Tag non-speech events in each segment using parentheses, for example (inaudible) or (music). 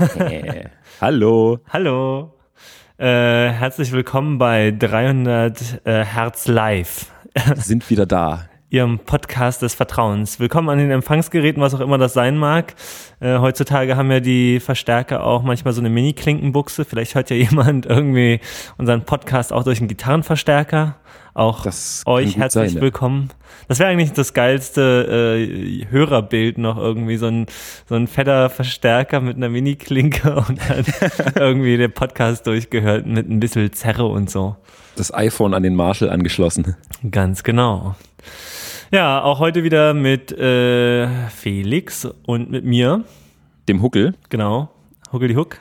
Äh, (laughs) hallo. Hallo. Äh, herzlich willkommen bei 300 äh, Hertz Live. Sind wieder da. Ihrem Podcast des Vertrauens. Willkommen an den Empfangsgeräten, was auch immer das sein mag. Äh, heutzutage haben ja die Verstärker auch manchmal so eine Mini-Klinkenbuchse. Vielleicht hört ja jemand irgendwie unseren Podcast auch durch einen Gitarrenverstärker. Auch euch herzlich sein, ja. willkommen. Das wäre eigentlich das geilste äh, Hörerbild noch irgendwie, so ein, so ein fetter Verstärker mit einer Mini-Klinke (laughs) und dann irgendwie der Podcast durchgehört mit ein bisschen Zerre und so. Das iPhone an den Marshall angeschlossen. Ganz genau. Ja, auch heute wieder mit äh, Felix und mit mir. Dem Huckel. Genau. Huckel die Huck.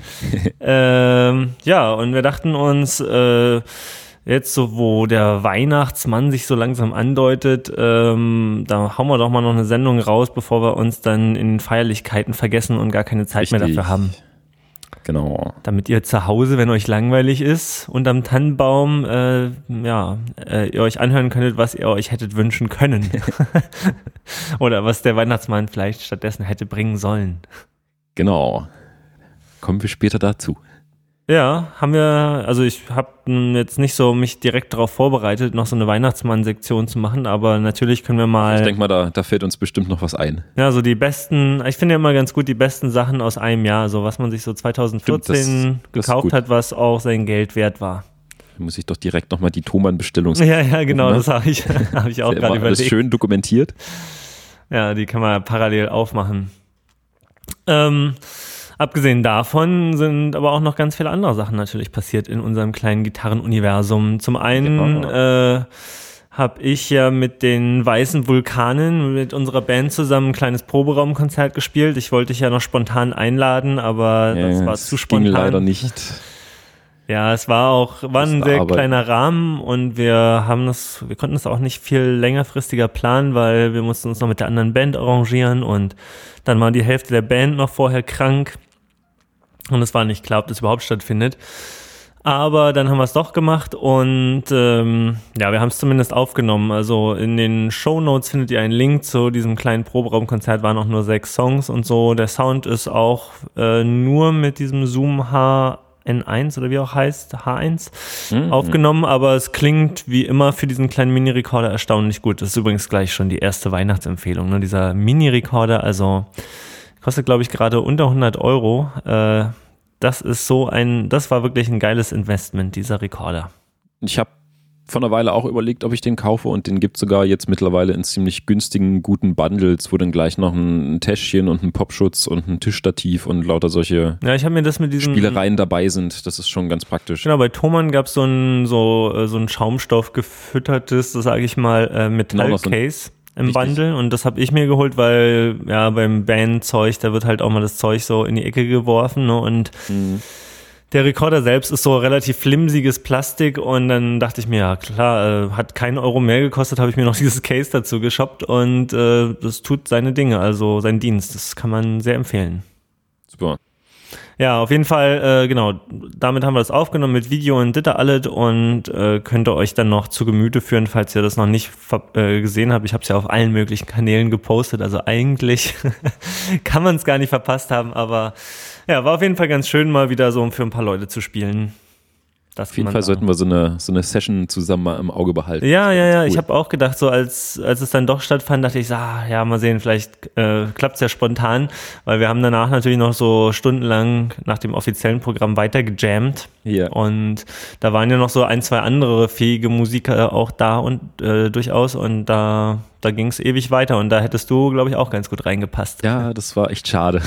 (laughs) ähm, ja, und wir dachten uns, äh, jetzt so, wo der Weihnachtsmann sich so langsam andeutet, ähm, da hauen wir doch mal noch eine Sendung raus, bevor wir uns dann in Feierlichkeiten vergessen und gar keine Zeit mehr Richtig. dafür haben. Genau. Damit ihr zu Hause, wenn euch langweilig ist, unterm Tannenbaum, äh, ja, äh, ihr euch anhören könntet, was ihr euch hättet wünschen können. (laughs) (laughs) Oder was der Weihnachtsmann vielleicht stattdessen hätte bringen sollen. Genau. Kommen wir später dazu. Ja, haben wir, also ich habe jetzt nicht so mich direkt darauf vorbereitet, noch so eine Weihnachtsmann-Sektion zu machen, aber natürlich können wir mal, Ich denke mal, da, da fällt uns bestimmt noch was ein. ja, so die besten, ich finde ja immer ganz gut die besten Sachen aus einem Jahr, so was man sich so 2014 Stimmt, das- das gekauft hat, was auch sein Geld wert war. Da muss ich doch direkt nochmal die Thomann-Bestellungs... Ja, ja, genau, Ne? das habe ich, (laughs) hab ich auch gerade immer alles überlegt. schön dokumentiert. Ja, die kann man parallel aufmachen. Ähm, abgesehen davon sind aber auch noch ganz viele andere Sachen natürlich passiert in unserem kleinen Gitarrenuniversum. Zum einen äh, habe ich ja mit den Weißen Vulkanen mit unserer Band zusammen ein kleines Proberaumkonzert gespielt. Ich wollte dich ja noch spontan einladen, aber das Ja, war es zu ging spontan. leider nicht. Ja, es war auch, war ein sehr arbeiten. kleiner Rahmen und wir haben das, wir konnten das auch nicht viel längerfristiger planen, weil wir mussten uns noch mit der anderen Band arrangieren und dann war die Hälfte der Band noch vorher krank und es war nicht klar, ob das überhaupt stattfindet. Aber dann haben wir es doch gemacht und ähm, ja, wir haben es zumindest aufgenommen. Also in den Show Notes findet ihr einen Link zu diesem kleinen Proberaumkonzert, waren auch nur sechs Songs und so. Der Sound ist auch äh, nur mit diesem Zoom H-N1 oder wie auch heißt, H1 Mhm. aufgenommen, aber es klingt wie immer für diesen kleinen Mini-Recorder erstaunlich gut. Das ist übrigens gleich schon die erste Weihnachtsempfehlung. Ne? Dieser Mini-Recorder, also kostet glaube ich gerade unter 100 Euro. Äh, das ist so ein, das war wirklich ein geiles Investment, dieser Recorder. Ich habe vor einer Weile auch überlegt, ob ich den kaufe und den gibt sogar jetzt mittlerweile in ziemlich günstigen, guten Bundles, wo dann gleich noch ein Täschchen und ein Popschutz und ein Tischstativ und lauter solche Ja, ich mir das mit diesem Spielereien dabei sind. Das ist schon ganz praktisch. Genau, bei Thomann gab es so ein, so, äh, so ein Schaumstoff gefüttertes, so sage ich mal, äh, Genau, so Metallcase im Richtig. Bundle und das habe ich mir geholt, weil ja beim Bandzeug, da wird halt auch mal das Zeug so in die Ecke geworfen ne? und Mhm. der Rekorder selbst ist so relativ flimsiges Plastik und dann dachte ich mir, ja klar, äh, hat keinen Euro mehr gekostet, habe ich mir noch (laughs) dieses Case dazu geshoppt und äh, das tut seine Dinge, also seinen Dienst. Das kann man sehr empfehlen. Super. Ja, auf jeden Fall, äh, genau, damit haben wir das aufgenommen mit Video und Ditter alles und äh, könnt ihr euch dann noch zu Gemüte führen, falls ihr das noch nicht äh, gesehen habt. Ich habe es ja auf allen möglichen Kanälen gepostet, also eigentlich (laughs) kann man es gar nicht verpasst haben, aber ja, war auf jeden Fall ganz schön, mal wieder so für ein paar Leute zu spielen. Auf jeden Fall sollten wir so eine, so eine Session zusammen mal im Auge behalten. ja, ja, ja. cool. Ich habe auch gedacht, so als, als es dann doch stattfand, dachte ich, ah, ja, mal sehen, vielleicht äh, klappt's ja spontan, weil wir haben danach natürlich noch so stundenlang nach dem offiziellen Programm weiter gejammt. Ja. Und da waren ja noch so ein, zwei andere fähige Musiker auch da und äh, durchaus und da, da ging es ewig weiter und da hättest du, glaube ich, auch ganz gut reingepasst. Ja, das war echt schade.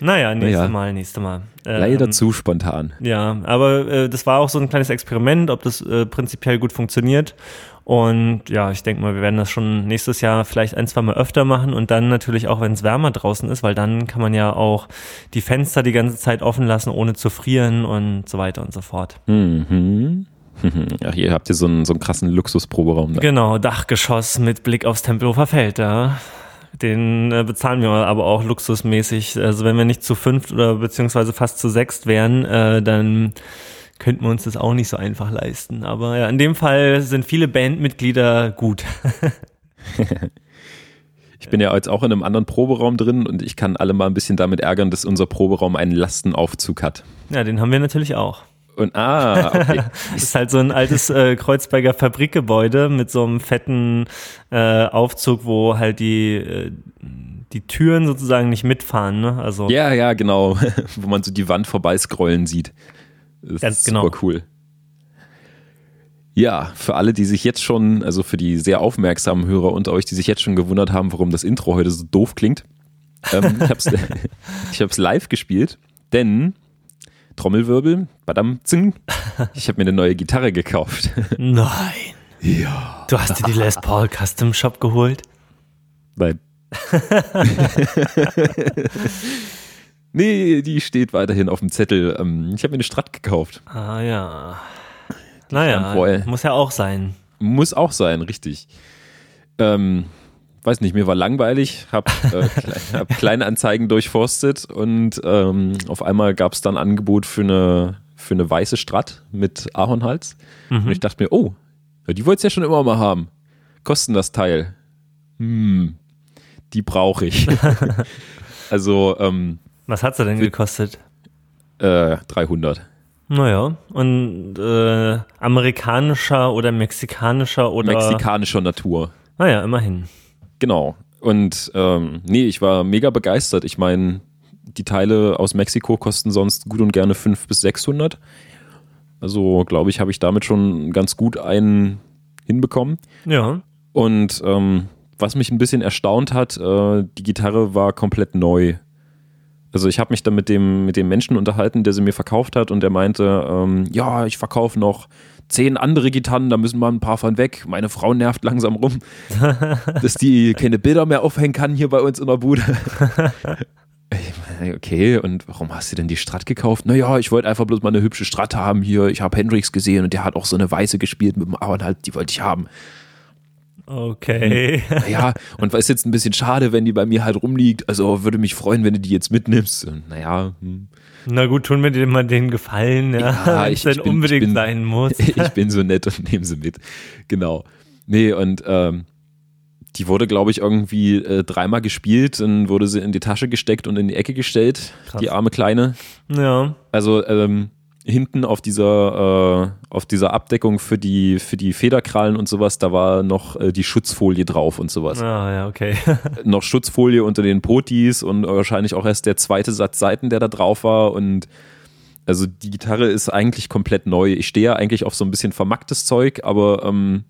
Naja, nächstes Naja. Mal, nächstes Mal. Ähm, Leider zu spontan. Ja, aber äh, das war auch so ein kleines Experiment, ob das äh, prinzipiell gut funktioniert. Und ja, ich denke mal, wir werden das schon nächstes Jahr vielleicht ein, zwei Mal öfter machen und dann natürlich auch, wenn es wärmer draußen ist, weil dann kann man ja auch die Fenster die ganze Zeit offen lassen, ohne zu frieren und so weiter und so fort. Mhm. (laughs) Ach, hier habt ihr so einen, so einen krassen Luxusproberaum da. Genau, Dachgeschoss mit Blick aufs Tempelhofer Feld, ja. Den äh, bezahlen wir aber auch luxusmäßig. Also wenn wir nicht zu fünft oder beziehungsweise fast zu sechst wären, äh, dann könnten wir uns das auch nicht so einfach leisten. Aber ja, in dem Fall sind viele Bandmitglieder gut. (laughs) Ich bin ja jetzt auch in einem anderen Proberaum drin und ich kann alle mal ein bisschen damit ärgern, dass unser Proberaum einen Lastenaufzug hat. Ja, den haben wir natürlich auch. Und ah, okay. (laughs) das ist halt so ein altes äh, Kreuzberger Fabrikgebäude mit so einem fetten äh, Aufzug, wo halt die, äh, die Türen sozusagen nicht mitfahren. Ne? Also ja, ja, genau. (laughs) wo man so die Wand vorbeiscrollen sieht. Das Ganz ist genau. super cool. Ja, für alle, die sich jetzt schon, also für die sehr aufmerksamen Hörer unter euch, die sich jetzt schon gewundert haben, warum das Intro heute so doof klingt. Ähm, ich habe es (laughs) live gespielt, denn Trommelwirbel, badam, zing, ich habe mir eine neue Gitarre gekauft. (laughs) Nein. Ja. Du hast dir die Les Paul Custom Shop geholt? Nein. (laughs) nee, die steht weiterhin auf dem Zettel. Ähm, Ich habe mir eine Strat gekauft. Ah ja. stand Naja, muss ja auch sein. Muss auch sein, richtig. Ähm, weiß nicht, mir war langweilig, hab, äh, (laughs) hab kleine Anzeigen durchforstet und ähm, auf einmal gab es dann ein Angebot für eine, für eine weiße Strat mit Ahornhals. Und ich dachte mir, oh, die wollt's ja schon immer mal haben. Kosten das Teil? Hm, die brauche ich. (laughs) also ähm, Was hat sie denn gekostet? äh, 300. Naja, und äh, amerikanischer oder mexikanischer oder. Mexikanischer Natur. naja, immerhin. Genau. Und ähm, nee, ich war mega begeistert. Ich meine, die Teile aus Mexiko kosten sonst gut und gerne 500 bis 600. Also, glaube ich, habe ich damit schon ganz gut einen hinbekommen. Ja. Und ähm, was mich ein bisschen erstaunt hat, äh, die Gitarre war komplett neu. Also ich habe mich dann mit dem, mit dem Menschen unterhalten, der sie mir verkauft hat und der meinte, ähm, ja, ich verkaufe noch zehn andere Gitarren, da müssen mal ein paar von weg. Meine Frau nervt langsam rum, (laughs) dass die keine Bilder mehr aufhängen kann hier bei uns in der Bude. (laughs) Okay, und warum hast du denn die Strat gekauft? Naja, ich wollte einfach bloß mal eine hübsche Strat haben hier. Ich habe Hendrix gesehen und der hat auch so eine weiße gespielt mit dem Ahornhalt, die wollte ich haben. Okay. Naja, und war ist jetzt ein bisschen schade, wenn die bei mir halt rumliegt. Also würde mich freuen, wenn du die jetzt mitnimmst. Und naja, hm. Na gut, tun wir dir mal den Gefallen, ja. (laughs) Ja, Wenn ich- es ich bin- unbedingt bin- sein muss. (laughs) ich bin so nett und nehme sie mit. Genau. Nee, und ähm, die wurde, glaube ich, irgendwie äh, dreimal gespielt, dann wurde sie in die Tasche gesteckt und in die Ecke gestellt, Krass. die arme Kleine. Ja. Also ähm, hinten auf dieser, äh, auf dieser Abdeckung für die, für die Federkrallen und sowas, da war noch äh, die Schutzfolie drauf und sowas. Ah, ja, okay. (laughs) (laughs) noch Schutzfolie unter den Potis und wahrscheinlich auch erst der zweite Satz Seiten, der da drauf war. Und also die Gitarre ist eigentlich komplett neu. Ich stehe ja eigentlich auf so ein bisschen vermacktes Zeug, aber ähm,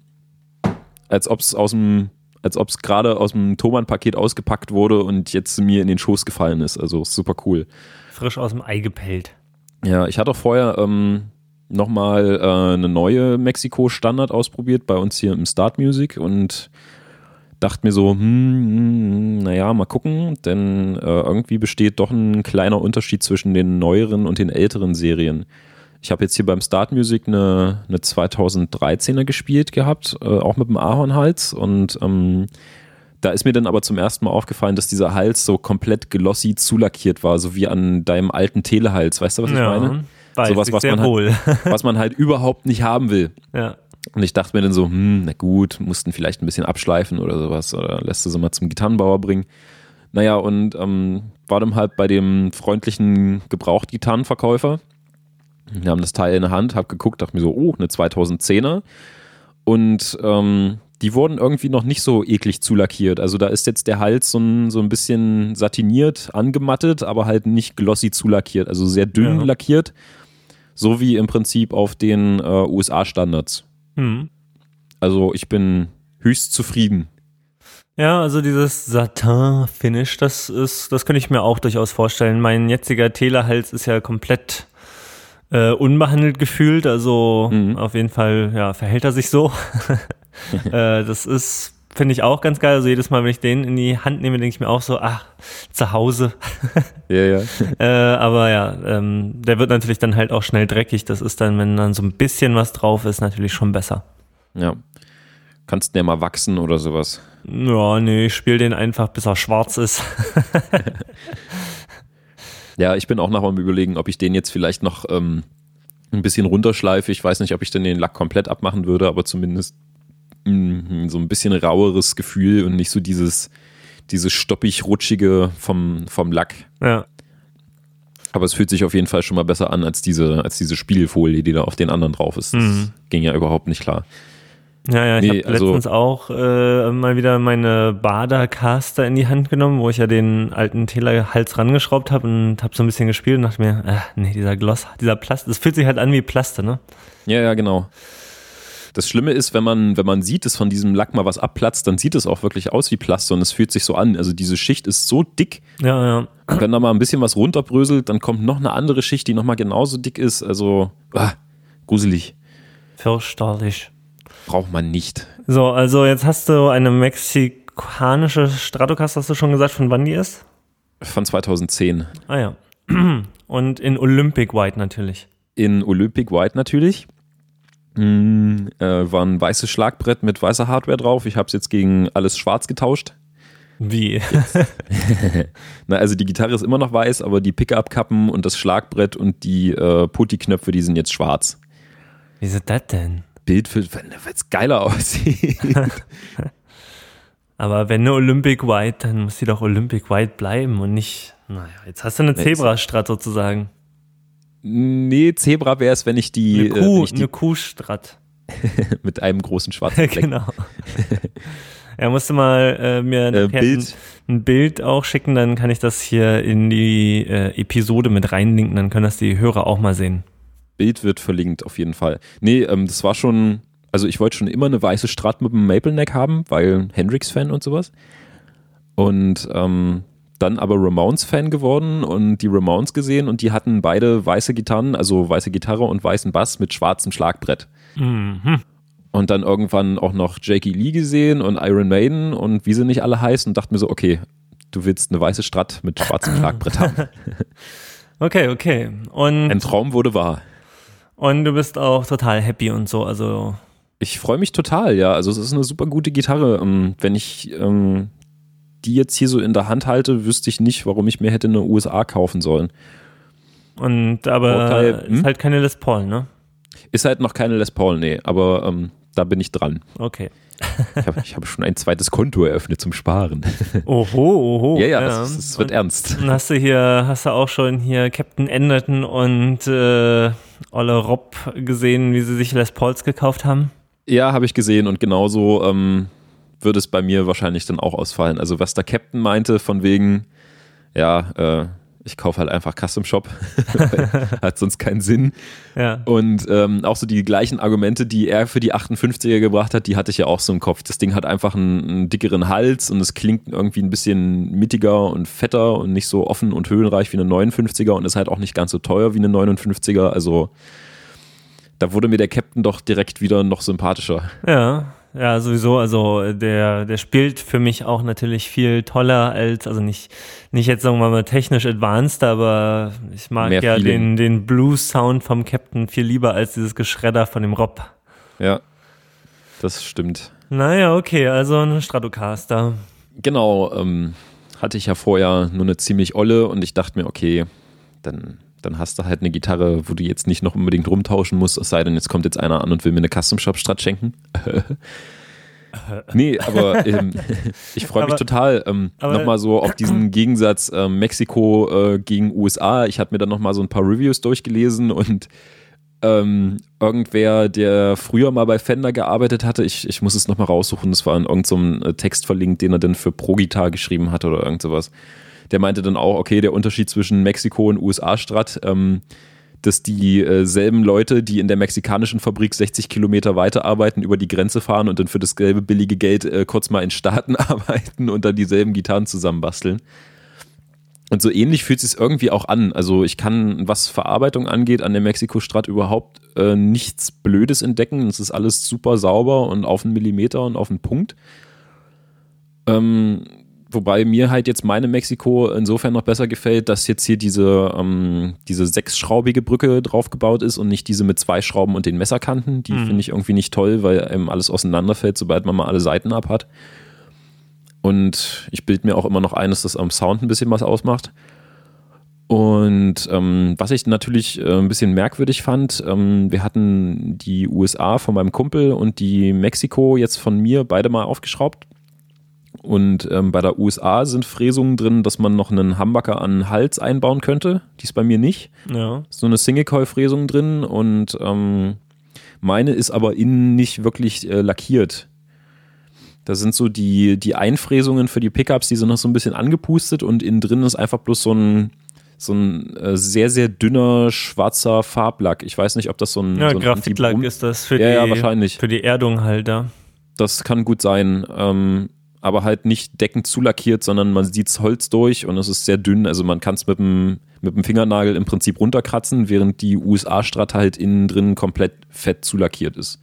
als ob es aus dem als ob es gerade aus dem Thomann-Paket ausgepackt wurde und jetzt mir in den Schoß gefallen ist. Also super cool. Frisch aus dem Ei gepellt. Ja, ich hatte auch vorher ähm, nochmal äh, eine neue Mexiko-Standard ausprobiert bei uns hier im Start Music und dachte mir so, hm, hm, naja, mal gucken, denn äh, irgendwie besteht doch ein kleiner Unterschied zwischen den neueren und den älteren Serien. Ich habe jetzt hier beim Start Music eine, eine 2013er gespielt gehabt, äh, auch mit dem Ahornhals und ähm, da ist mir dann aber zum ersten Mal aufgefallen, dass dieser Hals so komplett glossy zulackiert war, so wie an deinem alten Telehals. Weißt du, was ich meine? weiß ich was sehr man halt- wohl. (laughs) Was man halt überhaupt nicht haben will. ja. Und ich dachte mir dann so, hm, na gut, mussten vielleicht ein bisschen abschleifen oder sowas oder lässt du sie mal zum Gitarrenbauer bringen. Naja, und ähm, war dann halt bei dem freundlichen Gebraucht-Gitarrenverkäufer. Wir haben das Teil in der Hand, hab geguckt, dachte mir so, oh, eine 2010er. Und ähm, die wurden irgendwie noch nicht so eklig zulackiert. Also da ist jetzt der Hals so ein, so ein bisschen satiniert, angemattet, aber halt nicht glossy zulackiert. Also sehr dünn Ja. lackiert. So wie im Prinzip auf den äh, USA-Standards. Hm. Also ich bin höchst zufrieden. Ja, also dieses Satin-Finish, das ist, das könnte ich mir auch durchaus vorstellen. Mein jetziger Telehals ist ja komplett äh, unbehandelt gefühlt, also Mhm. auf jeden Fall, ja, verhält er sich so. (laughs) (laughs) äh, das ist, finde ich auch ganz geil. Also jedes Mal, wenn ich den in die Hand nehme, denke ich mir auch so, ach, zu Hause. (laughs) Ja, ja. (laughs) äh, aber ja, ähm, der wird natürlich dann halt auch schnell dreckig. Das ist dann, wenn dann so ein bisschen was drauf ist, natürlich schon besser. ja. Kannst du ja mal wachsen oder sowas. Ja, nee, ich spiele den einfach, bis er schwarz ist. Ja, ich bin auch noch am überlegen, ob ich den jetzt vielleicht noch ähm, ein bisschen runterschleife. Ich weiß nicht, ob ich denn den Lack komplett abmachen würde, aber zumindest mh, so ein bisschen raueres Gefühl und nicht so dieses, dieses stoppig-rutschige vom, vom Lack. Ja. Aber es fühlt sich auf jeden Fall schon mal besser an als diese, als diese Spiegelfolie, die da auf den anderen drauf ist. Das Mhm. ging ja überhaupt nicht klar. Ja, ja, ich Nee, habe also- letztens auch äh, mal wieder meine Bader-Caster in die Hand genommen, wo ich ja den alten Tälerhals rangeschraubt habe und habe so ein bisschen gespielt und dachte mir, äh, nee, dieser Gloss, dieser Plast, das fühlt sich halt an wie Plaste, ne? Ja, ja, genau. Das Schlimme ist, wenn man, wenn man sieht, dass von diesem Lack mal was abplatzt, dann sieht es auch wirklich aus wie Plaste und es fühlt sich so an. Also diese Schicht ist so dick, Ja, ja. wenn da mal ein bisschen was runterbröselt, dann kommt noch eine andere Schicht, die nochmal genauso dick ist. Also, ah, gruselig. Fürchterlich. Braucht man nicht. So, also jetzt hast du eine mexikanische Stratocaster, hast du schon gesagt, von wann die ist? Von 2010. Ah ja. (clears throat) Und in Olympic White natürlich. In Olympic White natürlich. Mm, äh, war ein weißes Schlagbrett mit weißer Hardware drauf. Ich habe es jetzt gegen alles schwarz getauscht. Wie? (laughs) Na, also die Gitarre ist immer noch weiß, aber die Pickup-Kappen und das Schlagbrett und die äh, Putty-Knöpfe, die sind jetzt schwarz. Wieso das denn? Bild für, weil es geiler (laughs) aussieht. Aber wenn eine Olympic White, dann muss die doch Olympic White bleiben und nicht, naja, jetzt hast du eine Nee, Zebrastrat sozusagen. Nee, Zebra wäre es, wenn ich die, Eine äh, Kuh, ich die eine Kuhstrat. (laughs) mit einem großen schwarzen (laughs) Fleck. genau. Er musste mal äh, mir Äh, Bild. Ein, ein Bild auch schicken, dann kann ich das hier in die äh, Episode mit reinlinken, dann können das die Hörer auch mal sehen. Bild wird verlinkt auf jeden Fall. Nee, ähm, das war schon, also ich wollte schon immer eine weiße Strat mit einem Maple Neck haben, weil Hendrix-Fan und sowas. Und ähm, dann aber Ramones-Fan geworden und die Ramones gesehen und die hatten beide weiße Gitarren, also weiße Gitarre und weißen Bass mit schwarzem Schlagbrett. Mhm. Und dann irgendwann auch noch Jakey Lee gesehen und Iron Maiden und wie sie nicht alle heißen und dachte mir so, okay, du willst eine weiße Strat mit schwarzem (laughs) Schlagbrett haben. (laughs) Okay, okay. Und, Ein Traum wurde wahr. und du bist auch total happy und so, also Ich freue mich total, ja. Also es ist eine super gute Gitarre. Ähm, wenn ich ähm, die jetzt hier so in der Hand halte, wüsste ich nicht, warum ich mir hätte eine USA kaufen sollen. und aber Vorteil, hm? ist halt keine Les Paul, ne? Ist halt noch keine Les Paul, nee, aber ähm, da bin ich dran. Okay. Ich habe hab schon ein zweites Konto eröffnet zum Sparen. (laughs) Oho, oho. ja, ja, das, ist- das wird Und- ernst. Dann hast du hier, hast du auch schon hier Captain Anderton und äh, Olle Rob gesehen, wie sie sich Les Pauls gekauft haben? Ja, habe ich gesehen und genauso ähm, würde es bei mir wahrscheinlich dann auch ausfallen. Also was der Captain meinte, von wegen, ja, äh, ich kaufe halt einfach Custom Shop, (laughs) hat sonst keinen Sinn. Ja. Und ähm, auch so die gleichen Argumente, die er für die 58er gebracht hat, die hatte ich ja auch so im Kopf. Das Ding hat einfach einen, einen dickeren Hals und es klingt irgendwie ein bisschen mittiger und fetter und nicht so offen und höhenreich wie eine 59er und ist halt auch nicht ganz so teuer wie eine 59er. Also da wurde mir der Captain doch direkt wieder noch sympathischer. Ja, ja, sowieso. Also der, der spielt für mich auch natürlich viel toller als, also nicht, nicht jetzt sagen wir mal technisch advanced, aber ich mag Mehr ja Feeling. den, den Blues-Sound vom Captain viel lieber als dieses Geschredder von dem Rob. Ja, das stimmt. Naja, okay, also ein Stratocaster. Genau, ähm, hatte ich ja vorher nur eine ziemlich olle und ich dachte mir, okay, dann, dann hast du halt eine Gitarre, wo du jetzt nicht noch unbedingt rumtauschen musst, es sei denn, jetzt kommt jetzt einer an und will mir eine Custom Shop Strat schenken. nee, aber ähm, (laughs) ich freue mich Aber- total. Ähm, nochmal so auf diesen (clears throat) Gegensatz ähm, Mexiko äh, gegen USA. Ich hatte mir dann nochmal so ein paar Reviews durchgelesen und ähm, irgendwer, der früher mal bei Fender gearbeitet hatte, ich, ich muss es nochmal raussuchen, das war in irgendeinem äh, Text verlinkt, den er dann für Pro Guitar geschrieben hat oder irgend sowas. Der meinte dann auch, okay, der Unterschied zwischen Mexiko und USA-Strat, ähm, dass die äh, Leute, die in der mexikanischen Fabrik 60 Kilometer weiter arbeiten, über die Grenze fahren und dann für dasselbe billige Geld äh, kurz mal in Staaten (laughs) arbeiten und dann dieselben Gitarren zusammenbasteln. Und so ähnlich fühlt es sich irgendwie auch an. Also ich kann, was Verarbeitung angeht, an der Mexiko-Strat überhaupt äh, nichts Blödes entdecken. Es ist alles super sauber und auf einen Millimeter und auf einen Punkt. Ähm, wobei mir halt jetzt meine Mexiko insofern noch besser gefällt, dass jetzt hier diese, ähm, diese sechsschraubige Brücke draufgebaut ist und nicht diese mit zwei Schrauben und den Messerkanten. Die Mhm. finde ich irgendwie nicht toll, weil einem alles auseinanderfällt, sobald man mal alle Seiten ab hat. Und ich bilde mir auch immer noch ein, dass das am Sound ein bisschen was ausmacht. Und ähm, was ich natürlich äh, ein bisschen merkwürdig fand, ähm, wir hatten die USA von meinem Kumpel und die Mexiko jetzt von mir beide mal aufgeschraubt. Und ähm, bei der USA sind Fräsungen drin, dass man noch einen Humbucker an den Hals einbauen könnte. Die ist bei mir nicht. Ja. So eine Single-Coil-Fräsung drin und ähm, meine ist aber innen nicht wirklich äh, lackiert. Da sind so die, die Einfräsungen für die Pickups, die sind noch so ein bisschen angepustet und innen drin ist einfach bloß so ein, so ein äh, sehr, sehr dünner schwarzer Farblack. Ich weiß nicht, ob das so ein. Ja, so ein Graphitlack ist das für Ja, die, ja, wahrscheinlich. für die Erdung halt da. Das kann gut sein. Ähm, aber halt nicht deckend zulackiert, sondern man sieht Holz durch und es ist sehr dünn. Also man kann es mit dem, mit dem Fingernagel im Prinzip runterkratzen, während die USA-Stratte halt innen drin komplett fett zulackiert ist.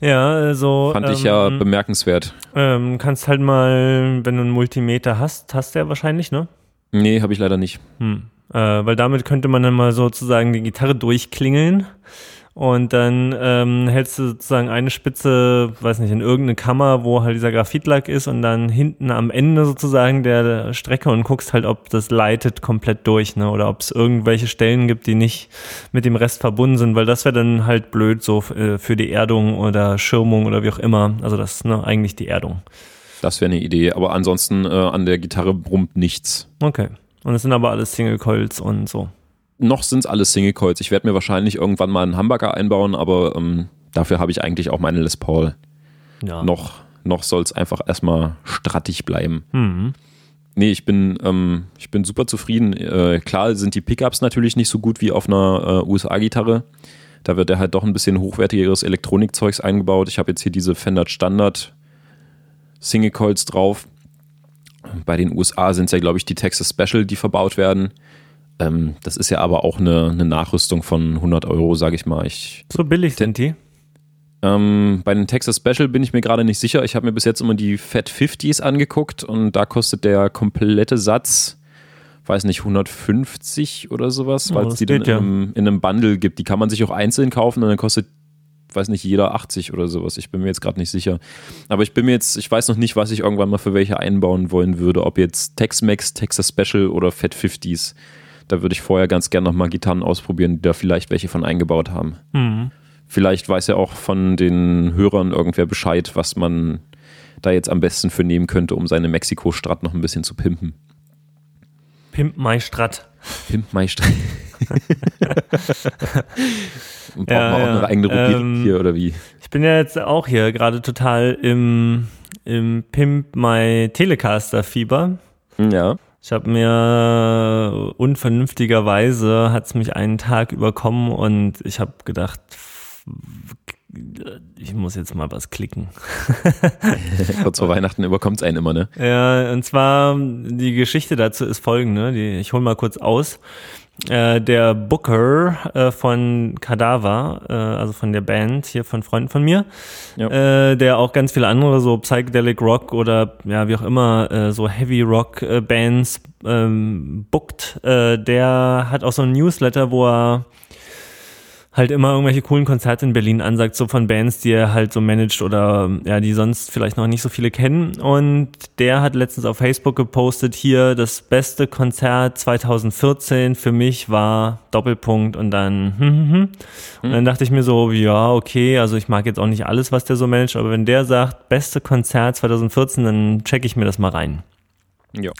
Ja, also. Fand ich ja ähm, bemerkenswert. ähm, kannst halt mal, wenn du einen Multimeter hast, hast du ja wahrscheinlich, ne? Nee, habe ich leider nicht. Hm. Äh, weil damit könnte man dann mal sozusagen die Gitarre durchklingeln und dann ähm, hältst du sozusagen eine Spitze, weiß nicht, in irgendeine Kammer, wo halt dieser Graphitlack ist und dann hinten am Ende sozusagen der Strecke und guckst halt, ob das leitet komplett durch, ne? Oder ob es irgendwelche Stellen gibt, die nicht mit dem Rest verbunden sind, weil das wäre dann halt blöd so äh, für die Erdung oder Schirmung oder wie auch immer. Also das ist ne, eigentlich die Erdung. Das wäre eine Idee. Aber ansonsten äh, an der Gitarre brummt nichts. Okay. Und es sind aber alles Single Coils und so. Noch sind es alles Single Coils. Ich werde mir wahrscheinlich irgendwann mal einen Humbucker einbauen, aber ähm, dafür habe ich eigentlich auch meine Les Paul. Ja. Noch, noch soll es einfach erstmal strattig bleiben. Mhm. Nee, ich bin, ähm, ich bin super zufrieden. Äh, klar sind die Pickups natürlich nicht so gut wie auf einer äh, USA-Gitarre. Da wird ja halt doch ein bisschen hochwertigeres Elektronikzeugs eingebaut. Ich habe jetzt hier diese Fender Standard Single Coils drauf. Bei den USA sind es ja, glaube ich, die Texas Special, die verbaut werden. Ähm, das ist ja aber auch eine, eine Nachrüstung von 100 Euro, sage ich mal. Ich, So billig sind die. ähm, bei den Texas Special bin ich mir gerade nicht sicher. Ich habe mir bis jetzt immer die Fat 50s angeguckt und da kostet der komplette Satz, weiß nicht, 150 oder sowas, Oh, weil es das die dann ja. in, einem, in einem Bundle gibt. Die kann man sich auch einzeln kaufen und dann kostet, weiß nicht, jeder 80 oder sowas. Ich bin mir jetzt gerade nicht sicher. Aber ich bin mir jetzt, ich weiß noch nicht, was ich irgendwann mal für welche einbauen wollen würde. Ob jetzt Tex-Mex, Texas Special oder Fat 50s. Da würde ich vorher ganz gern nochmal Gitarren ausprobieren, die da vielleicht welche von eingebaut haben. Mhm. Vielleicht weiß ja auch von den Hörern irgendwer Bescheid, was man da jetzt am besten für nehmen könnte, um seine Mexiko-Strat noch ein bisschen zu pimpen. Pimp My Strat. Pimpmeister. (laughs) Und braucht Ja, man auch ja. eine eigene Rubrik Ähm, hier oder wie? Ich bin ja jetzt auch hier gerade total im, im Pimp My Telecaster Fieber. Ja. Ich habe mir unvernünftigerweise hat es mich einen Tag überkommen und ich habe gedacht, ich muss jetzt mal was klicken. (laughs) Kurz vor Weihnachten überkommt es einen immer, ne? Ja, und zwar die Geschichte dazu ist folgende. Die, ich hole mal kurz aus. Äh, der Booker äh, von Kadaver, äh, also von der Band hier von Freunden von mir, Ja. äh, der auch ganz viele andere so Psychedelic Rock oder ja wie auch immer äh, so Heavy Rock Bands ähm, bookt, der hat auch so ein Newsletter, wo er halt immer irgendwelche coolen Konzerte in Berlin ansagt, so von Bands, die er halt so managt oder ja, die sonst vielleicht noch nicht so viele kennen. Und der hat letztens auf Facebook gepostet, hier das beste Konzert 2014 für mich war Doppelpunkt und dann (laughs) hm, hm, hm. Und dann dachte ich mir so, ja, okay, also ich mag jetzt auch nicht alles, was der so managt, aber wenn der sagt, beste Konzert 2014, dann checke ich mir das mal rein. Ja.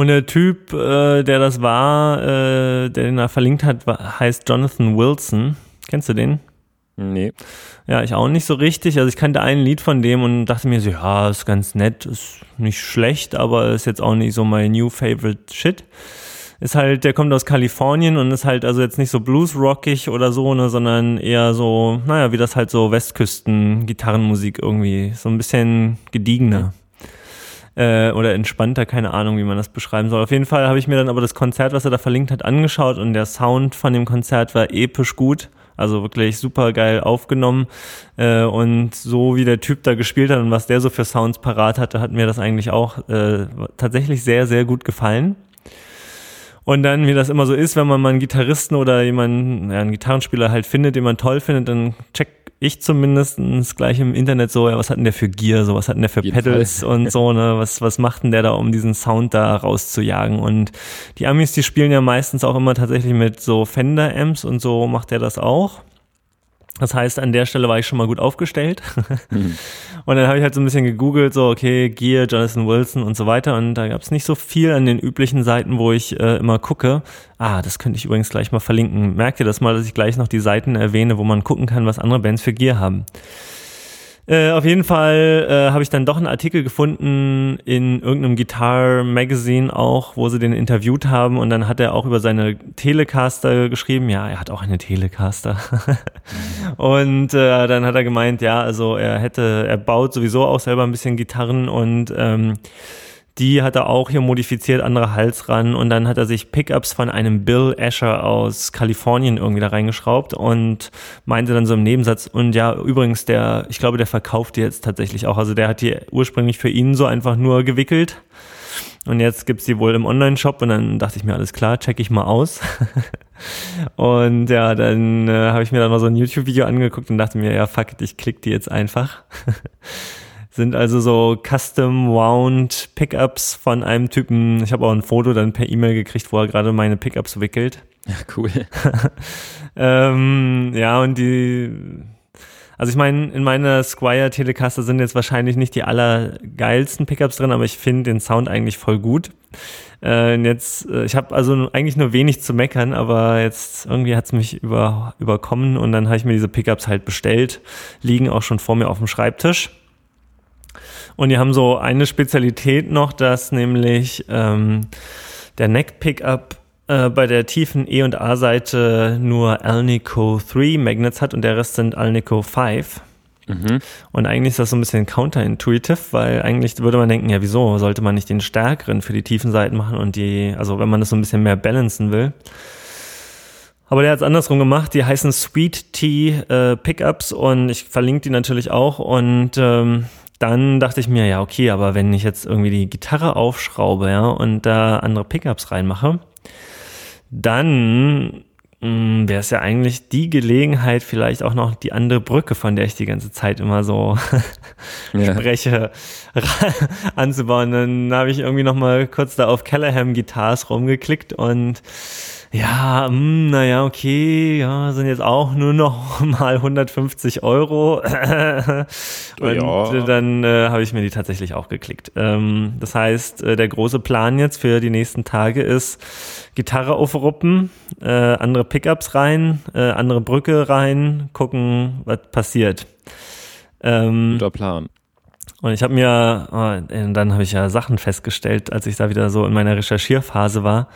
Und der Typ, äh, der das war, äh, der den er verlinkt hat, war, heißt Jonathan Wilson. Kennst du den? Nee. Ja, ich auch nicht so richtig. Also ich kannte ein Lied von dem und dachte mir so, ja, ist ganz nett, ist nicht schlecht, aber ist jetzt auch nicht so mein new favorite shit. Ist halt, der kommt aus Kalifornien und ist halt also jetzt nicht so bluesrockig oder so, ne, sondern eher so, naja, wie das halt so Westküsten-Gitarrenmusik irgendwie, so ein bisschen gediegener äh, oder entspannter, keine Ahnung, wie man das beschreiben soll. Auf jeden Fall habe ich mir dann aber das Konzert, was er da verlinkt hat, angeschaut und der Sound von dem Konzert war episch gut. Also wirklich super geil aufgenommen. Äh, und so wie der Typ da gespielt hat und was der so für Sounds parat hatte, hat mir das eigentlich auch äh, tatsächlich sehr, sehr gut gefallen. Und dann, wie das immer so ist, wenn man mal einen Gitarristen oder jemanden, ja, einen Gitarrenspieler halt findet, den man toll findet, dann checkt ich zumindest gleich im Internet so, ja, was hat denn der für Gear, so, was hat denn der für Pedals (laughs) und so, ne, was, was macht denn der da, um diesen Sound da rauszujagen? Und die Amis, die spielen ja meistens auch immer tatsächlich mit so Fender-Amps und so macht er das auch. Das heißt, an der Stelle war ich schon mal gut aufgestellt. (laughs) Mhm. Und dann habe ich halt so ein bisschen gegoogelt, so, okay, Gear, Jonathan Wilson und so weiter. Und da gab es nicht so viel an den üblichen Seiten, wo ich äh, immer gucke. Ah, das könnte ich übrigens gleich mal verlinken. Merkt ihr das mal, dass ich gleich noch die Seiten erwähne, wo man gucken kann, was andere Bands für Gear haben. Äh, auf jeden Fall äh, habe ich dann doch einen Artikel gefunden in irgendeinem Guitar Magazine auch, wo sie den interviewt haben und dann hat er auch über seine Telecaster geschrieben. Ja, er hat auch eine Telecaster. (laughs) und äh, dann hat er gemeint, ja, also er hätte, er baut sowieso auch selber ein bisschen Gitarren und ähm, die hat er auch hier modifiziert, andere Hals ran und dann hat er sich Pickups von einem Bill Asher aus Kalifornien irgendwie da reingeschraubt und meinte dann so im Nebensatz und ja, übrigens der, ich glaube, der verkauft die jetzt tatsächlich auch. Also der hat die ursprünglich für ihn so einfach nur gewickelt und jetzt gibt's die wohl im Online-Shop und dann dachte ich mir, alles klar, check ich mal aus. (laughs) und ja, dann äh, habe ich mir dann mal so ein YouTube-Video angeguckt und dachte mir, ja, fuck it, ich klick die jetzt einfach. (laughs) Sind also so custom wound Pickups von einem Typen. Ich habe auch ein Foto dann per E-Mail gekriegt, wo er gerade meine Pickups wickelt. Ja, cool. (laughs) ähm, ja, und die, also ich meine, in meiner Squire Telecaster sind jetzt wahrscheinlich nicht die allergeilsten Pickups drin, aber ich finde den Sound eigentlich voll gut. Äh, jetzt, äh, ich habe also eigentlich nur wenig zu meckern, aber jetzt irgendwie hat's mich über, überkommen und dann habe ich mir diese Pickups halt bestellt, liegen auch schon vor mir auf dem Schreibtisch. Und die haben so eine Spezialität noch, dass nämlich ähm, der Neck Pickup äh, bei der tiefen E- und A-Seite nur Alnico 3 Magnets hat und der Rest sind Alnico 5. Mhm. Und eigentlich ist das so ein bisschen counterintuitive, weil eigentlich würde man denken, ja, wieso sollte man nicht den stärkeren für die tiefen Seiten machen und die, also wenn man das so ein bisschen mehr balancen will. Aber der hat es andersrum gemacht. Die heißen Sweet Tea äh, Pickups und ich verlinke die natürlich auch. Und ähm, dann dachte ich mir, ja, okay, aber wenn ich jetzt irgendwie die Gitarre aufschraube, ja, und da andere Pickups reinmache, dann hm, wäre es ja eigentlich die Gelegenheit, vielleicht auch noch die andere Brücke, von der ich die ganze Zeit immer so (laughs) spreche, anzubauen. Dann habe ich irgendwie noch mal kurz da auf Callahan Guitars rumgeklickt und ja, mh, hm, naja, okay, ja, sind jetzt auch nur noch (laughs) mal 150 Euro. (laughs) Und ja. dann äh, habe ich mir die tatsächlich auch geklickt. Ähm, das heißt, äh, der große Plan jetzt für die nächsten Tage ist, Gitarre aufruppen, äh, andere Pickups rein, äh, andere Brücke rein, gucken, was passiert. Ähm, Guter Plan. Und ich habe mir, oh, dann habe ich ja Sachen festgestellt, als ich da wieder so in meiner Recherchierphase war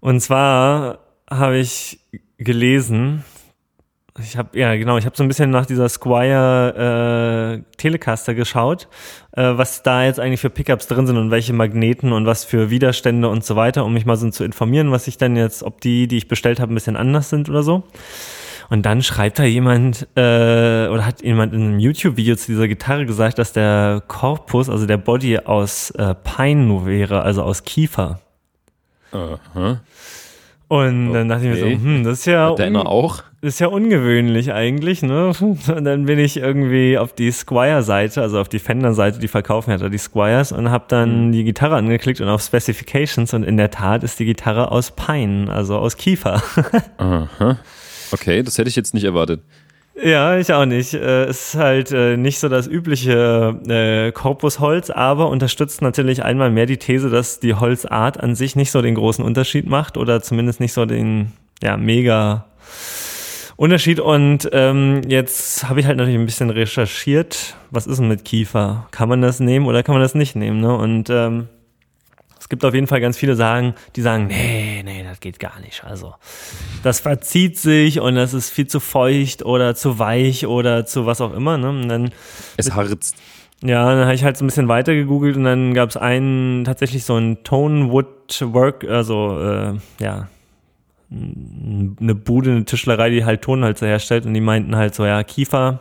und zwar habe ich gelesen, ich habe ja genau, ich habe so ein bisschen nach dieser Squire äh, Telecaster geschaut, äh, was da jetzt eigentlich für Pickups drin sind und welche Magneten und was für Widerstände und so weiter, um mich mal so zu informieren, was ich dann jetzt, ob die, die ich bestellt habe, ein bisschen anders sind oder so. Und dann schreibt da jemand äh, oder hat jemand in einem YouTube-Video zu dieser Gitarre gesagt, dass der Korpus, also der Body aus äh, Pine wäre, also aus Kiefer. Aha. Und dann dachte ich mir so, hm, das ist ja, auch? Das ist ja ungewöhnlich eigentlich, ne? (laughs) Und dann bin ich irgendwie auf die Squire-Seite, also auf die Fender-Seite, die verkaufen da die Squires und habe dann mhm. die Gitarre angeklickt und auf Specifications und in der Tat ist die Gitarre aus Pine, also aus Kiefer. (laughs) Aha. Okay, das hätte ich jetzt nicht erwartet. Ja, ich auch nicht. Äh, ist halt äh, nicht so das übliche äh, Korpusholz, aber unterstützt natürlich einmal mehr die These, dass die Holzart an sich nicht so den großen Unterschied macht oder zumindest nicht so den ja mega Unterschied. Und ähm, jetzt habe ich halt natürlich ein bisschen recherchiert. Was ist denn mit Kiefer? Kann man das nehmen oder kann man das nicht nehmen? Ne? Und ähm, es gibt auf jeden Fall ganz viele sagen, die sagen, nee, nee, das geht gar nicht. Also das verzieht sich und das ist viel zu feucht oder zu weich oder zu was auch immer. Ne? Und dann, es harzt. Ja, dann habe ich halt so ein bisschen weiter gegoogelt und dann gab es einen tatsächlich so ein Tone Wood Work, also äh, ja, eine Bude, eine Tischlerei, die halt Tonhölzer herstellt und die meinten halt so, ja, Kiefer.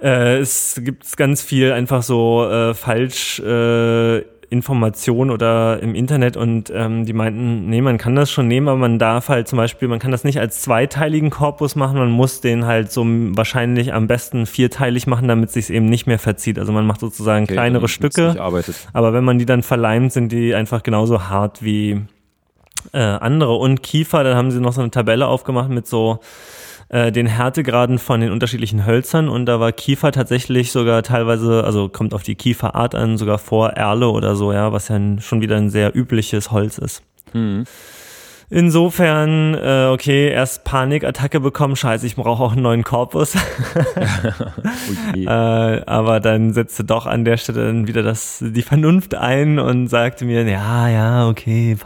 Äh, es gibt ganz viel einfach so äh, falsch äh, Information oder im Internet und ähm, die meinten, nee, man kann das schon nehmen, aber man darf halt zum Beispiel, man kann das nicht als zweiteiligen Korpus machen, man muss den halt so wahrscheinlich am besten vierteilig machen, damit sich eben nicht mehr verzieht. Also man macht sozusagen okay, kleinere Stücke, aber wenn man die dann verleimt, sind die einfach genauso hart wie äh, andere. Und Kiefer, dann haben sie noch so eine Tabelle aufgemacht mit so äh, den Härtegraden von den unterschiedlichen Hölzern und da war Kiefer tatsächlich sogar teilweise, also kommt auf die Kieferart an, sogar vor Erle oder so, ja, was ja schon wieder ein sehr übliches Holz ist. Mhm. Insofern, äh, okay, erst Panikattacke bekommen, scheiße, ich brauche auch einen neuen Korpus. (laughs) okay. (laughs) äh, aber dann setzte doch an der Stelle dann wieder das, die Vernunft ein und sagte mir, ja, ja, okay,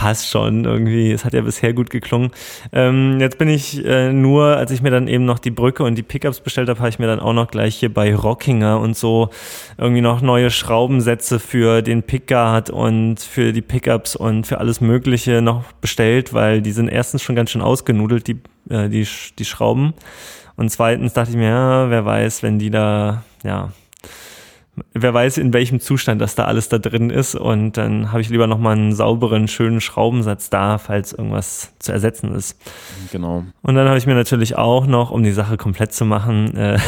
passt schon irgendwie. Es hat ja bisher gut geklungen. Ähm, jetzt bin ich äh, nur, als ich mir dann eben noch die Brücke und die Pickups bestellt habe, habe ich mir dann auch noch gleich hier bei Rockinger und so irgendwie noch neue Schraubensätze für den Pickguard und für die Pickups und für alles Mögliche noch bestellt, weil die sind erstens schon ganz schön ausgenudelt, die, äh, die, die Schrauben. Und zweitens dachte ich mir, ja, wer weiß, wenn die da, ja, wer weiß, in welchem Zustand das da alles da drin ist. Und dann habe ich lieber nochmal einen sauberen, schönen Schraubensatz da, falls irgendwas zu ersetzen ist. Genau. Und dann habe ich mir natürlich auch noch, um die Sache komplett zu machen, äh,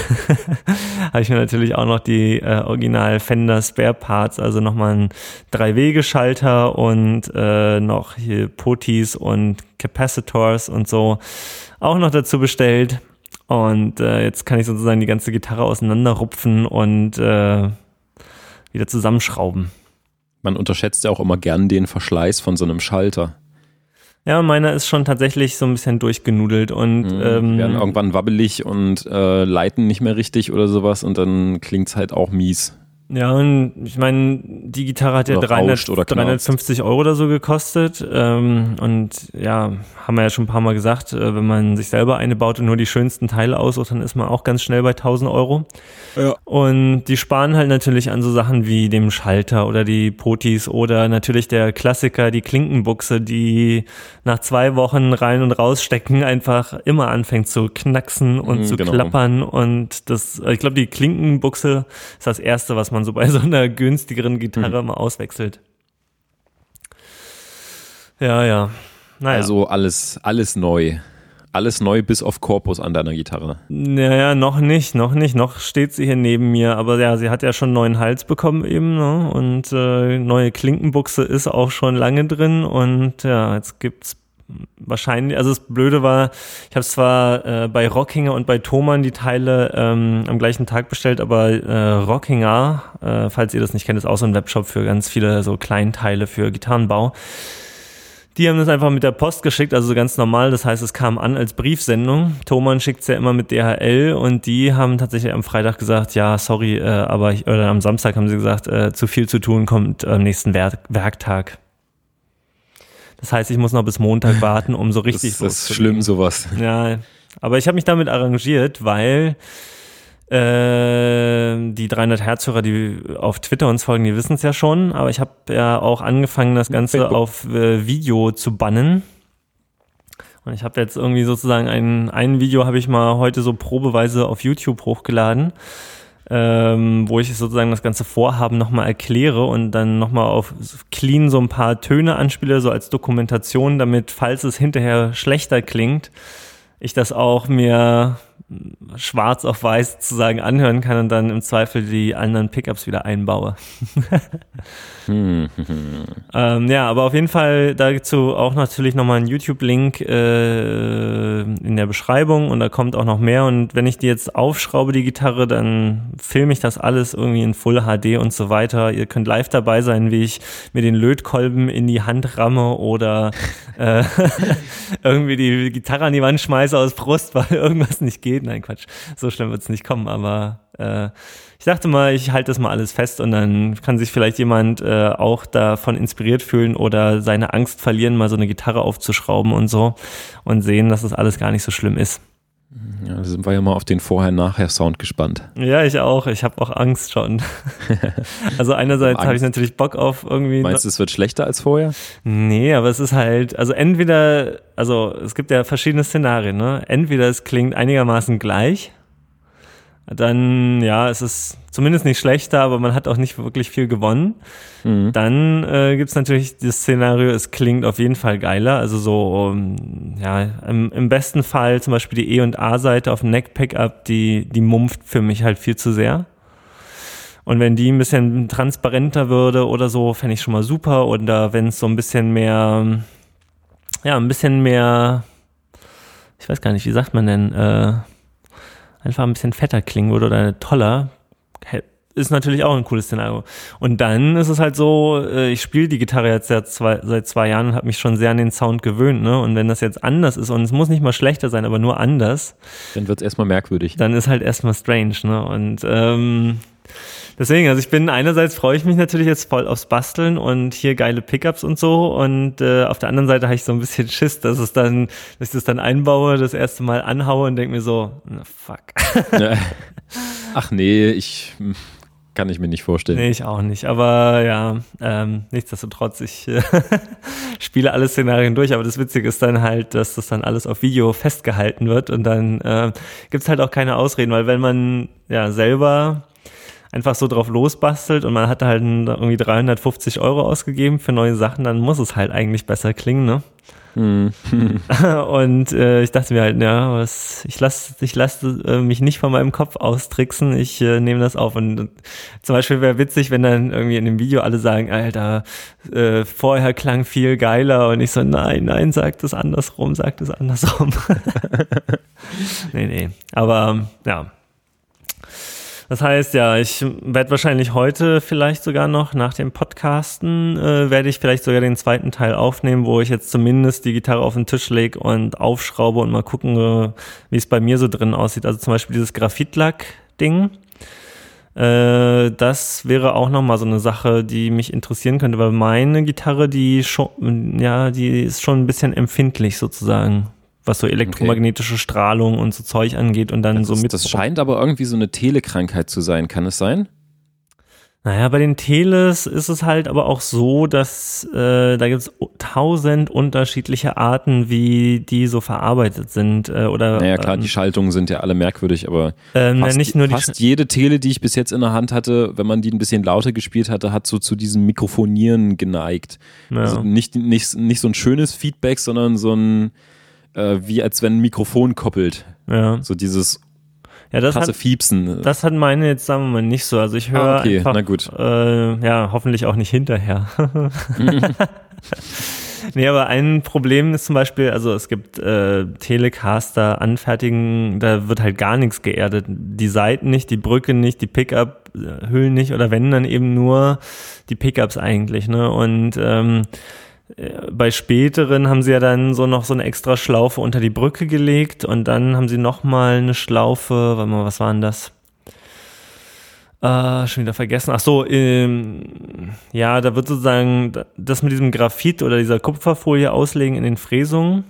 (laughs) habe ich mir natürlich auch noch die äh, Original Fender Spare Parts, also nochmal einen Drei-Wege-Schalter und äh, noch hier Potis und Capacitors und so auch noch dazu bestellt. Und äh, jetzt kann ich sozusagen die ganze Gitarre auseinanderrupfen und äh, wieder zusammenschrauben. Man unterschätzt ja auch immer gern den Verschleiß von so einem Schalter. Ja, meiner ist schon tatsächlich so ein bisschen durchgenudelt und mhm, ähm, werden irgendwann wabbelig und äh, leiten nicht mehr richtig oder sowas und dann klingt es halt auch mies. Ja, und ich meine, die Gitarre hat ja 300, 350 Euro oder so gekostet. Ähm, und ja, haben wir ja schon ein paar Mal gesagt, äh, wenn man sich selber eine baut und nur die schönsten Teile aussucht, dann ist man auch ganz schnell bei 1000 Euro. Ja. Und die sparen halt natürlich an so Sachen wie dem Schalter oder die Potis oder natürlich der Klassiker, die Klinkenbuchse, die nach zwei Wochen rein und rausstecken einfach immer anfängt zu knacksen und mhm, zu genau. klappern. Und das, ich glaube, die Klinkenbuchse ist das erste, was man man so bei so einer (laughs) günstigeren Gitarre hm. mal auswechselt. Ja, ja. Naja. Also alles, alles neu. Alles neu bis auf Korpus an deiner Gitarre. Naja, noch nicht, noch nicht. Noch steht sie hier neben mir. Aber ja, sie hat ja schon einen neuen Hals bekommen eben. Ne? Und äh, neue Klinkenbuchse ist auch schon lange drin. Und ja, jetzt gibt's wahrscheinlich, also das Blöde war, ich habe zwar äh, bei Rockinger und bei Thomann die Teile ähm, am gleichen Tag bestellt, aber äh, Rockinger, äh, falls ihr das nicht kennt, ist auch so ein Webshop für ganz viele so Kleinteile für Gitarrenbau. Die haben das einfach mit der Post geschickt, also ganz normal. Das heißt, es kam an als Briefsendung. Thomann schickt es ja immer mit DHL und die haben tatsächlich am Freitag gesagt, ja, sorry, äh, aber ich, oder am Samstag haben sie gesagt, äh, zu viel zu tun, kommt am nächsten Werk Werktag. Das heißt, ich muss noch bis Montag (laughs) warten, um so richtig. Das, das ist schlimm, sowas. Ja, aber ich habe mich damit arrangiert, weil äh, die 300 Herz-Hörer, die auf Twitter uns folgen, die wissen es ja schon. Aber ich habe ja auch angefangen, das Ganze auf äh, Video zu bannen. Und ich habe jetzt irgendwie sozusagen ein, ein Video habe ich mal heute so probeweise auf YouTube hochgeladen ähm, wo ich sozusagen das ganze Vorhaben nochmal erkläre und dann nochmal auf clean so ein paar Töne anspiele, so als Dokumentation, damit, falls es hinterher schlechter klingt, ich das auch mir schwarz auf weiß sozusagen anhören kann und dann im Zweifel die anderen Pickups wieder einbaue. (laughs) ähm, ja, aber auf jeden Fall dazu auch natürlich nochmal ein YouTube-Link äh, in der Beschreibung und da kommt auch noch mehr. Und wenn ich die jetzt aufschraube, die Gitarre, dann filme ich das alles irgendwie in Full HD und so weiter. Ihr könnt live dabei sein, wie ich mir den Lötkolben in die Hand ramme oder äh, (laughs) irgendwie die Gitarre an die Wand schmeiße aus Brust, weil (laughs) irgendwas nicht geht. (laughs) Nein, Quatsch. So schlimm wird es nicht kommen, aber äh, ich dachte mal, ich halte das mal alles fest und dann kann sich vielleicht jemand äh, auch davon inspiriert fühlen oder seine Angst verlieren, mal so eine Gitarre aufzuschrauben und so und sehen, dass das alles gar nicht so schlimm ist. Ja, da sind wir ja mal auf den Vorher-Nachher-Sound gespannt. Ja, ich auch. Ich habe auch Angst schon. (laughs) also einerseits habe ich natürlich Bock auf irgendwie. Meinst du, es wird schlechter als vorher? Nee, aber es ist halt, also entweder, also es gibt ja verschiedene Szenarien, ne? Entweder es klingt einigermaßen gleich dann ja, es ist zumindest nicht schlechter, aber man hat auch nicht wirklich viel gewonnen. Mhm. Dann äh, gibt es natürlich das Szenario, es klingt auf jeden Fall geiler. Also so, um, ähm, ja, im, im, besten Fall zum Beispiel die E- und A-Seite auf dem Neck-Pickup, die, die mumpft für mich halt viel zu sehr. Und wenn die ein bisschen transparenter würde oder so, fände ich schon mal super. Oder wenn es so ein bisschen mehr, ja, ein bisschen mehr ich weiß gar nicht, wie sagt man denn, äh, einfach ein bisschen fetter klingen würde oder toller, ist natürlich auch ein cooles Szenario. Und dann ist es halt so, äh, ich spiele die Gitarre jetzt seit zwei, seit zwei Jahren und habe mich schon sehr an den Sound gewöhnt. Ne? Und wenn das jetzt anders ist, und es muss nicht mal schlechter sein, aber nur anders. Dann wird es erstmal merkwürdig. Dann ist halt erstmal strange. Ne? Und ähm, deswegen, also ich bin einerseits freue ich mich natürlich jetzt voll aufs Basteln und hier geile Pickups und so. Und äh, auf der anderen Seite habe ich so ein bisschen Schiss, dass es dann, dass ich das dann einbaue, das erste Mal anhaue und denke mir so, na fuck. (laughs) Ach nee, ich kann ich mir nicht vorstellen. Nee, ich auch nicht. Aber ja, ähm, nichtsdestotrotz, ich äh, (laughs) spiele alle Szenarien durch. Aber das Witzige ist dann halt, dass das dann alles auf Video festgehalten wird und dann äh, gibt es halt auch keine Ausreden, weil wenn man ja selber einfach so drauf losbastelt und man hat halt irgendwie 350 Euro ausgegeben für neue Sachen, dann muss es halt eigentlich besser klingen, ne? Hm. (laughs) und äh, ich dachte mir halt, ja, was, ich lasse ich lass, äh, mich nicht von meinem Kopf austricksen, ich äh, nehme das auf. Und, und zum Beispiel wäre witzig, wenn dann irgendwie in dem Video alle sagen, Alter, äh, vorher klang viel geiler und ich so, nein, nein, sagt es andersrum, sagt es andersrum. (laughs) nee, nee. Aber ja, das heißt, ja, ich werde wahrscheinlich heute vielleicht sogar noch nach dem Podcasten, äh, werde ich vielleicht sogar den zweiten Teil aufnehmen, wo ich jetzt zumindest die Gitarre auf den Tisch lege und aufschraube und mal gucken, äh, wie es bei mir so drin aussieht. Also zum Beispiel dieses Graphitlack-Ding. Äh, das wäre auch nochmal so eine Sache, die mich interessieren könnte, weil meine Gitarre, die schon, ja, die ist schon ein bisschen empfindlich sozusagen was so elektromagnetische okay. Strahlung und so Zeug angeht und dann das so mit. Das scheint aber irgendwie so eine Telekrankheit zu sein, kann es sein? Naja, bei den Teles ist es halt aber auch so, dass äh, da gibt es tausend unterschiedliche Arten, wie die so verarbeitet sind. Äh, oder, naja, klar, ähm, die Schaltungen sind ja alle merkwürdig, aber ähm, fast, nicht nur fast jede Tele, die ich bis jetzt in der Hand hatte, wenn man die ein bisschen lauter gespielt hatte, hat so zu diesem Mikrofonieren geneigt. Ja. Also nicht, nicht, nicht so ein schönes Feedback, sondern so ein äh, wie als wenn ein Mikrofon koppelt. Ja. So dieses ja, das krasse hat, Fiepsen. Das hat meine jetzt, sagen wir mal, nicht so. Also ich höre ah, okay, einfach, na gut. Äh, ja, hoffentlich auch nicht hinterher. (laughs) nee, aber ein Problem ist zum Beispiel, also es gibt äh, Telecaster anfertigen, da wird halt gar nichts geerdet. Die Seiten nicht, die Brücke nicht, die Pickup-Hüllen nicht oder wenn dann eben nur die Pickups eigentlich, ne? Und ähm, äh, bei späteren haben sie ja dann so noch so eine extra Schlaufe unter die Brücke gelegt und dann haben sie noch mal eine Schlaufe, warte mal, was war denn das? Äh, schon wieder vergessen. Ach so, ähm, ja, da wird sozusagen das mit diesem Graphit oder dieser Kupferfolie auslegen in den Fräsungen.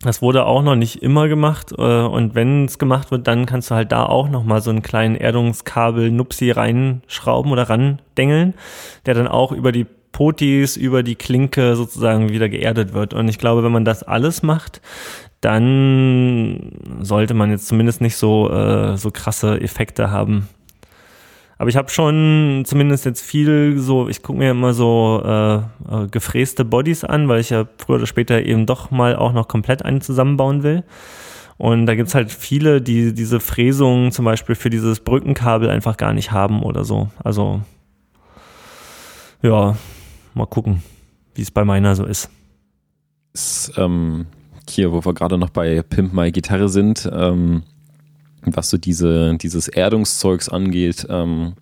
Das wurde auch noch nicht immer gemacht äh, und wenn es gemacht wird, dann kannst du halt da auch noch mal so einen kleinen Erdungskabel Nupsi reinschrauben oder randengeln, der dann auch über die Potis über die Klinke sozusagen wieder geerdet wird. Und ich glaube, wenn man das alles macht, dann sollte man jetzt zumindest nicht so, äh, so krasse Effekte haben. Aber ich habe schon zumindest jetzt viel so, ich gucke mir immer so äh, äh, gefräste Bodies an, weil ich ja früher oder später eben doch mal auch noch komplett einen zusammenbauen will. Und da gibt's halt viele, die diese Fräsungen zum Beispiel für dieses Brückenkabel einfach gar nicht haben oder so. Also ja, Mal gucken, wie es bei meiner so ist. ist ähm, hier, wo wir gerade noch bei Pimp My Gitarre sind, ähm, was so diese, dieses Erdungszeugs angeht, ähm,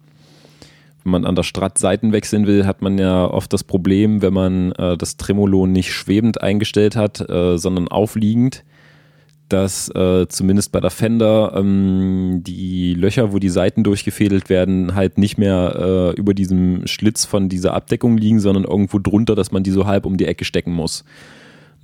wenn man an der Strat Seiten wechseln will, hat man ja oft das Problem, wenn man äh, das Tremolo nicht schwebend eingestellt hat, äh, sondern aufliegend, dass äh, zumindest bei der Fender ähm, die Löcher, wo die Seiten durchgefädelt werden, halt nicht mehr äh, über diesem Schlitz von dieser Abdeckung liegen, sondern irgendwo drunter, dass man die so halb um die Ecke stecken muss.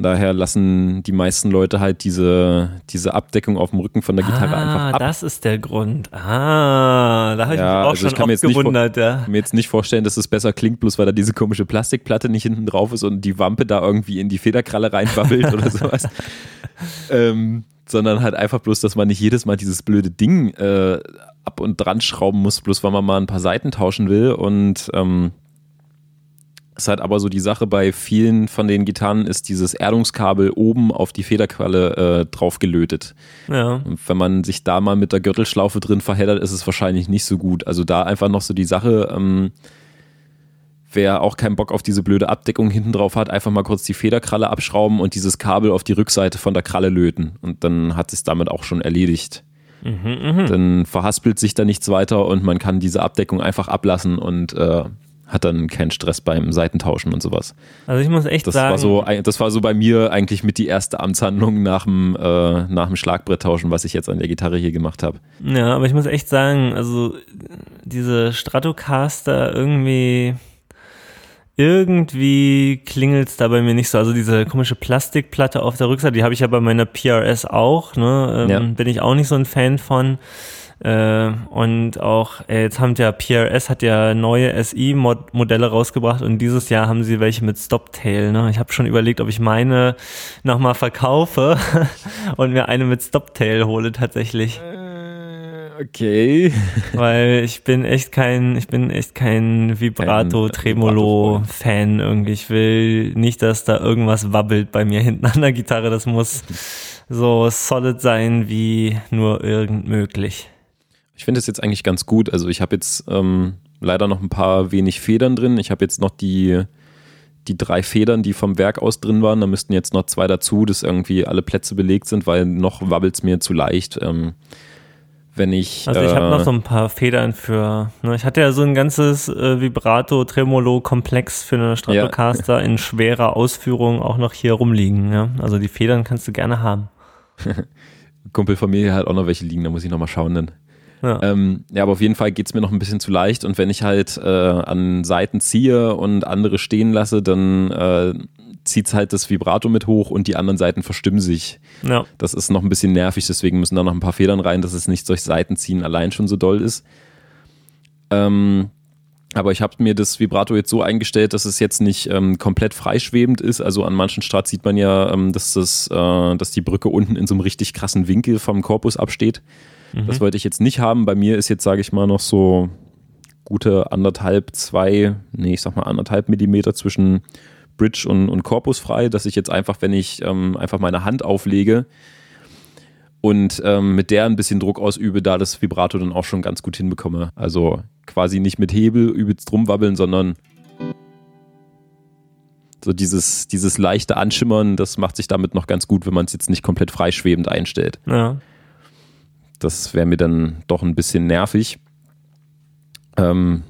Daher lassen die meisten Leute halt diese, diese Abdeckung auf dem Rücken von der Gitarre ah, einfach ab. das ist der Grund. Ah, da habe ich ja, mich auch also schon ich kann mir jetzt gewundert. Nicht, ja. mir jetzt nicht vorstellen, dass es besser klingt, bloß weil da diese komische Plastikplatte nicht hinten drauf ist und die Wampe da irgendwie in die Federkralle reinwabbelt oder (laughs) sowas ähm, sondern halt einfach bloß, dass man nicht jedes Mal dieses blöde Ding äh, ab und dran schrauben muss, bloß weil man mal ein paar Seiten tauschen will. Und ähm, ist halt aber so die Sache bei vielen von den Gitarren ist dieses Erdungskabel oben auf die Federqualle äh, drauf gelötet. Ja. Und wenn man sich da mal mit der Gürtelschlaufe drin verheddert, ist es wahrscheinlich nicht so gut. Also da einfach noch so die Sache, ähm, wer auch keinen Bock auf diese blöde Abdeckung hinten drauf hat, einfach mal kurz die Federkralle abschrauben und dieses Kabel auf die Rückseite von der Kralle löten. Und dann hat es damit auch schon erledigt. Mhm, mh. Dann verhaspelt sich da nichts weiter und man kann diese Abdeckung einfach ablassen und äh, hat dann keinen Stress beim Seitentauschen und sowas. Also ich muss echt das sagen. War so, das war so bei mir eigentlich mit die erste Amtshandlung nach dem, äh, nach dem Schlagbretttauschen, was ich jetzt an der Gitarre hier gemacht habe. Ja, aber ich muss echt sagen, also diese Stratocaster irgendwie irgendwie klingelt es da bei mir nicht so. Also diese komische Plastikplatte auf der Rückseite, die habe ich ja bei meiner PRS auch. Ne? Ähm, ja. Bin ich auch nicht so ein Fan von. Äh, und auch, äh, jetzt haben ja PRS hat ja neue SI-Modelle rausgebracht und dieses Jahr haben sie welche mit Stoptail. Ne? Ich habe schon überlegt, ob ich meine nochmal verkaufe (laughs) und mir eine mit Stoptail hole tatsächlich. Okay. (laughs) Weil ich bin echt kein, ich bin echt kein Vibrato-Tremolo-Fan irgendwie. Ich will nicht, dass da irgendwas wabbelt bei mir (laughs) hinten an der Gitarre. Das muss so solid sein wie nur irgend möglich. Ich finde es jetzt eigentlich ganz gut. Also ich habe jetzt ähm, leider noch ein paar wenig Federn drin. Ich habe jetzt noch die, die drei Federn, die vom Werk aus drin waren. Da müssten jetzt noch zwei dazu, dass irgendwie alle Plätze belegt sind, weil noch wabbelt es mir zu leicht. Ähm, wenn ich. Also ich äh, habe noch so ein paar Federn für. Ne, ich hatte ja so ein ganzes äh, Vibrato-Tremolo-Komplex für eine Stratocaster ja. in schwerer Ausführung auch noch hier rumliegen. Ja? Also die Federn kannst du gerne haben. (laughs) Kumpel von mir hat auch noch welche liegen, da muss ich nochmal schauen dann. Ja. Ähm, ja, aber auf jeden Fall geht es mir noch ein bisschen zu leicht und wenn ich halt äh, an Seiten ziehe und andere stehen lasse, dann äh, zieht es halt das Vibrato mit hoch und die anderen Seiten verstimmen sich. Ja. Das ist noch ein bisschen nervig, deswegen müssen da noch ein paar Federn rein, dass es nicht durch Seitenziehen allein schon so doll ist. Ähm, aber ich habe mir das Vibrato jetzt so eingestellt, dass es jetzt nicht ähm, komplett freischwebend ist. Also an manchen Start sieht man ja, ähm, dass, das, äh, dass die Brücke unten in so einem richtig krassen Winkel vom Korpus absteht. Mhm. Das wollte ich jetzt nicht haben. Bei mir ist jetzt, sage ich mal, noch so gute anderthalb, zwei, nee, ich sag mal anderthalb Millimeter zwischen Bridge und, und Korpus frei, dass ich jetzt einfach, wenn ich ähm, einfach meine Hand auflege und ähm, mit der ein bisschen Druck ausübe, da das Vibrato dann auch schon ganz gut hinbekomme. Also quasi nicht mit Hebel übelst rumwabbeln, sondern so dieses, dieses leichte Anschimmern, das macht sich damit noch ganz gut, wenn man es jetzt nicht komplett freischwebend einstellt. Ja. Das wäre mir dann doch ein bisschen nervig. Ähm,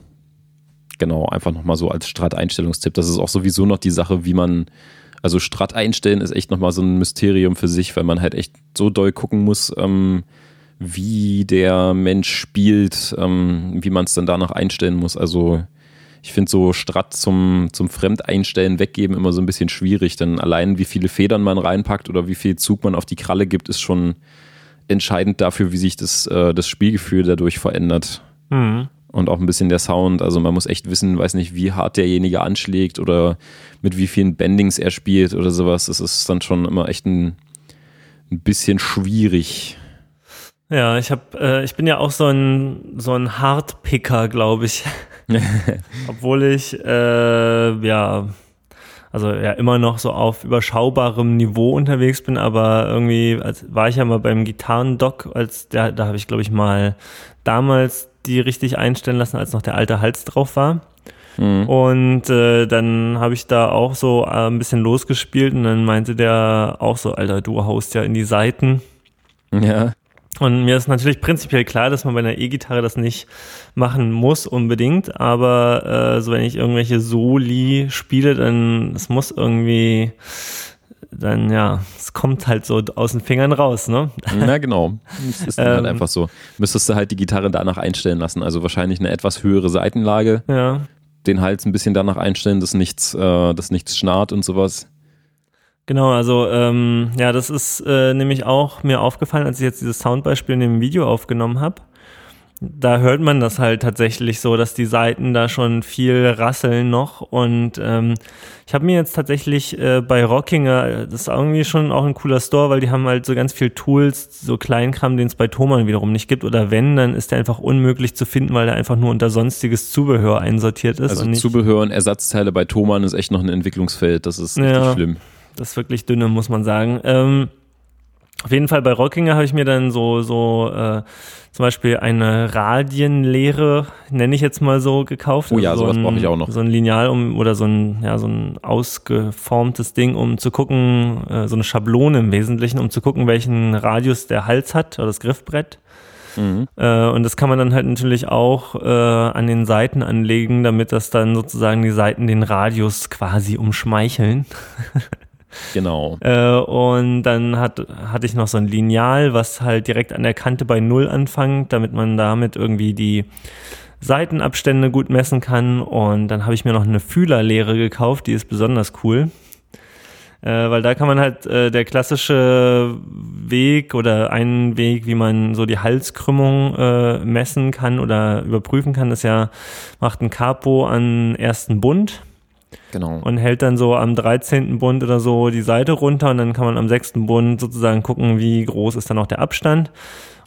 genau, einfach nochmal so als Strat-Einstellungstipp. Das ist auch sowieso noch die Sache, wie man, also Strat einstellen ist echt nochmal so ein Mysterium für sich, weil man halt echt so doll gucken muss, ähm, wie der Mensch spielt, ähm, wie man es dann danach einstellen muss. Also ich finde so Strat zum, zum Fremdeinstellen weggeben immer so ein bisschen schwierig, denn allein wie viele Federn man reinpackt oder wie viel Zug man auf die Kralle gibt, ist schon entscheidend dafür, wie sich das, äh, das Spielgefühl dadurch verändert. Mhm und auch ein bisschen der Sound. Also man muss echt wissen, weiß nicht, wie hart derjenige anschlägt oder mit wie vielen Bendings er spielt oder sowas. Das ist dann schon immer echt ein, ein bisschen schwierig. Ja, ich habe, äh, ich bin ja auch so ein so ein Hardpicker, glaube ich. (laughs) Obwohl ich äh, ja also ja immer noch so auf überschaubarem Niveau unterwegs bin, aber irgendwie als, war ich ja mal beim Gitarrendoc, als der, da habe ich glaube ich mal damals die richtig einstellen lassen, als noch der alte Hals drauf war. Mhm. Und äh, dann habe ich da auch so äh, ein bisschen losgespielt und dann meinte der auch so, Alter, du haust ja in die Seiten. Ja. Und mir ist natürlich prinzipiell klar, dass man bei einer E-Gitarre das nicht machen muss unbedingt, aber äh, so wenn ich irgendwelche Soli spiele, dann es muss irgendwie dann ja, es kommt halt so aus den Fingern raus, ne? Na genau. Das ist dann halt ähm, halt einfach so. Müsstest du halt die Gitarre danach einstellen lassen. Also wahrscheinlich eine etwas höhere Seitenlage. Ja. Den Hals ein bisschen danach einstellen, dass nichts, äh, dass nichts schnarrt und sowas. Genau, also ähm, ja, das ist äh, nämlich auch mir aufgefallen, als ich jetzt dieses Soundbeispiel in dem Video aufgenommen habe da hört man das halt tatsächlich so, dass die Seiten da schon viel rasseln noch. Und ähm, ich habe mir jetzt tatsächlich äh, bei Rockinger, das ist irgendwie schon auch ein cooler Store, weil die haben halt so ganz viel Tools, so Kleinkram, den es bei Thomann wiederum nicht gibt. Oder wenn, dann ist der einfach unmöglich zu finden, weil der einfach nur unter sonstiges Zubehör einsortiert ist. Also und Zubehör und Ersatzteile bei Thomann ist echt noch ein Entwicklungsfeld. Das ist richtig ja, schlimm. Das ist wirklich dünne, muss man sagen. Ähm, Auf jeden Fall bei Rockinger habe ich mir dann so, so äh, zum Beispiel eine Radienlehre, nenne ich jetzt mal so, gekauft. Oh ja, also sowas brauche ich auch noch. So ein Lineal um, oder so ein, ja, so ein ausgeformtes Ding, um zu gucken, äh, so eine Schablone im Wesentlichen, um zu gucken, welchen Radius der Hals hat oder das Griffbrett. Mhm. Äh, und das kann man dann halt natürlich auch äh, an den Seiten anlegen, damit das dann sozusagen die Seiten den Radius quasi umschmeicheln. (laughs) Genau. Äh, und dann hat, hatte ich noch so ein Lineal, was halt direkt an der Kante bei Null anfängt, damit man damit irgendwie die Seitenabstände gut messen kann. Und dann habe ich mir noch eine Fühlerlehre gekauft, die ist besonders cool. Äh, weil da kann man halt äh, der klassische Weg oder ein Weg, wie man so die Halskrümmung äh, messen kann oder überprüfen kann, ist ja, macht ein Capo an ersten Bund Genau. und hält dann so am 13. Bund oder so die Seite runter und dann kann man am 6. Bund sozusagen gucken, wie groß ist dann auch der Abstand.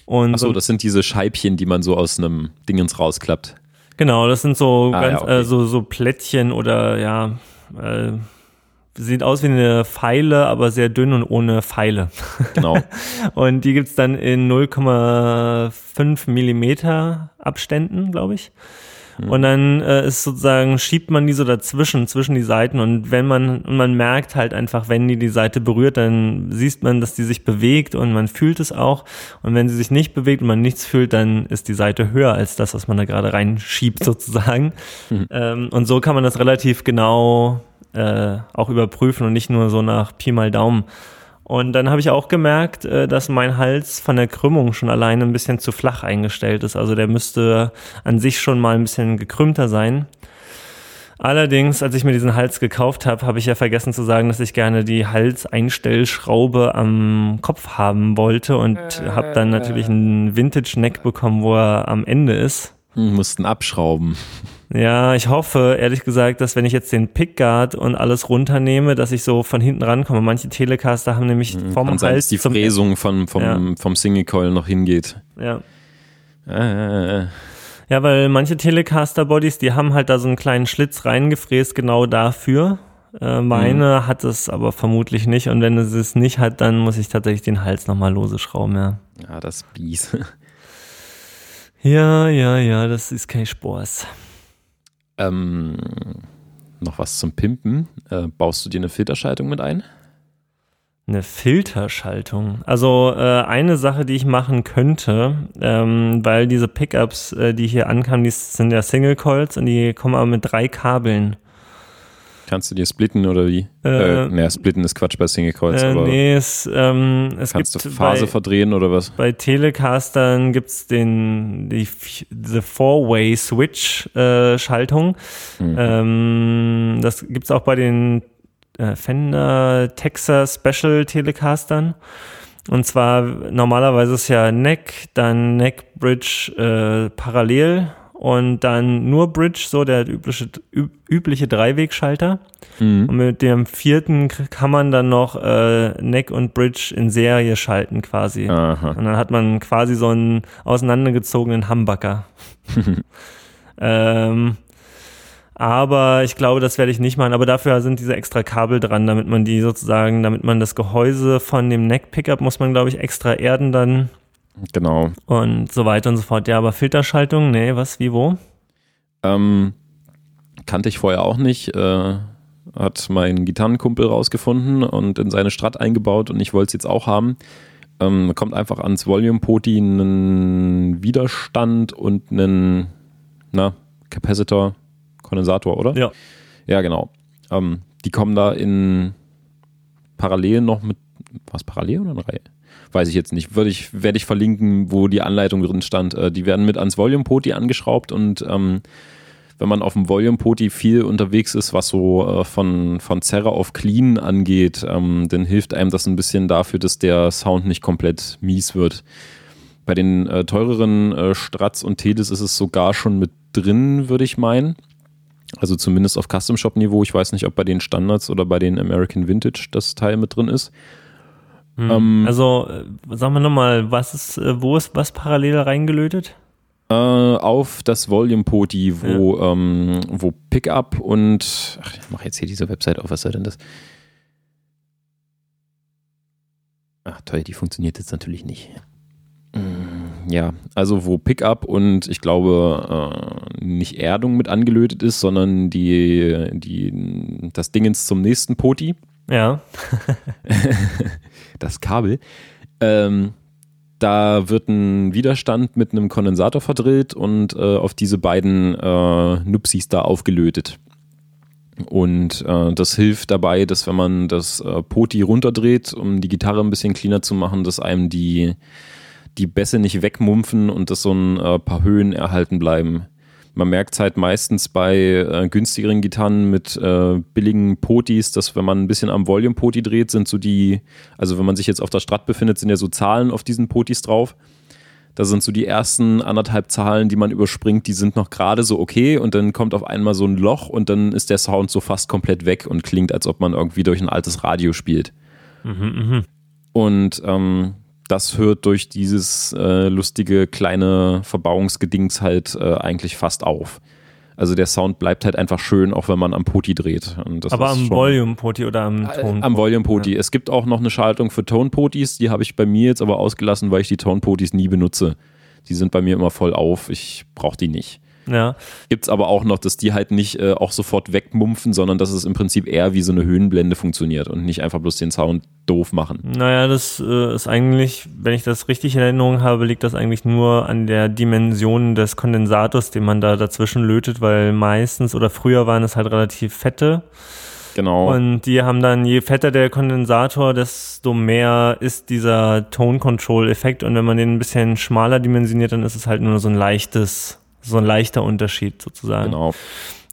Und Achso, so, das sind diese Scheibchen, die man so aus einem Dingens rausklappt. genau, das sind so Ah, ganz ja, okay. äh, so, so Plättchen oder ja, äh, sieht aus wie eine Pfeile, aber sehr dünn und ohne Pfeile. Genau. (laughs) Und die gibt's dann in 0,5 Millimeter Abständen, glaube ich. Und dann äh, ist sozusagen, schiebt man die so dazwischen, zwischen die Seiten und wenn man, und man merkt halt einfach, wenn die die Seite berührt, dann sieht man, dass die sich bewegt und man fühlt es auch. Und wenn sie sich nicht bewegt und man nichts fühlt, dann ist die Seite höher als das, was man da gerade reinschiebt (laughs) sozusagen. Ähm, und so kann man das relativ genau äh, auch überprüfen und nicht nur so nach Pi mal Daumen. Und dann habe ich auch gemerkt, äh, dass mein Hals von der Krümmung schon alleine ein bisschen zu flach eingestellt ist. Also der müsste an sich schon mal ein bisschen gekrümmter sein. Allerdings, als ich mir diesen Hals gekauft habe, habe ich ja vergessen zu sagen, dass ich gerne die Halseinstellschraube am Kopf haben wollte und habe dann natürlich einen Vintage-Neck bekommen, wo er am Ende ist. Mussten abschrauben. Ja, ich hoffe, ehrlich gesagt, dass wenn ich jetzt den Pickguard und alles runternehme, dass ich so von hinten rankomme. Manche Telecaster haben nämlich vom Kann sein, dass Hals die Fräsung vom, vom, Ja. vom Single Coil noch hingeht. Ja. Äh, ja, weil manche Telecaster-Bodies, die haben halt da so einen kleinen Schlitz reingefräst, genau dafür. Äh, meine hat es aber vermutlich nicht. Und wenn es es nicht hat, dann muss ich tatsächlich den Hals nochmal lose schrauben, ja. ja, das Bies. (laughs) Ja, ja, ja, das ist kein Spaß. Ähm, noch was zum Pimpen. Äh, baust du dir eine Filterschaltung mit ein? Eine Filterschaltung. Also äh, eine Sache, die ich machen könnte, ähm, weil diese Pickups, äh, die hier ankamen, die sind ja Single Coils und die kommen aber mit drei Kabeln. Kannst du dir splitten oder wie? Äh, Äh, naja, splitten ist Quatsch bei Single Coils, Äh, aber nee, es, ähm, es kannst gibt du Phase bei, verdrehen oder was? bei Telecastern gibt's den die the Four-Way Switch äh, Schaltung. Mhm. Ähm, das gibt's auch bei den äh, Fender Texas Special Telecastern. Und zwar normalerweise ist ja Neck, dann Neck Bridge äh, parallel und dann nur Bridge, so der übliche, üb, übliche Dreiwegschalter. Mhm. Und mit dem vierten kann man dann noch äh, Neck und Bridge in Serie schalten quasi. Aha. Und dann hat man quasi so einen auseinandergezogenen Humbucker. (laughs) ähm, aber ich glaube, das werde ich nicht machen. Aber dafür sind diese extra Kabel dran, damit man die sozusagen, damit man das Gehäuse von dem Neck-Pickup muss man, glaube ich, extra erden dann Genau. und so weiter und so fort. Ja, aber Filterschaltung, nee, was, wie, wo? Ähm, kannte ich vorher auch nicht. Äh, hat mein Gitarrenkumpel rausgefunden und in seine Strat eingebaut und ich wollte es jetzt auch haben. Ähm, kommt einfach ans Volume-Poti einen Widerstand und einen na, Capacitor, Kondensator, oder? Ja. Ja, genau. Ähm, die kommen da in parallel noch mit, was parallel oder eine Reihe? Weiß ich jetzt nicht. Würde ich, werde ich verlinken, wo die Anleitung drin stand. Äh, die werden mit ans Volume-Poti angeschraubt und ähm, wenn man auf dem Volume-Poti viel unterwegs ist, was so äh, von, von Zerre auf Clean angeht, ähm, dann hilft einem das ein bisschen dafür, dass der Sound nicht komplett mies wird. Bei den äh, teureren äh, Strats und Teles ist es sogar schon mit drin, würde ich meinen. Also zumindest auf Custom Shop Niveau. Ich weiß nicht, ob bei den Standards oder bei den American Vintage das Teil mit drin ist. Hm. Ähm, also, äh, sagen wir nochmal, was ist, äh, wo ist was parallel reingelötet? Äh, auf das Volume Poti, wo, ähm, wo Pickup und ach, ich mache jetzt hier diese Website auf, was soll denn das? Ach toll, die funktioniert jetzt natürlich nicht. Mm, ja, also wo Pickup und ich glaube äh, nicht Erdung mit angelötet ist, sondern die, die, das Dingens zum nächsten Poti. Ja. (laughs) das Kabel. Ähm, da wird ein Widerstand mit einem Kondensator verdrillt und äh, auf diese beiden äh, Nupsis da aufgelötet. Und äh, das hilft dabei, dass wenn man das äh, Poti runterdreht, um die Gitarre ein bisschen cleaner zu machen, dass einem die, die Bässe nicht wegmumpfen und dass so ein äh, paar Höhen erhalten bleiben. Man merkt es halt meistens bei äh, günstigeren Gitarren mit äh, billigen Potis, dass wenn man ein bisschen am Volume-Poti dreht, sind so die, also wenn man sich jetzt auf der Strat befindet, sind ja so Zahlen auf diesen Potis drauf. Da sind so die ersten anderthalb Zahlen, die man überspringt, die sind noch gerade so okay und dann kommt auf einmal so ein Loch und dann ist der Sound so fast komplett weg und klingt, als ob man irgendwie durch ein altes Radio spielt. Mhm, mh. Und ähm, das hört durch dieses äh, lustige kleine Verbauungsgedings halt äh, eigentlich fast auf. Also der Sound bleibt halt einfach schön, auch wenn man am Poti dreht. Aber am Volume-Poti oder am äh, Ton? Am Volume-Poti. Ja. Es gibt auch noch eine Schaltung für Tone-Potis, die habe ich bei mir jetzt aber ausgelassen, weil ich die Tone-Potis nie benutze. Die sind bei mir immer voll auf, ich brauche die nicht. Ja. Gibt es aber auch noch, dass die halt nicht äh, auch sofort wegmumpfen, sondern dass es im Prinzip eher wie so eine Höhenblende funktioniert und nicht einfach bloß den Sound doof machen. Naja, das äh, ist eigentlich, wenn ich das richtig in Erinnerung habe, liegt das eigentlich nur an der Dimension des Kondensators, den man da dazwischen lötet, weil meistens oder früher waren es halt relativ fette. Genau. Und die haben dann, je fetter der Kondensator, desto mehr ist dieser Tone Control Effekt. Und wenn man den ein bisschen schmaler dimensioniert, dann ist es halt nur so ein leichtes so ein leichter Unterschied sozusagen. Genau.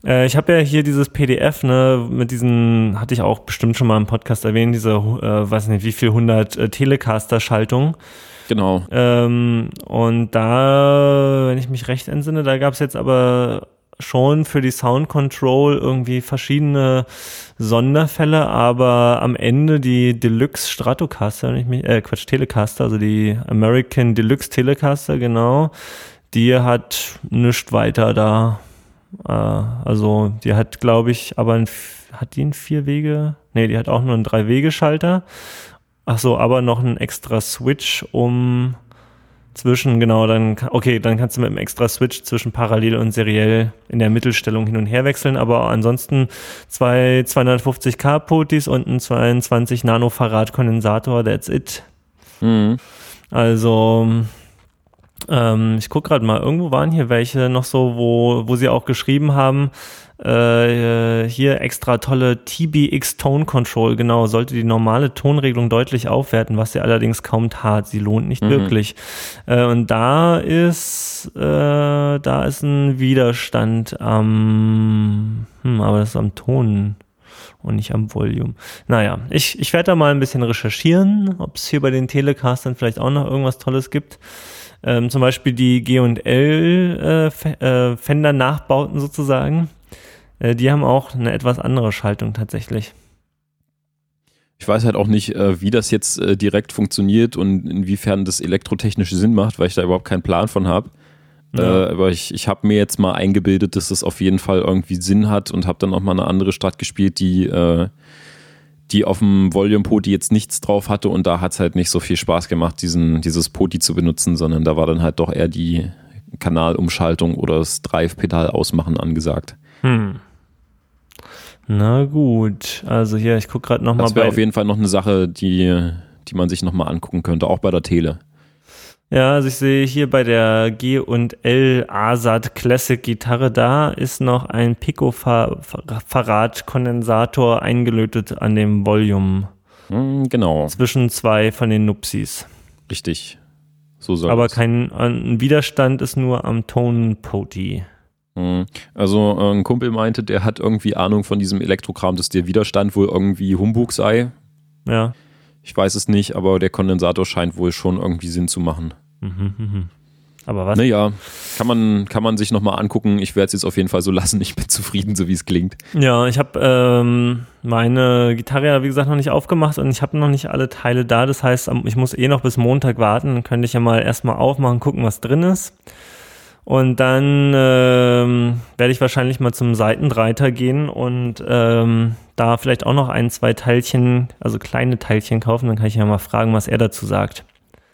Äh, ich habe ja hier dieses PDF, ne, mit diesen, hatte ich auch bestimmt schon mal im Podcast erwähnt, diese, äh, weiß nicht, wie viel 100 äh, Telecaster-Schaltung. Genau. Ähm, und da, wenn ich mich recht entsinne, da gab es jetzt aber schon für die Sound Control irgendwie verschiedene Sonderfälle, aber am Ende die Deluxe Stratocaster, wenn ich mich, äh, Quatsch, Telecaster, also die American Deluxe Telecaster, genau, die hat nichts weiter da. Äh, also die hat, glaube ich, aber ein, hat die einen vier Wege? Nee, die hat auch nur einen drei Wege Schalter. Ach so, aber noch einen extra Switch um zwischen genau dann okay, dann kannst du mit einem extra Switch zwischen parallel und seriell in der Mittelstellung hin und her wechseln, aber ansonsten zwei 250k Potis und ein 22 Nanofarad Kondensator, that's it. Mhm. Also ähm, ich gucke gerade mal, irgendwo waren hier welche noch so, wo, wo sie auch geschrieben haben, äh, hier extra tolle TBX Tone Control, genau, sollte die normale Tonregelung deutlich aufwerten, was sie allerdings kaum tat. Sie lohnt nicht mhm. wirklich. Äh, und da ist, äh, da ist ein Widerstand am, hm, aber das ist am Ton und nicht am Volume. Naja, ich, ich werde da mal ein bisschen recherchieren, ob es hier bei den Telecastern vielleicht auch noch irgendwas Tolles gibt. Ähm, zum Beispiel die G&L äh, äh, Fender Nachbauten sozusagen. Äh, die haben auch eine etwas andere Schaltung tatsächlich. Ich weiß halt auch nicht, äh, wie das jetzt äh, direkt funktioniert und inwiefern das elektrotechnisch Sinn macht, weil ich da überhaupt keinen Plan von habe. Ja. Äh, aber ich, ich habe mir jetzt mal eingebildet, dass das auf jeden Fall irgendwie Sinn hat und habe dann auch mal eine andere Stadt gespielt, die äh, die auf dem Volume Poti jetzt nichts drauf hatte und da hat es halt nicht so viel Spaß gemacht, diesen, dieses Poti zu benutzen, sondern da war dann halt doch eher die Kanalumschaltung oder das Drive-Pedal ausmachen angesagt. Hm. Na gut, also hier, ich gucke gerade nochmal bei. Das wäre auf jeden Fall noch eine Sache, die, die man sich nochmal angucken könnte, auch bei der Tele. Ja, also ich sehe hier bei der G und L ASAT Classic Gitarre, da ist noch ein Pico Farad Kondensator eingelötet an dem Volume. Hm, genau. Zwischen zwei von den Nupsis. Richtig. So soll Aber kein ein Widerstand ist nur am Tone Poti. Hm. Also äh, ein Kumpel meinte, der hat irgendwie Ahnung von diesem Elektrokram, dass der Widerstand wohl irgendwie Humbug sei. Ja. Ich weiß es nicht, aber der Kondensator scheint wohl schon irgendwie Sinn zu machen. Mhm, mhm. Aber was? Naja, kann man, kann man sich nochmal angucken. Ich werde es jetzt auf jeden Fall so (laughs) lassen. Ich bin zufrieden, so wie es klingt. Ja, ich habe ähm, meine Gitarre ja, wie gesagt, noch nicht aufgemacht und ich habe noch nicht alle Teile da. Das heißt, ich muss eh noch bis Montag warten. Dann könnte ich ja mal erstmal aufmachen, gucken, was drin ist. Und dann ähm, werde ich wahrscheinlich mal zum Seitendreiter gehen und ähm, da vielleicht auch noch ein, zwei Teilchen, also kleine Teilchen kaufen. Dann kann ich ja mal fragen, was er dazu sagt.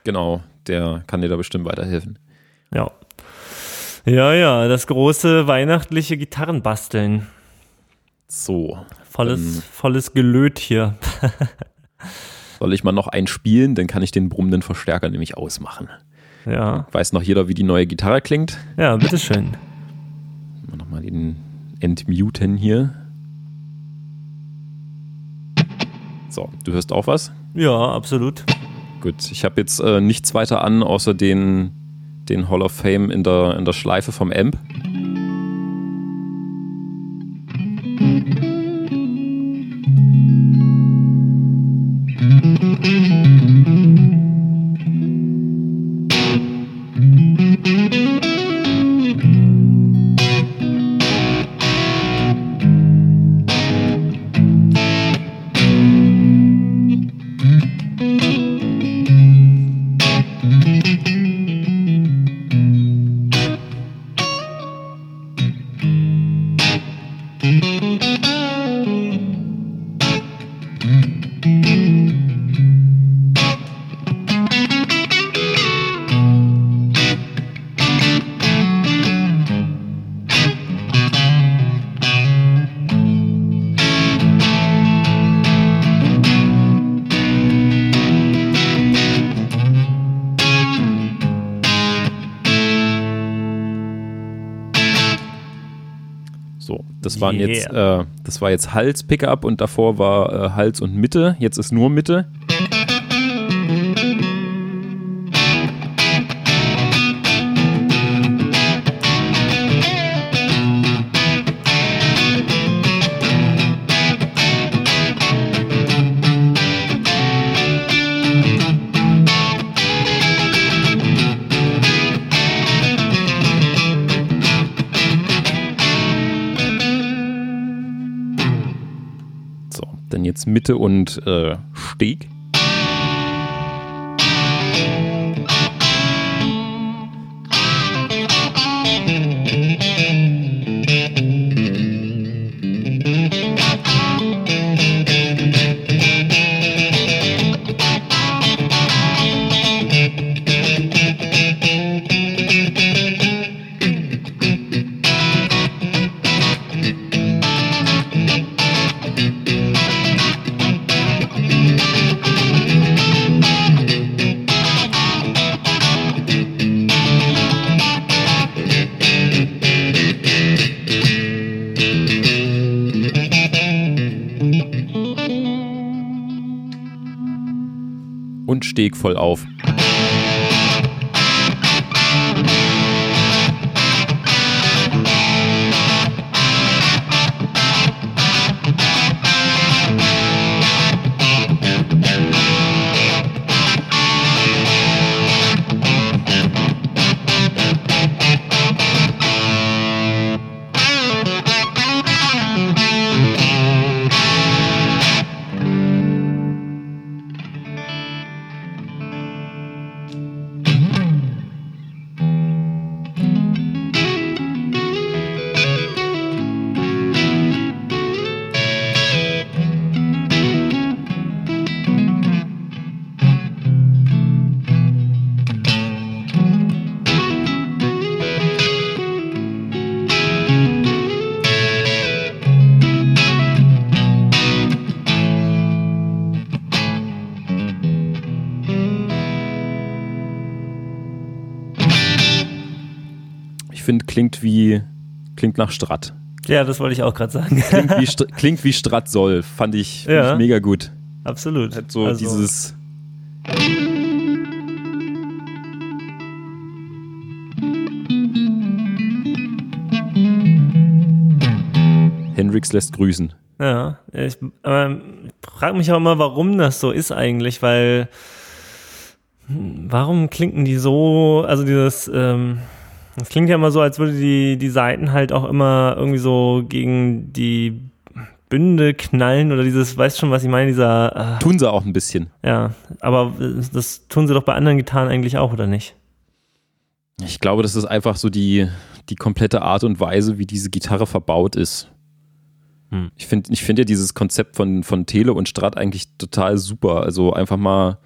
Genau, der kann dir da bestimmt weiterhelfen. Ja. Ja, ja, das große weihnachtliche Gitarrenbasteln. So. Volles, volles Gelöt hier. (laughs) soll ich mal noch einspielen? Dann kann ich den brummenden Verstärker nämlich ausmachen. Ja. Weiß noch jeder, wie die neue Gitarre klingt? Ja, bitteschön. Nochmal den Entmuten hier. So, du hörst auch was? Ja, absolut. Gut, ich habe jetzt äh, nichts weiter an, außer den, den Hall of Fame in der, in der Schleife vom Amp. Das waren yeah. jetzt, äh, das war jetzt Hals Pickup und davor war äh, Hals und Mitte. Jetzt ist nur Mitte. Jetzt Mitte und äh, Steg. Steg klingt wie, klingt nach Strat. Ja, das wollte ich auch gerade sagen. Klingt wie, (laughs) klingt wie Strat soll, fand ich, fand ja, ich mega gut. Absolut. Hat so also. dieses. Hendrix lässt grüßen. Ja, ich ähm, frage mich auch immer, warum das so ist eigentlich, weil hm, warum klinken die so, also dieses, ähm, das klingt ja immer so, als würde die, die Seiten halt auch immer irgendwie so gegen die Bünde knallen oder dieses, weißt schon, was ich meine, dieser. Äh, tun sie auch ein bisschen. Ja, aber das tun sie doch bei anderen Gitarren eigentlich auch, oder nicht? Ich glaube, das ist einfach so die, die komplette Art und Weise, wie diese Gitarre verbaut ist. Hm. Ich finde ich find ja dieses Konzept von, von Tele und Strat eigentlich total super. Also einfach mal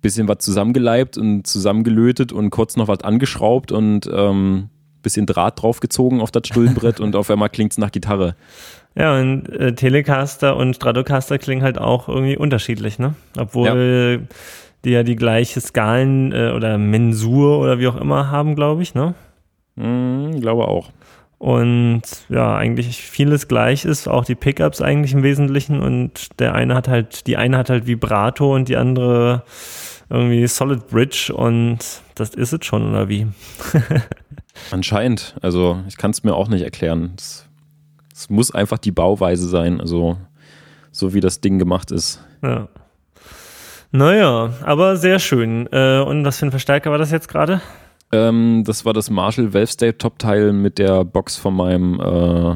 bisschen was zusammengeleibt und zusammengelötet und kurz noch was angeschraubt und ähm, bisschen Draht draufgezogen auf das Stullenbrett (laughs) und auf einmal klingt es nach Gitarre. Ja, und äh, Telecaster und Stratocaster klingen halt auch irgendwie unterschiedlich, ne? Obwohl ja. die ja die gleiche Skalen äh, oder Mensur oder wie auch immer haben, glaube ich, ne? Mm, glaube auch. Und ja, eigentlich vieles gleich ist, auch die Pickups eigentlich im Wesentlichen. Und der eine hat halt, die eine hat halt Vibrato und die andere irgendwie Solid Bridge und das ist es schon, oder wie? (laughs) Anscheinend. Also ich kann es mir auch nicht erklären. Es, es, muss einfach die Bauweise sein, also so wie das Ding gemacht ist. Ja. Naja, aber sehr schön. Äh, und was für ein Verstärker war das jetzt gerade? Ähm, das war das Marshall Valve State Top Teil mit der Box von meinem äh,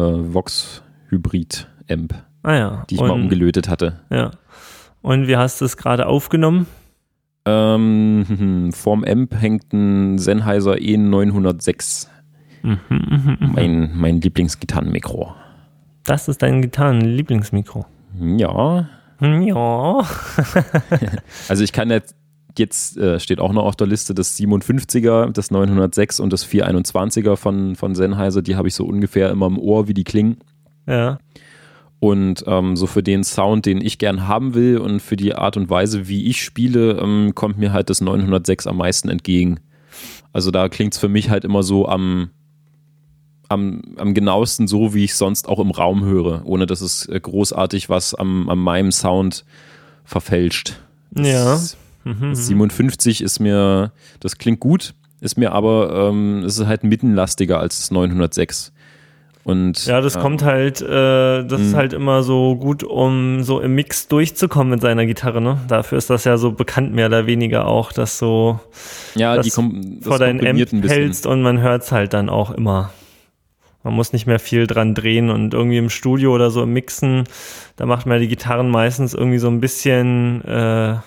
äh, Vox Hybrid Amp, ah ja. die ich und, mal umgelötet hatte. Ja. Und wie hast du es gerade aufgenommen? Ähm, (laughs) vorm Amp hängt ein Sennheiser E906. Mhm, mh, mh. Mein, mein Lieblingsgitarrenmikro. Das ist dein Gitarrenlieblingsmikro? Ja. Ja. (laughs) also ich kann jetzt, jetzt äh, steht auch noch auf der Liste das 57er, das 906 und das 421er von, von Sennheiser. Die habe ich so ungefähr immer im Ohr, wie die klingen. Ja. Und ähm, so für den Sound, den ich gern haben will und für die Art und Weise, wie ich spiele, ähm, kommt mir halt das 906 am meisten entgegen. Also da klingt es für mich halt immer so am, am, am genauesten so, wie ich sonst auch im Raum höre, ohne dass es äh, großartig was am, an meinem Sound verfälscht. Das ja. Mhm, 57 mhm. ist mir, das klingt gut, ist mir aber, ähm, ist halt mittenlastiger als das 906. Und, ja, das ja. kommt halt, äh, das mhm. ist halt immer so gut, um so im Mix durchzukommen mit seiner Gitarre, ne? Dafür ist das ja so bekannt, mehr oder weniger auch, dass so ja, das die kom vor deinen Amp hältst und man hört es halt dann auch immer. Man muss nicht mehr viel dran drehen und irgendwie im Studio oder so im Mixen, da macht man die Gitarren meistens irgendwie so ein bisschen äh,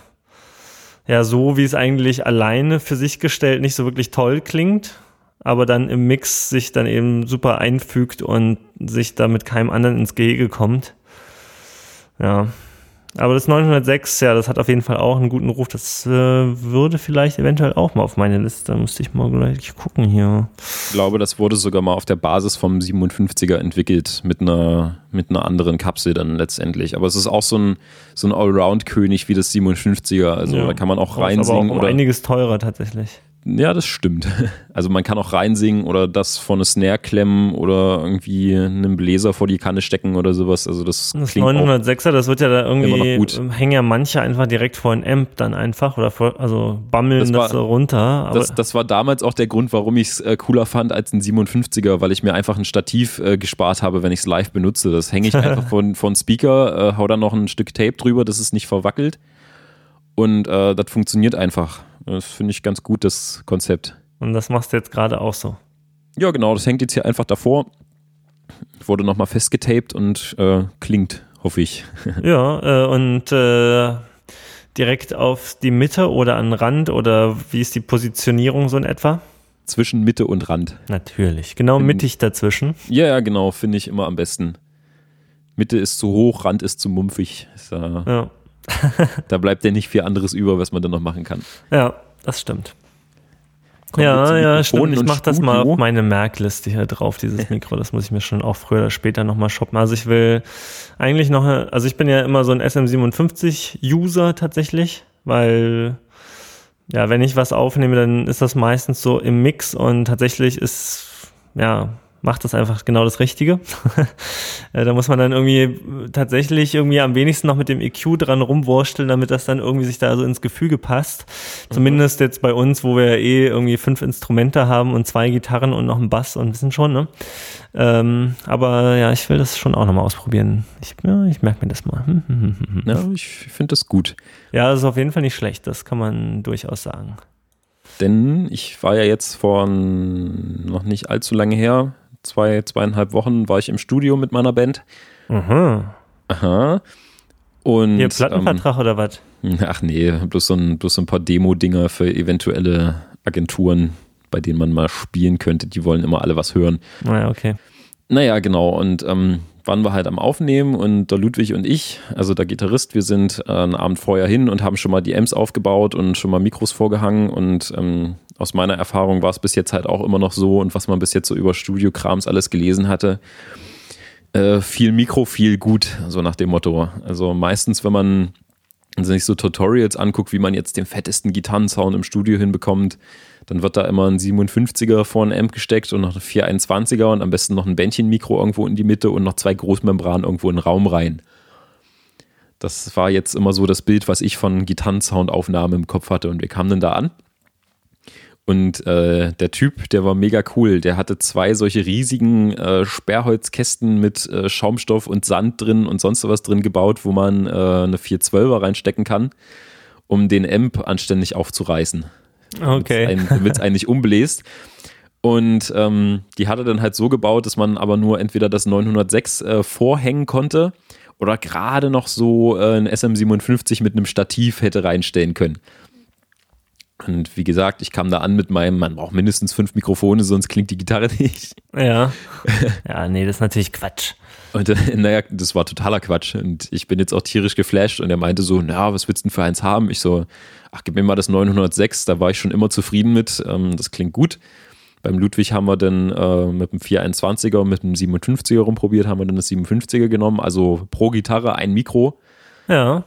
ja so, wie es eigentlich alleine für sich gestellt nicht so wirklich toll klingt aber dann im Mix sich dann eben super einfügt und sich da mit keinem anderen ins Gehege kommt. Ja. Aber das 906, ja, das hat auf jeden Fall auch einen guten Ruf. Das äh, würde vielleicht eventuell auch mal auf meine Liste. Da müsste ich mal gleich gucken hier. Ich glaube, das wurde sogar mal auf der Basis vom 57er entwickelt, mit einer, mit einer anderen Kapsel dann letztendlich. Aber es ist auch so ein, so ein Allround-König wie das 57er. Also ja, da kann man auch reinsingen. Aber auch um einiges teurer tatsächlich. Ja, das stimmt. (laughs) Also man kann auch reinsingen oder das vor eine Snare klemmen oder irgendwie einen Bläser vor die Kanne stecken oder sowas. Also das, das 906er, das wird ja da irgendwie, hängen ja manche einfach direkt vor ein Amp dann einfach oder vor, also bammeln das, war, das so runter. Das, das, war damals auch der Grund, warum ich es äh, cooler fand als ein 57er, weil ich mir einfach ein Stativ äh, gespart habe, wenn ich es live benutze. Das hänge ich einfach (laughs) von, von Speaker, äh, hau dann noch ein Stück Tape drüber, dass es nicht verwackelt. Und äh, das funktioniert einfach. Das finde ich ganz gut, das Konzept. Und das machst du jetzt gerade auch so. Ja, genau, das hängt jetzt hier einfach davor. Wurde nochmal festgetaped und äh, klingt, hoffe ich. (laughs) ja, äh, und äh, direkt auf die Mitte oder an den Rand oder wie ist die Positionierung so in etwa? Zwischen Mitte und Rand. Natürlich, genau mittig dazwischen. Ja, ja, genau, finde ich immer am besten. Mitte ist zu hoch, Rand ist zu mumpfig. Ist, ja. (laughs) da bleibt ja nicht viel anderes über, was man dann noch machen kann. Ja, das stimmt. Kommen ja, ja, stimmt. Ich mache das mal auf meine Merkliste hier drauf, dieses (laughs) Mikro. Das muss ich mir schon auch früher oder später nochmal shoppen. Also ich will eigentlich noch, also ich bin ja immer so ein SM57-User tatsächlich, weil ja, wenn ich was aufnehme, dann ist das meistens so im Mix und tatsächlich ist, ja, macht das einfach genau das Richtige. (laughs) Äh, da muss man dann irgendwie tatsächlich irgendwie am wenigsten noch mit dem EQ dran rumwursteln, damit das dann irgendwie sich da so ins Gefüge passt. Mhm. Zumindest jetzt bei uns, wo wir eh irgendwie fünf Instrumente haben und zwei Gitarren und noch einen Bass und wissen schon, ne? Ähm, aber ja, ich will das schon auch nochmal ausprobieren. Ich, ja, ich merke mir das mal. Hm, hm, hm, ja, ich finde das gut. Ja, das ist auf jeden Fall nicht schlecht, das kann man durchaus sagen. Denn ich war ja jetzt vor noch nicht allzu lange her, zwei, zweieinhalb Wochen war ich im Studio mit meiner Band. Aha. Aha. Und, Hier Plattenvertrag ähm, oder was? Ach nee, bloß so ein, bloß so ein paar Demo-Dinger für eventuelle Agenturen, bei denen man mal spielen könnte. Die wollen immer alle was hören. Naja, okay. Naja, genau. Und ähm, waren wir halt am Aufnehmen und der Ludwig und ich, also der Gitarrist, wir sind äh, einen Abend vorher hin und haben schon mal die Amps aufgebaut und schon mal Mikros vorgehangen und ähm, aus meiner Erfahrung war es bis jetzt halt auch immer noch so und was man bis jetzt so über Studio-Krams alles gelesen hatte, äh, viel Mikro, viel gut, so nach dem Motto. Also meistens, wenn man sich so Tutorials anguckt, wie man jetzt den fettesten Gitarrensound im Studio hinbekommt, dann wird da immer ein 57er vor ein Amp gesteckt und noch ein 421er und am besten noch ein Bändchenmikro irgendwo in die Mitte und noch zwei Großmembranen irgendwo in den Raum rein. Das war jetzt immer so das Bild, was ich von Gitarrensoundaufnahmen im Kopf hatte. Und wir kamen dann da an. Und äh, der Typ, der war mega cool. Der hatte zwei solche riesigen äh, Sperrholzkästen mit äh, Schaumstoff und Sand drin und sonst was drin gebaut, wo man äh, eine 412er reinstecken kann, um den Amp anständig aufzureißen. Okay. Damit es einen nicht umbläst. Und ähm, die hat er dann halt so gebaut, dass man aber nur entweder das 906 äh, vorhängen konnte oder gerade noch so äh, ein SM57 mit einem Stativ hätte reinstellen können. Und wie gesagt, ich kam da an mit meinem, man braucht mindestens fünf Mikrofone, sonst klingt die Gitarre (laughs) nicht. Ja. (laughs) Ja, nee, das ist natürlich Quatsch. Und äh, naja, das war totaler Quatsch. Und ich bin jetzt auch tierisch geflasht und er meinte so, na, was willst du denn für eins haben? Ich so, ach, gib mir mal das 906, da war ich schon immer zufrieden mit, ähm, das klingt gut. Beim Ludwig haben wir dann äh, mit dem 421er und mit dem 57er rumprobiert, haben wir dann das 57er genommen, also pro Gitarre ein Mikro. Ja.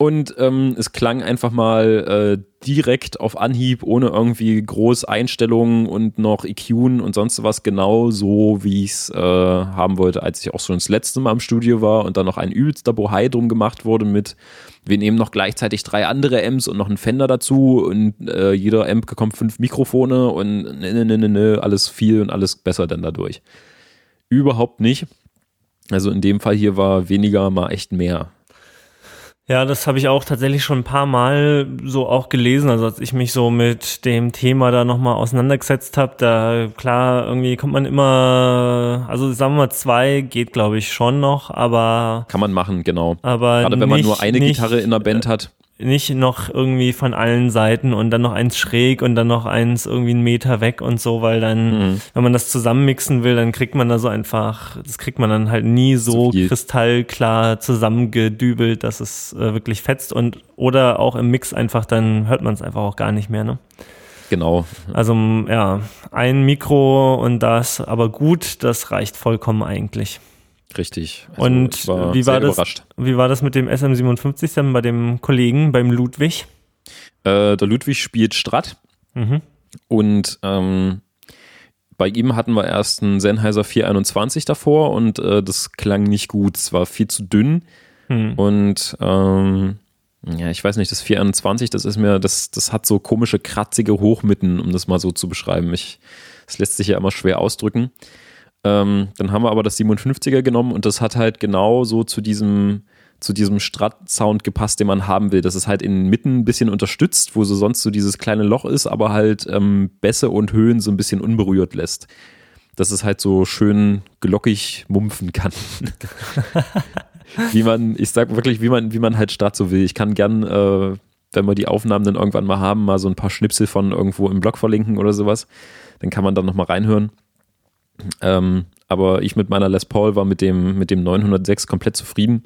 Und ähm, es klang einfach mal äh, direkt auf Anhieb, ohne irgendwie groß Einstellungen und noch EQen und sonst was, genau so, wie ich es äh, haben wollte, als ich auch schon das letzte Mal im Studio war und dann noch ein übelster Bohai drum gemacht wurde mit, wir nehmen noch gleichzeitig drei andere Amps und noch einen Fender dazu und äh, jeder Amp bekommt fünf Mikrofone und ne, ne, ne, ne, ne, alles viel und alles besser dann dadurch. Überhaupt nicht. Also in dem Fall hier war weniger mal echt mehr. Ja, das habe ich auch tatsächlich schon ein paar Mal so auch gelesen. Also als ich mich so mit dem Thema da nochmal auseinandergesetzt habe, da klar, irgendwie kommt man immer, also sagen wir mal zwei geht glaube ich schon noch, aber... Kann man machen, genau. Aber Gerade wenn man nicht- nur eine nicht, Gitarre in der Band hat. Nicht noch irgendwie von allen Seiten und dann noch eins schräg und dann noch eins irgendwie einen Meter weg und so, weil dann, Mhm. wenn man das zusammenmixen will, dann kriegt man da so einfach, das kriegt man dann halt nie so viel. kristallklar zusammengedübelt, dass es äh, wirklich fetzt und oder auch im Mix einfach, dann hört man es einfach auch gar nicht mehr, ne? Genau. Also ja, ein Mikro und das aber gut, das reicht vollkommen eigentlich. Richtig. Also Und war wie war das? überrascht. Wie war das mit dem SM57 dann bei dem Kollegen, beim Ludwig? Äh, der Ludwig spielt Strat Mhm. und ähm, bei ihm hatten wir erst einen Sennheiser 421 davor und äh, das klang nicht gut. Es war viel zu dünn Hm. und ähm, ja, ich weiß nicht, das 421, das ist mir, das, das hat so komische, kratzige Hochmitten, um das mal so zu beschreiben. Ich, das lässt sich ja immer schwer ausdrücken. Ähm, dann haben wir aber das 57er genommen und das hat halt genau so zu diesem, zu diesem Strat-Sound gepasst, den man haben will. Das ist halt in den Mitten ein bisschen unterstützt, wo so sonst so dieses kleine Loch ist, aber halt ähm, Bässe und Höhen so ein bisschen unberührt lässt. Dass es halt so schön glockig mumpfen kann. (laughs) wie man, ich sag wirklich, wie man, wie man halt Strat so will. Ich kann gern, äh, wenn wir die Aufnahmen dann irgendwann mal haben, mal so ein paar Schnipsel von irgendwo im Blog verlinken oder sowas. Dann kann man dann nochmal reinhören. Ähm, aber ich mit meiner Les Paul war mit dem, mit dem 906 komplett zufrieden.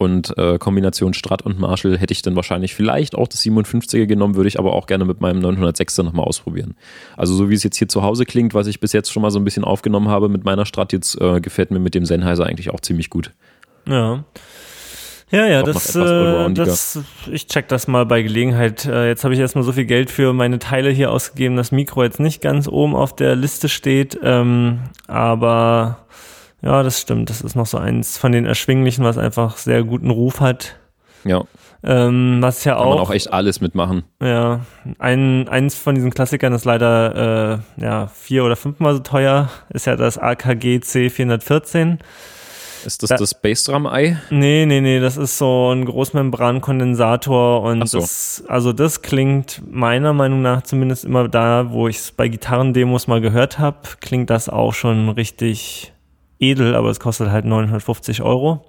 Und äh, Kombination Strat und Marshall hätte ich dann wahrscheinlich vielleicht auch das 57er genommen, würde ich aber auch gerne mit meinem 906er nochmal ausprobieren. Also so wie es jetzt hier zu Hause klingt, was ich bis jetzt schon mal so ein bisschen aufgenommen habe mit meiner Strat, jetzt äh, gefällt mir mit dem Sennheiser eigentlich auch ziemlich gut. Ja. Ja, ja, das, äh, das, ich check das mal bei Gelegenheit. Äh, jetzt habe ich erstmal so viel Geld für meine Teile hier ausgegeben, dass Mikro jetzt nicht ganz oben auf der Liste steht. Ähm, aber ja, das stimmt. Das ist noch so eins von den erschwinglichen, was einfach sehr guten Ruf hat. Ja, Ähm, was ja kann man auch, auch echt alles mitmachen. ja, ein, eins von diesen Klassikern ist leider äh, ja, vier oder fünfmal so teuer, ist ja das AKG C414. Ist das Da- das Bassdrum-Ei? Nee, nee, nee, das ist so ein Großmembrankondensator und so. das, also das klingt meiner Meinung nach zumindest immer da, wo ich es bei Gitarrendemos mal gehört habe, klingt das auch schon richtig edel, aber es kostet halt 950 Euro.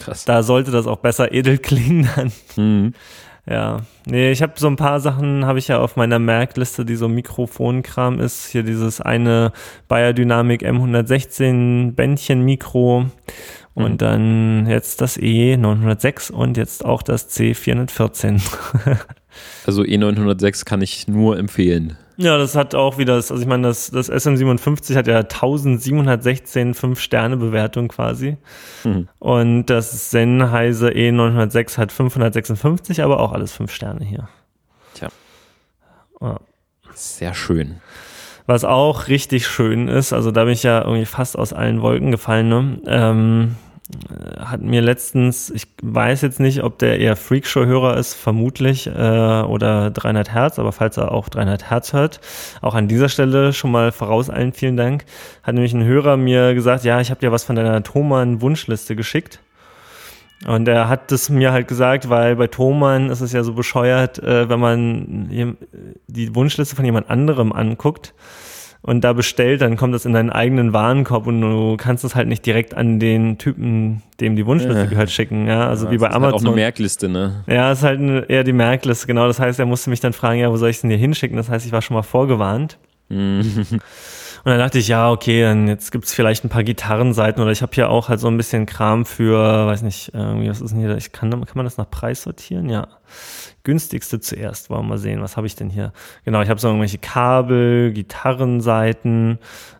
Krass. Da sollte das auch besser edel (laughs) klingen dann. Mhm. Ja, nee, ich habe so ein paar Sachen, habe ich ja auf meiner Merkliste, die so Mikrofonkram ist. Hier dieses eine Bayer Dynamic M116 Bändchen Mikro und mhm. dann jetzt das E906 und jetzt auch das C414. (laughs) also E906 kann ich nur empfehlen. Ja, das hat auch wieder, also ich meine, das, das SM57 hat ja 1716 5-Sterne-Bewertung quasi. Mhm. Und das Sennheiser E906 hat 556, aber auch alles 5 Sterne hier. Tja. Ja. Sehr schön. Was auch richtig schön ist, also da bin ich ja irgendwie fast aus allen Wolken gefallen, ne? Ähm, hat mir letztens, ich weiß jetzt nicht, ob der eher Freakshow-Hörer ist, vermutlich, äh, oder 300 Hertz, aber falls er auch 300 Hertz hört, auch an dieser Stelle schon mal voraus allen vielen Dank, hat nämlich ein Hörer mir gesagt, ja, ich habe dir was von deiner Thomann-Wunschliste geschickt. Und er hat es mir halt gesagt, weil bei Thomann ist es ja so bescheuert, äh, wenn man die Wunschliste von jemand anderem anguckt, und da bestellt, dann kommt das in deinen eigenen Warenkorb und du kannst es halt nicht direkt an den Typen, dem die Wunschliste ja. gehört, schicken. Ja, also ja, wie bei Amazon. Ist halt auch eine Merkliste, ne? Ja, ist halt eher die Merkliste, genau. Das heißt, er musste mich dann fragen, ja, wo soll ich es denn hier hinschicken? Das heißt, ich war schon mal vorgewarnt. Mhm. (laughs) Und dann dachte ich, ja, okay, dann jetzt gibt's vielleicht ein paar Gitarrenseiten oder ich habe hier auch halt so ein bisschen Kram für, weiß nicht, irgendwie, was ist denn hier? Ich kann, kann man das nach Preis sortieren? Ja günstigste zuerst. Wollen wir mal sehen, was habe ich denn hier? Genau, ich habe so irgendwelche Kabel, Gitarrenseiten,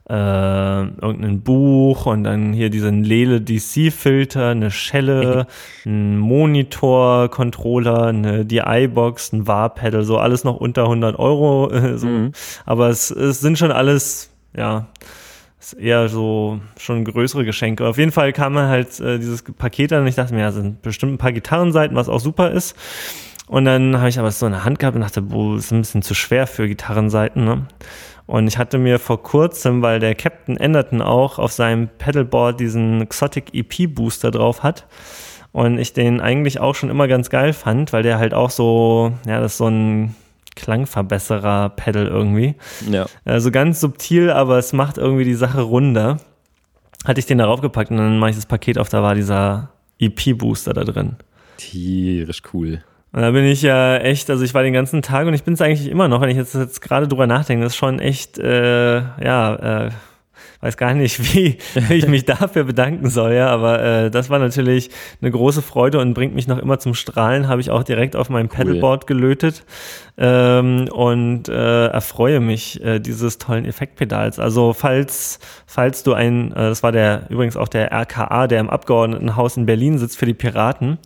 äh, irgendein Buch und dann hier diesen Lele DC-Filter, eine Schelle, ein Monitor, Controller, eine DI-Box, ein War-Pedal, so alles noch unter 100 Euro. Äh, so. Mhm. Aber es, es sind schon alles, ja, ist eher so schon größere Geschenke. Auf jeden Fall kam man halt äh, dieses Paket an und ich dachte mir, ja, sind bestimmt ein paar Gitarrenseiten, was auch super ist. Und dann habe ich aber so in der Hand gehabt und dachte, boah, ist ein bisschen zu schwer für Gitarrenseiten. Ne? Und ich hatte mir vor kurzem, weil der Captain Enderton auch auf seinem Pedalboard diesen Exotic EP Booster drauf hat. Und ich den eigentlich auch schon immer ganz geil fand, weil der halt auch so, ja, das ist so ein Klangverbesserer Pedal irgendwie. Ja. Also ganz subtil, aber es macht irgendwie die Sache runder. Hatte ich den darauf gepackt und dann mache ich das Paket auf, da war dieser EP Booster da drin. Tierisch cool. Und da bin ich ja echt, also ich war den ganzen Tag und ich bin es eigentlich immer noch, wenn ich jetzt, jetzt gerade drüber nachdenke, das ist schon echt, äh, ja, äh, weiß gar nicht, (laughs) wie, wie ich mich dafür bedanken soll, ja, aber äh, das war natürlich eine große Freude und bringt mich noch immer zum Strahlen, habe ich auch direkt auf meinem cool. Pedalboard gelötet ähm, und äh, erfreue mich äh, dieses tollen Effektpedals. Also falls, falls du ein, äh, das war der übrigens auch der RKA, der im Abgeordnetenhaus in Berlin sitzt für die Piraten,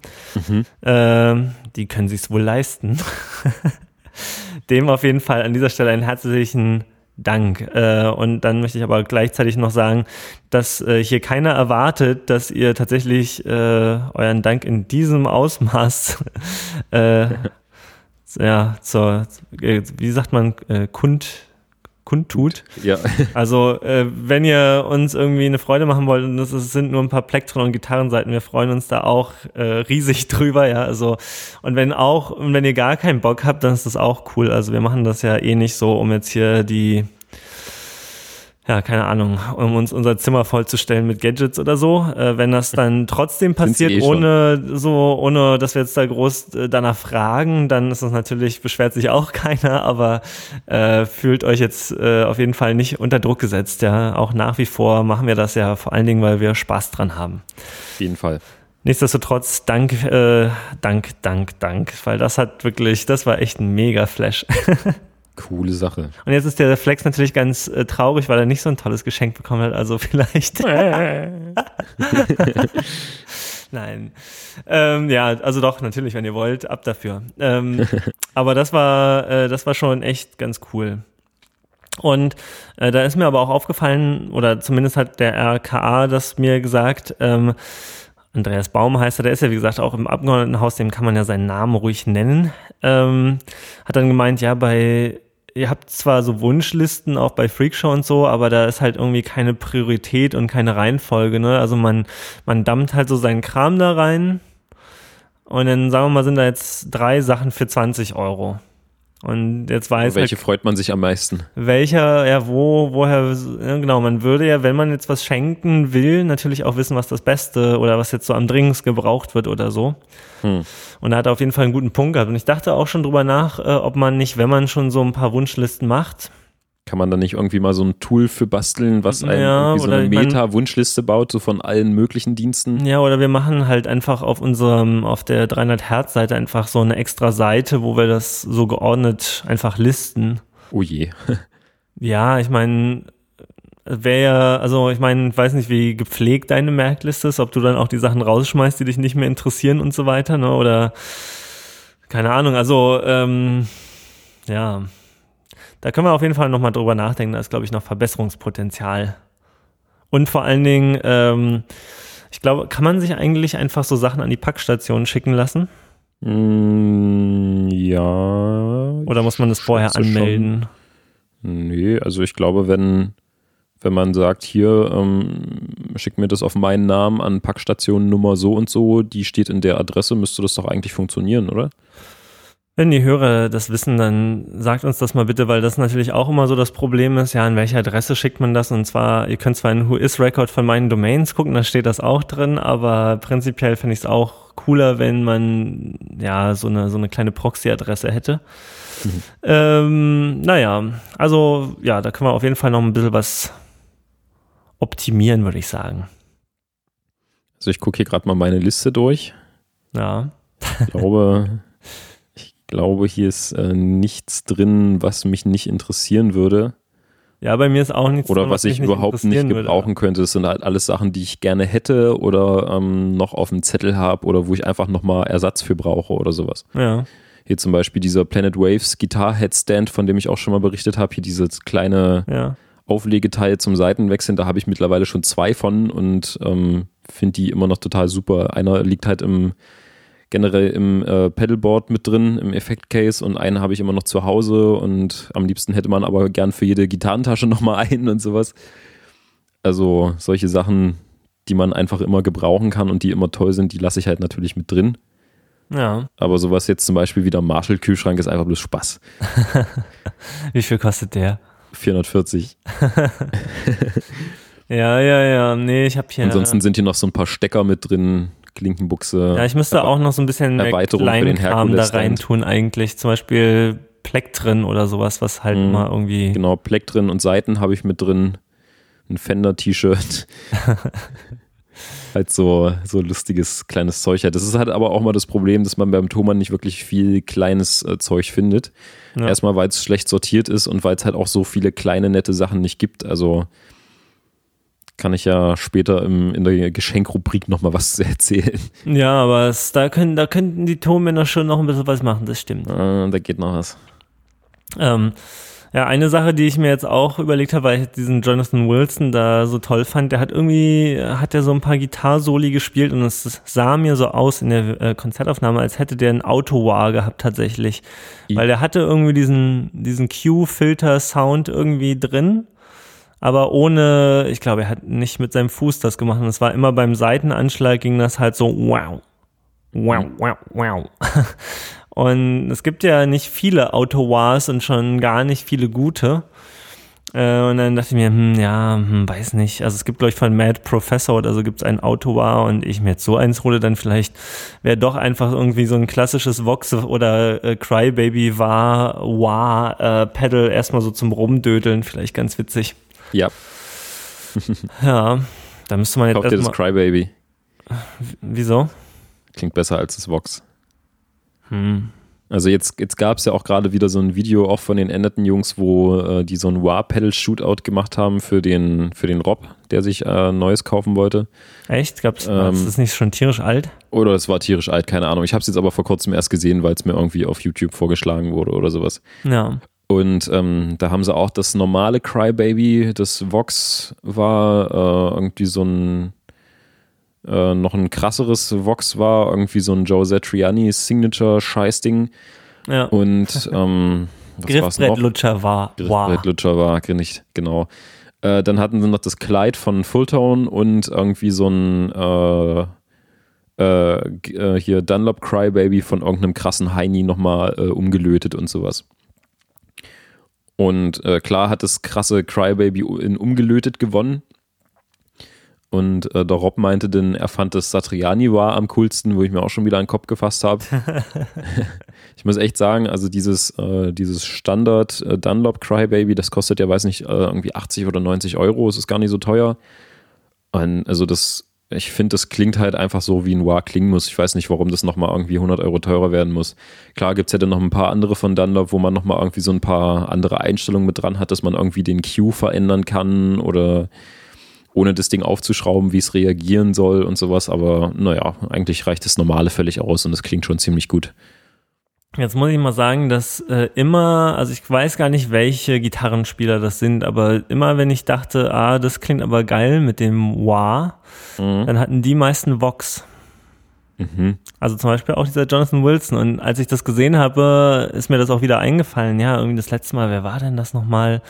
mhm. äh, die können sich's wohl leisten. (laughs) Dem auf jeden Fall an dieser Stelle einen herzlichen Dank. Äh, und dann möchte ich aber gleichzeitig noch sagen, dass äh, hier keiner erwartet, dass ihr tatsächlich äh, euren Dank in diesem Ausmaß (laughs) äh, ja, zur, äh, wie sagt man, äh, kund kundtut. Ja. (laughs) Also, äh, wenn ihr uns irgendwie eine Freude machen wollt, und das sind nur ein paar Plektron- und Gitarrenseiten, wir freuen uns da auch äh, riesig (laughs) drüber, ja. Also, und wenn auch, und wenn ihr gar keinen Bock habt, dann ist das auch cool. Also, wir machen das ja eh nicht so, um jetzt hier die ja, keine Ahnung, um uns unser Zimmer vollzustellen mit Gadgets oder so. Äh, wenn das dann (laughs) trotzdem passiert, eh ohne so, ohne dass wir jetzt da groß äh, danach fragen, dann ist das natürlich, beschwert sich auch (laughs) keiner, aber äh, fühlt euch jetzt äh, auf jeden Fall nicht unter Druck gesetzt. Ja, auch nach wie vor machen wir das ja vor allen Dingen, weil wir Spaß dran haben. Auf jeden Fall. Nichtsdestotrotz, Dank, äh, Dank, Dank, Dank, weil das hat wirklich, das war echt ein mega Flash. (laughs) Coole Sache. Und jetzt ist der Flex natürlich ganz äh, traurig, weil er nicht so ein tolles Geschenk bekommen hat. Also (laughs) vielleicht. (laughs) Nein. Ähm, ja, also doch, natürlich, wenn ihr wollt, ab dafür. Ähm, (laughs) aber das war, äh, das war schon echt ganz cool. Und äh, da ist mir aber auch aufgefallen, oder zumindest hat der RKA das mir gesagt, ähm, Andreas Baum heißt er, der ist ja wie gesagt auch im Abgeordnetenhaus, dem kann man ja seinen Namen ruhig nennen. Ähm, hat dann gemeint, ja, bei, ihr habt zwar so Wunschlisten auch bei Freakshow und so, aber da ist halt irgendwie keine Priorität und keine Reihenfolge, ne? Also man, man dammt halt so seinen Kram da rein und dann sagen wir mal, sind da jetzt drei Sachen für 20 Euro. Und jetzt weiß Welche halt, freut man sich am meisten? welcher, ja, wo, woher, ja, genau, man würde ja, wenn man jetzt was schenken will, natürlich auch wissen, was das Beste oder was jetzt so am dringendsten gebraucht wird oder so. Hm. Und er hat auf jeden Fall einen guten Punkt gehabt. Und ich dachte auch schon drüber nach, äh, ob man nicht, wenn man schon so ein paar Wunschlisten macht, Kann man da nicht irgendwie mal so ein Tool für basteln, was einem Ja, so eine Meta-Wunschliste baut, so von allen möglichen Diensten? Ja, oder wir machen halt einfach auf unserem, auf der 300 Hertz Seite einfach so eine extra Seite, wo wir das so geordnet einfach listen. Oh je. (laughs) Ja, ich meine, wäre ja, also ich meine, weiß nicht, wie gepflegt deine Merkliste ist, ob du dann auch die Sachen rausschmeißt, die dich nicht mehr interessieren und so weiter, ne? Oder keine Ahnung, also ähm, ja. Da können wir auf jeden Fall nochmal drüber nachdenken. Da ist, glaube ich, noch Verbesserungspotenzial. Und vor allen Dingen, ähm, ich glaube, kann man sich eigentlich einfach so Sachen an die Packstation schicken lassen? Mm, ja. Oder muss man das vorher schätze schon. anmelden? Nee, also ich glaube, wenn, wenn man sagt, hier, ähm, schick mir das auf meinen Namen an Packstation Nummer so und so, die steht in der Adresse, müsste das doch eigentlich funktionieren, oder? Wenn die Hörer das wissen, dann sagt uns das mal bitte, weil das natürlich auch immer so das Problem ist, ja, an welche Adresse schickt man das? Und zwar, ihr könnt zwar in Whois-Record von meinen Domains gucken, da steht das auch drin, aber prinzipiell finde ich es auch cooler, wenn man ja so eine, so eine kleine Proxy-Adresse hätte. Ähm, naja, also ja, da können wir auf jeden Fall noch ein bisschen was optimieren, würde ich sagen. Also ich gucke hier gerade mal meine Liste durch. Ja. Ich glaube, (laughs) glaube, hier ist äh, nichts drin, was mich nicht interessieren würde. Ja, bei mir ist auch nichts Oder drin, was ich mich überhaupt nicht interessieren würde. gebrauchen könnte. Das sind halt alles Sachen, die ich gerne hätte oder ähm, noch auf dem Zettel habe oder wo ich einfach nochmal Ersatz für brauche oder sowas. Ja. Hier zum Beispiel dieser Planet Waves Guitar Headstand, von dem ich auch schon mal berichtet habe. Hier dieses kleine Ja. Auflegeteil zum Seitenwechseln, da habe ich mittlerweile schon zwei von und ähm, finde die immer noch total super. Einer liegt halt im generell im äh, Pedalboard mit drin, im Effektcase und einen habe ich immer noch zu Hause und am liebsten hätte man aber gern für jede Gitarrentasche (laughs) nochmal einen und sowas. Also solche Sachen, die man einfach immer gebrauchen kann und die immer toll sind, die lasse ich halt natürlich mit drin. Ja. Aber sowas jetzt zum Beispiel wie der Marshall-Kühlschrank ist einfach bloß Spaß. (laughs) Wie viel kostet der? 440. (laughs) Ja, ja, ja. Nee, ich habe hier. Ansonsten sind hier noch so ein paar Stecker mit drin, Klinkenbuchse. ja, ich müsste auch noch so ein bisschen mehr Erweiterung für den Kleinkram da reintun eigentlich. Zum Beispiel Plektren oder sowas, was halt Mhm. immer irgendwie. Genau, Pleck drin und Seiten habe ich mit drin. Ein Fender-T-Shirt. (laughs) halt so, so lustiges kleines Zeug hat. Das ist halt aber auch mal das Problem, dass man beim Thomann nicht wirklich viel kleines äh, Zeug findet. Ja. Erstmal, weil es schlecht sortiert ist und weil es halt auch so viele kleine, nette Sachen nicht gibt. Also kann ich ja später im, in der Geschenkrubrik nochmal was erzählen. Ja, aber es, da, können, da könnten die Tonmänner schon noch ein bisschen was machen, das stimmt. Äh, da geht noch was. Ähm, ja, eine Sache, die ich mir jetzt auch überlegt habe, weil ich diesen Jonathan Wilson da so toll fand, der hat irgendwie, hat er so ein paar Gitarsoli gespielt und es sah mir so aus in der äh, Konzertaufnahme, als hätte der ein Auto-Wah gehabt tatsächlich. I- Weil der hatte irgendwie diesen, diesen Q-Filter-Sound irgendwie drin, aber ohne, ich glaube, er hat nicht mit seinem Fuß das gemacht und es war immer beim Seitenanschlag ging das halt so wow. Wow, wow, wow. (laughs) Und es gibt ja nicht viele Autowars und schon gar nicht viele gute. Äh, und dann dachte ich mir, hm, ja, hm, weiß nicht. Also es gibt, glaube ich, von Mad Professor oder so gibt es ein Autowar und ich mir jetzt so eins hole, dann vielleicht wäre doch einfach irgendwie so ein klassisches Vox oder äh, Crybaby war, war äh, Pedal erstmal so zum Rumdödeln, vielleicht ganz witzig. Ja, (laughs) Ja, da müsste man jetzt kauft dir das. Crybaby. Wieso? Klingt besser als das Vox. Hm. Also jetzt, jetzt gab es ja auch gerade wieder so ein Video auch von den änderten Jungs, wo äh, die so ein War-Pedal-Shootout gemacht haben für den, für den Rob, der sich äh, Neues kaufen wollte. Echt? Gab's, Ähm, ist das nicht schon tierisch alt? Oder es war tierisch alt, keine Ahnung. Ich habe es jetzt aber vor kurzem erst gesehen, weil es mir irgendwie auf YouTube vorgeschlagen wurde oder sowas. Ja. Und ähm, da haben sie auch das normale Crybaby, das Vox war äh, irgendwie so ein äh, noch ein krasseres Vox war, irgendwie so ein Joe Satriani Signature-Scheißding. Ja. Und ähm? Griffbrettlutscher war. Griffbrettlutscher war, nicht, genau. Äh, dann hatten sie noch das Kleid von Fulltone und irgendwie so ein äh, äh, äh, hier Dunlop Crybaby von irgendeinem krassen Heini nochmal äh, umgelötet und sowas. Und äh, klar hat das krasse Crybaby in umgelötet gewonnen. Und äh, der Rob meinte dann, er fand das Satriani war am coolsten, wo ich mir auch schon wieder einen Kopf gefasst habe. (laughs) ich muss echt sagen, also dieses, äh, dieses Standard äh, Dunlop Crybaby, das kostet ja, weiß nicht, äh, irgendwie 80 oder 90 Euro, es ist gar nicht so teuer. Und also das, ich finde, das klingt halt einfach so, wie ein War klingen muss. Ich weiß nicht, warum das nochmal irgendwie 100 Euro teurer werden muss. Klar gibt es ja dann noch ein paar andere von Dunlop, wo man nochmal irgendwie so ein paar andere Einstellungen mit dran hat, dass man irgendwie den Cue verändern kann oder ohne das Ding aufzuschrauben, wie es reagieren soll und sowas. Aber naja, eigentlich reicht das Normale völlig aus und es klingt schon ziemlich gut. Jetzt muss ich mal sagen, dass äh, immer, also ich weiß gar nicht, welche Gitarrenspieler das sind, aber immer wenn ich dachte, ah, das klingt aber geil mit dem Wah, mhm. dann hatten die meisten Vox. Mhm. Also zum Beispiel auch dieser Jonathan Wilson. Und als ich das gesehen habe, ist mir das auch wieder eingefallen. Ja, irgendwie das letzte Mal, wer war denn das nochmal?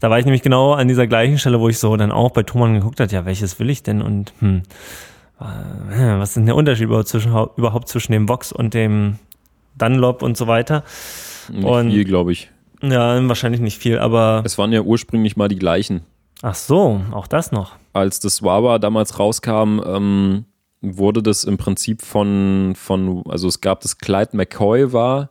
Da war ich nämlich genau an dieser gleichen Stelle, wo ich so dann auch bei Thomann geguckt hat, ja, welches will ich denn? Und hm, äh, was ist denn der Unterschied überhaupt zwischen, überhaupt zwischen dem Vox und dem Dunlop und so weiter? Nicht und, viel, glaube ich. Ja, wahrscheinlich nicht viel, aber. Es waren ja ursprünglich mal die gleichen. Ach so, auch das noch. Als das Wawa damals rauskam, ähm, wurde das im Prinzip von, von, also es gab das Clyde McCoy war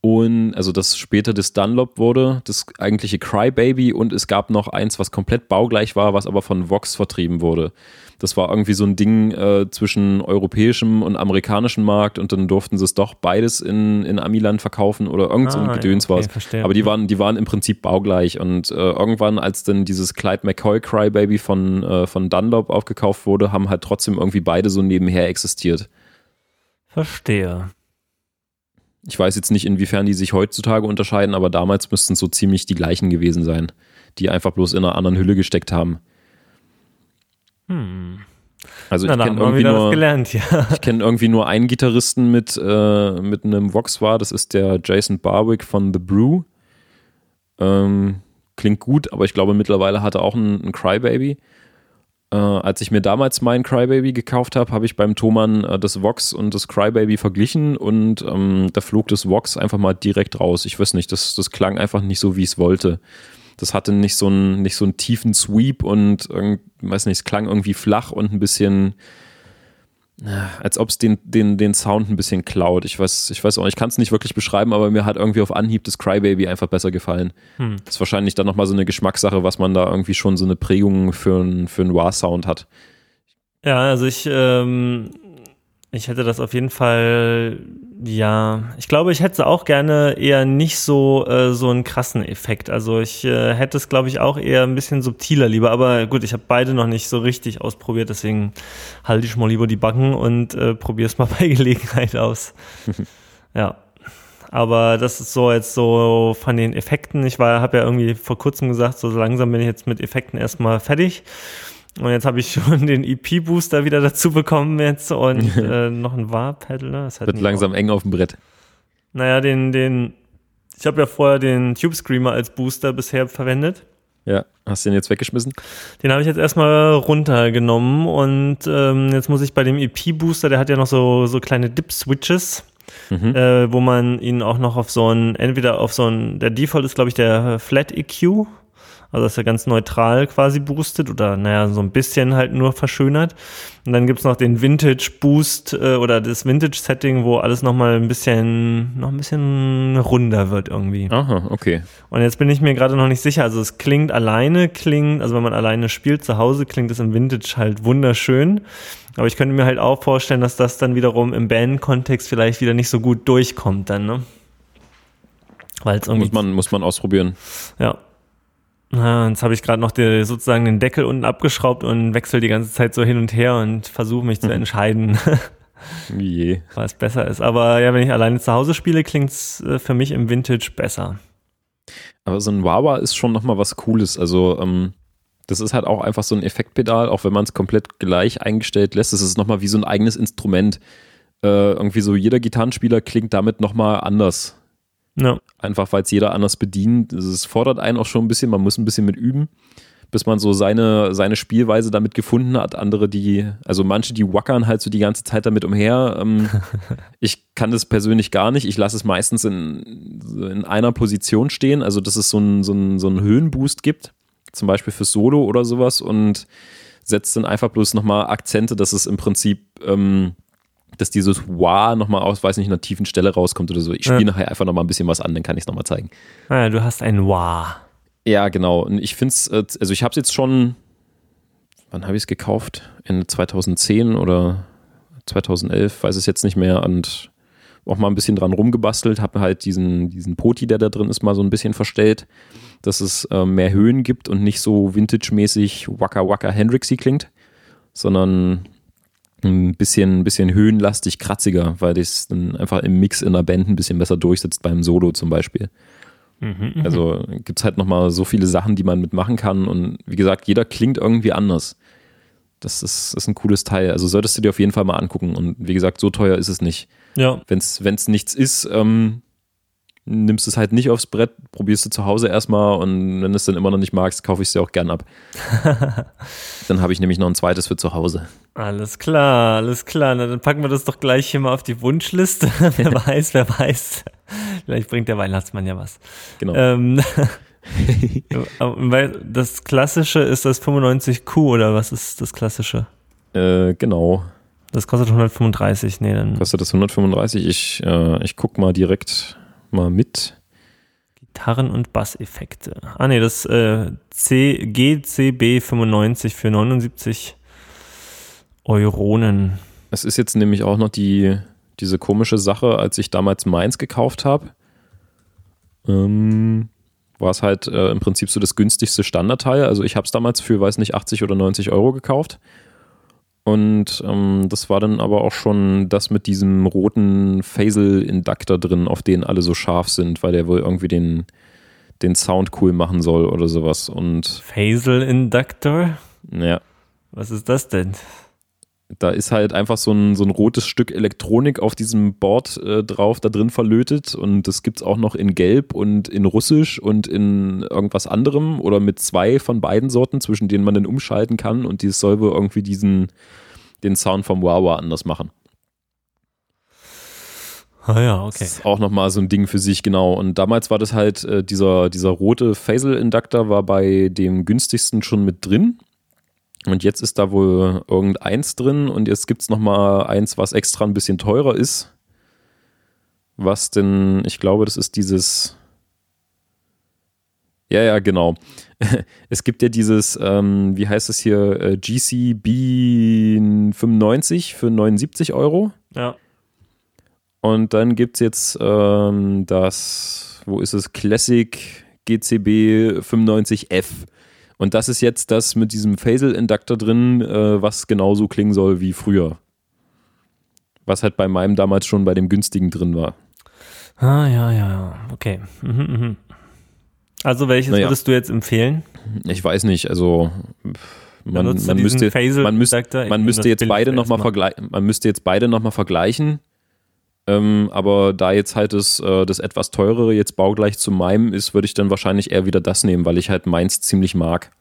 und also das später das Dunlop wurde, das eigentliche Crybaby und es gab noch eins, was komplett baugleich war, was aber von Vox vertrieben wurde. Das war irgendwie so ein Ding äh, zwischen europäischem und amerikanischem Markt und dann durften sie es doch beides in, in Amiland verkaufen oder irgend so ein ah, Gedöns okay, war Aber die waren, die waren im Prinzip baugleich und äh, irgendwann, als dann dieses Clyde McCoy Crybaby von, äh, von Dunlop aufgekauft wurde, haben halt trotzdem irgendwie beide so nebenher existiert. Verstehe. Ich weiß jetzt nicht, inwiefern die sich heutzutage unterscheiden, aber damals müssten es so ziemlich die gleichen gewesen sein, die einfach bloß in einer anderen Hülle gesteckt haben. Hm. Also Na, ich kenne irgendwie nur, gelernt, ja. ich kenne irgendwie nur einen Gitarristen mit, äh, mit einem Vox war, das ist der Jason Barwick von The Brew. Ähm, klingt gut, aber ich glaube mittlerweile hat er auch einen, einen Crybaby. Äh, als ich mir damals meinen Crybaby gekauft habe, habe ich beim Thomann äh, das Vox und das Crybaby verglichen und ähm, da flog das Vox einfach mal direkt raus. Ich weiß nicht, das, das klang einfach nicht so, wie ich es wollte. Das hatte nicht so einen, nicht so einen tiefen Sweep und, weiß nicht, es klang irgendwie flach und ein bisschen, als ob es den, den, den Sound ein bisschen klaut. Ich weiß, ich weiß auch, ich kann es nicht wirklich beschreiben, aber mir hat irgendwie auf Anhieb das Crybaby einfach besser gefallen. Hm. Das ist wahrscheinlich dann nochmal so eine Geschmackssache, was man da irgendwie schon so eine Prägung für, ein, für einen Wah-Sound hat. Ja, also ich, ähm, ich hätte das auf jeden Fall, ja, ich glaube, ich hätte auch gerne eher nicht so, äh, so einen krassen Effekt. Also ich äh, hätte es, glaube ich, auch eher ein bisschen subtiler lieber. Aber gut, ich habe beide noch nicht so richtig ausprobiert, deswegen halte ich mal lieber die Backen und äh, probiere es mal (laughs) bei Gelegenheit aus. (laughs) ja. Aber das ist so jetzt so von den Effekten. Ich war, habe ja irgendwie vor kurzem gesagt, so langsam bin ich jetzt mit Effekten erstmal fertig. Und jetzt habe ich (laughs) schon den EP-Booster wieder dazu bekommen jetzt und (laughs) äh, noch ein War-Pedal. Ne? Wird langsam eng auf dem Brett. Naja, den, den, ich habe ja vorher den Tube Screamer als Booster bisher verwendet. Ja, hast du den jetzt weggeschmissen? Den habe ich jetzt erstmal runtergenommen und ähm, jetzt muss ich bei dem EP-Booster, der hat ja noch so, so kleine Dip-Switches. Mhm. Äh, wo man ihn auch noch auf so ein, entweder auf so ein, der Default ist, glaube ich, der Flat EQ, also dass er ganz neutral quasi boostet oder naja, so ein bisschen halt nur verschönert. Und dann gibt's noch den Vintage Boost äh, oder das Vintage Setting, wo alles nochmal ein bisschen, noch ein bisschen runder wird irgendwie. Aha, okay. Und jetzt bin ich mir gerade noch nicht sicher. Also es klingt alleine, klingt, also wenn man alleine spielt zu Hause, klingt es im Vintage halt wunderschön. Aber ich könnte mir halt auch vorstellen, dass das dann wiederum im Band-Kontext vielleicht wieder nicht so gut durchkommt dann, ne? Weil es irgendwie. Muss man, muss man ausprobieren. Ja. Na, jetzt habe ich gerade noch die, sozusagen den Deckel unten abgeschraubt und wechsle die ganze Zeit so hin und her und versuche mich zu entscheiden, (laughs) Je. (laughs) was besser ist. Aber ja, wenn ich alleine zu Hause spiele, klingt es äh, für mich im Vintage besser. Aber so ein Wawa ist schon nochmal was Cooles. Also, ähm, das ist halt auch einfach so ein Effektpedal, auch wenn man es komplett gleich eingestellt lässt. Das ist nochmal wie so ein eigenes Instrument. Äh, irgendwie so jeder Gitarrenspieler klingt damit nochmal anders. Ja. Einfach weil es jeder anders bedient. Es fordert einen auch schon ein bisschen, man muss ein bisschen mit üben. bis man so seine, seine Spielweise damit gefunden hat. Andere, die, also manche, die wackern halt so die ganze Zeit damit umher. Ähm, (laughs) ich kann das persönlich gar nicht. Ich lasse es meistens in, in einer Position stehen, also dass es so einen so so einen Höhenboost gibt, zum Beispiel fürs Solo oder sowas und setzt dann einfach bloß nochmal Akzente, dass es im Prinzip, ähm, dass dieses Wah nochmal aus, weiß nicht, einer tiefen Stelle rauskommt oder so. Ich spiele ja. nachher einfach nochmal ein bisschen was an, dann kann ich es nochmal zeigen. Ah, du hast ein Wah. Ja, genau. Und ich finde es, äh, also ich habe es jetzt schon, wann habe ich es gekauft? Ende 2010 oder 2011, weiß es jetzt nicht mehr. Und auch mal ein bisschen dran rumgebastelt, habe halt diesen, diesen Poti, der da drin ist, mal so ein bisschen verstellt, dass es äh, mehr Höhen gibt und nicht so vintage-mäßig Waka Waka Hendrixy klingt, sondern ein bisschen, ein bisschen höhenlastig, kratziger, weil das dann einfach im Mix in der Band ein bisschen besser durchsetzt beim Solo zum Beispiel. Mhm, mhm, also gibt es halt nochmal so viele Sachen, die man mitmachen kann. Und wie gesagt, jeder klingt irgendwie anders. Das ist, ist ein cooles Teil. Also solltest du dir auf jeden Fall mal angucken. Und wie gesagt, so teuer ist es nicht. Ja. Wenn es nichts ist, ähm, nimmst es halt nicht aufs Brett, probierst du zu Hause erstmal und wenn du es dann immer noch nicht magst, kaufe ich es dir auch gern ab. (laughs) dann habe ich nämlich noch ein zweites für zu Hause. Alles klar, alles klar. Na, dann packen wir das doch gleich hier mal auf die Wunschliste. (laughs) wer (laughs) weiß, wer weiß. Vielleicht bringt der Weihnachtsmann ja was. Genau. Ähm, weil das Klassische ist das 95Q oder was ist das Klassische? Äh, genau. Das kostet 135, nee, dann. Kostet das 135? Ich, äh, ich guck mal direkt mal mit. Gitarren- und Basseffekte. Ah, nee, das äh, C GCB 95 für 79 Euronen. Es ist jetzt nämlich auch noch die diese komische Sache, als ich damals meins gekauft habe, ähm, war es halt äh, im Prinzip so das günstigste Standardteil. Also ich habe es damals für, weiß nicht, 80 oder 90 Euro gekauft. Und ähm, das war dann aber auch schon das mit diesem roten Phasel-Inductor drin, auf den alle so scharf sind, weil der wohl irgendwie den, den Sound cool machen soll oder sowas. Und Phasel-Inductor? Ja. Was ist das denn? Da ist halt einfach so ein, so ein rotes Stück Elektronik auf diesem Board äh, drauf, da drin verlötet. Und das gibt es auch noch in Gelb und in Russisch und in irgendwas anderem oder mit zwei von beiden Sorten, zwischen denen man dann umschalten kann. Und die soll wohl irgendwie diesen, den Sound vom Wawa anders machen. Ah ja, okay. Das ist auch nochmal so ein Ding für sich, genau. Und damals war das halt, äh, dieser, dieser rote Phasel-Inductor war bei dem günstigsten schon mit drin. Und jetzt ist da wohl irgendeins drin und jetzt gibt es nochmal eins, was extra ein bisschen teurer ist. Was denn, ich glaube, das ist dieses. Ja, ja, genau. (laughs) Es gibt ja dieses, ähm, wie heißt es hier, äh, GCB 95 für 79 Euro. Ja. Und dann gibt es jetzt ähm, das, wo ist es, Classic GCB 95F und das ist jetzt das mit diesem Phasel-Inductor drin, äh, was genauso klingen soll wie früher. Was halt bei meinem damals schon bei dem günstigen drin war. Ah, ja, ja, okay. Mhm, mhm. Also welches naja. würdest du jetzt empfehlen? Ich weiß nicht, also man, man müsste, man müsste, man müsste jetzt beide nochmal vergleichen, man müsste jetzt beide nochmal vergleichen. Ähm, aber da jetzt halt das, äh, das etwas teurere jetzt baugleich zu meinem ist, würde ich dann wahrscheinlich eher wieder das nehmen, weil ich halt meins ziemlich mag.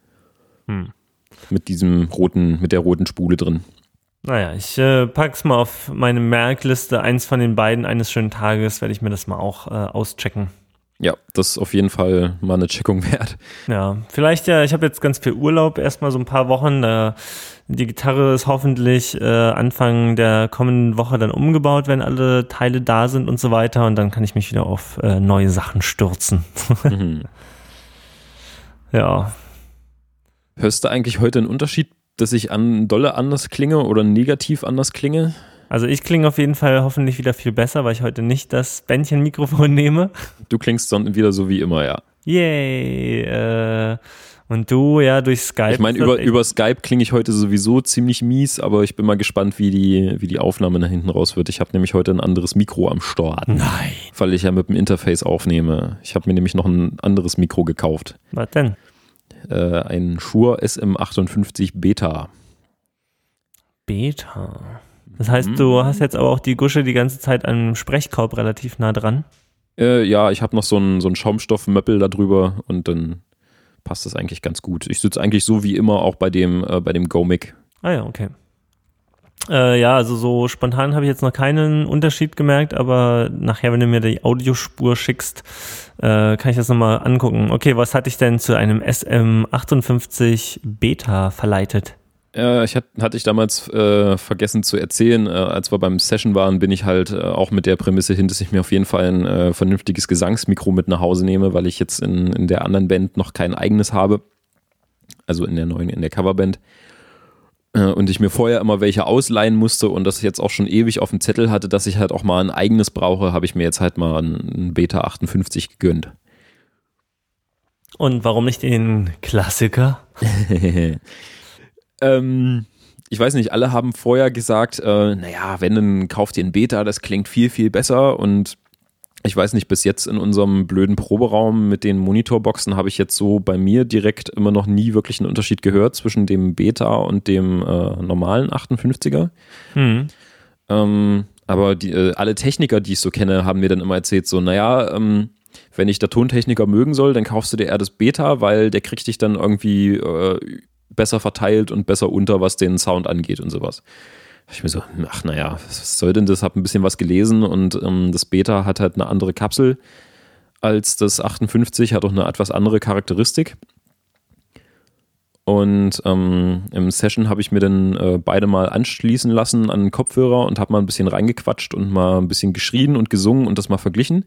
Hm. Mit diesem roten, mit der roten Spule drin. Naja, ich äh, pack's mal auf meine Merkliste. Eins von den beiden eines schönen Tages werde ich mir das mal auch äh, auschecken. Ja, das ist auf jeden Fall mal eine Checkung wert. Ja, vielleicht ja, ich habe jetzt ganz viel Urlaub, erstmal so ein paar Wochen. Da die Gitarre ist hoffentlich äh, Anfang der kommenden Woche dann umgebaut, wenn alle Teile da sind und so weiter. Und dann kann ich mich wieder auf äh, neue Sachen stürzen. (laughs) mhm. Ja. Hörst du eigentlich heute einen Unterschied, dass ich an dolle anders klinge oder negativ anders klinge? Also ich klinge auf jeden Fall hoffentlich wieder viel besser, weil ich heute nicht das Bändchen-Mikrofon (laughs) nehme. Du klingst dann wieder so wie immer, ja. Yay. Äh, und du, ja, durch Skype. Ich meine, über, über Skype klinge ich heute sowieso ziemlich mies, aber ich bin mal gespannt, wie die, wie die Aufnahme da hinten raus wird. Ich habe nämlich heute ein anderes Mikro am Start. Nein. Weil ich ja mit dem Interface aufnehme. Ich habe mir nämlich noch ein anderes Mikro gekauft. Was denn? Äh, ein Shure SM58 Beta. Beta. Das heißt, mhm. du hast jetzt aber auch die Gusche die ganze Zeit am Sprechkorb relativ nah dran. Äh, ja, ich habe noch so einen so Schaumstoffmöppel da drüber und dann passt das eigentlich ganz gut. Ich sitze eigentlich so wie immer auch bei dem, äh, bei dem Go-Mic. Ah ja, okay. Äh, ja, also so spontan habe ich jetzt noch keinen Unterschied gemerkt, aber nachher, wenn du mir die Audiospur schickst, äh, kann ich das nochmal angucken. Okay, was hat dich denn zu einem SM58 Beta verleitet? Ja, ich hatte, hatte ich damals äh, vergessen zu erzählen, äh, als wir beim Session waren, bin ich halt äh, auch mit der Prämisse hin, dass ich mir auf jeden Fall ein äh, vernünftiges Gesangsmikro mit nach Hause nehme, weil ich jetzt in, in der anderen Band noch kein eigenes habe. Also in der neuen, in der Coverband. Äh, und ich mir vorher immer welche ausleihen musste und das jetzt auch schon ewig auf dem Zettel hatte, dass ich halt auch mal ein eigenes brauche, habe ich mir jetzt halt mal ein Beta 58 gegönnt. Und warum nicht den Klassiker? (laughs) ähm, ich weiß nicht, alle haben vorher gesagt, äh, naja, wenn, dann kauft ihr ein Beta, das klingt viel, viel besser und ich weiß nicht, bis jetzt in unserem blöden Proberaum mit den Monitorboxen habe ich jetzt so bei mir direkt immer noch nie wirklich einen Unterschied gehört zwischen dem Beta und dem äh, normalen 58er. Mhm. Ähm, aber die, äh, alle Techniker, die ich so kenne, haben mir dann immer erzählt, so, naja, ähm, wenn ich der Tontechniker mögen soll, dann kaufst du dir eher das Beta, weil der kriegt dich dann irgendwie äh, besser verteilt und besser unter, was den Sound angeht und sowas ich mir so, ach naja, was soll denn das? Hab ein bisschen was gelesen und ähm, das Beta hat halt eine andere Kapsel als das 58, hat auch eine etwas andere Charakteristik. Und ähm, im Session habe ich mir dann äh, beide mal anschließen lassen an den Kopfhörer und habe mal ein bisschen reingequatscht und mal ein bisschen geschrien und gesungen und das mal verglichen.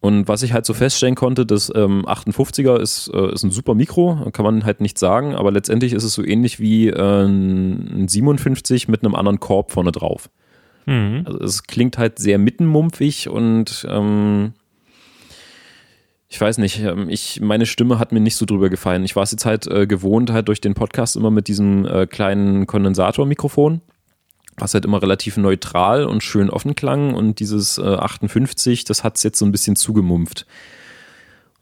Und was ich halt so feststellen konnte, das ähm, 58er ist, äh, ist ein super Mikro, kann man halt nicht sagen, aber letztendlich ist es so ähnlich wie äh, ein 57 mit einem anderen Korb vorne drauf. Mhm. Also es klingt halt sehr mittenmumpfig und ähm, ich weiß nicht, ähm, ich, meine Stimme hat mir nicht so drüber gefallen. Ich war es jetzt halt äh, gewohnt, halt durch den Podcast immer mit diesem äh, kleinen Kondensatormikrofon was halt immer relativ neutral und schön offen klang und dieses äh, 58, das hat es jetzt so ein bisschen zugemumpft.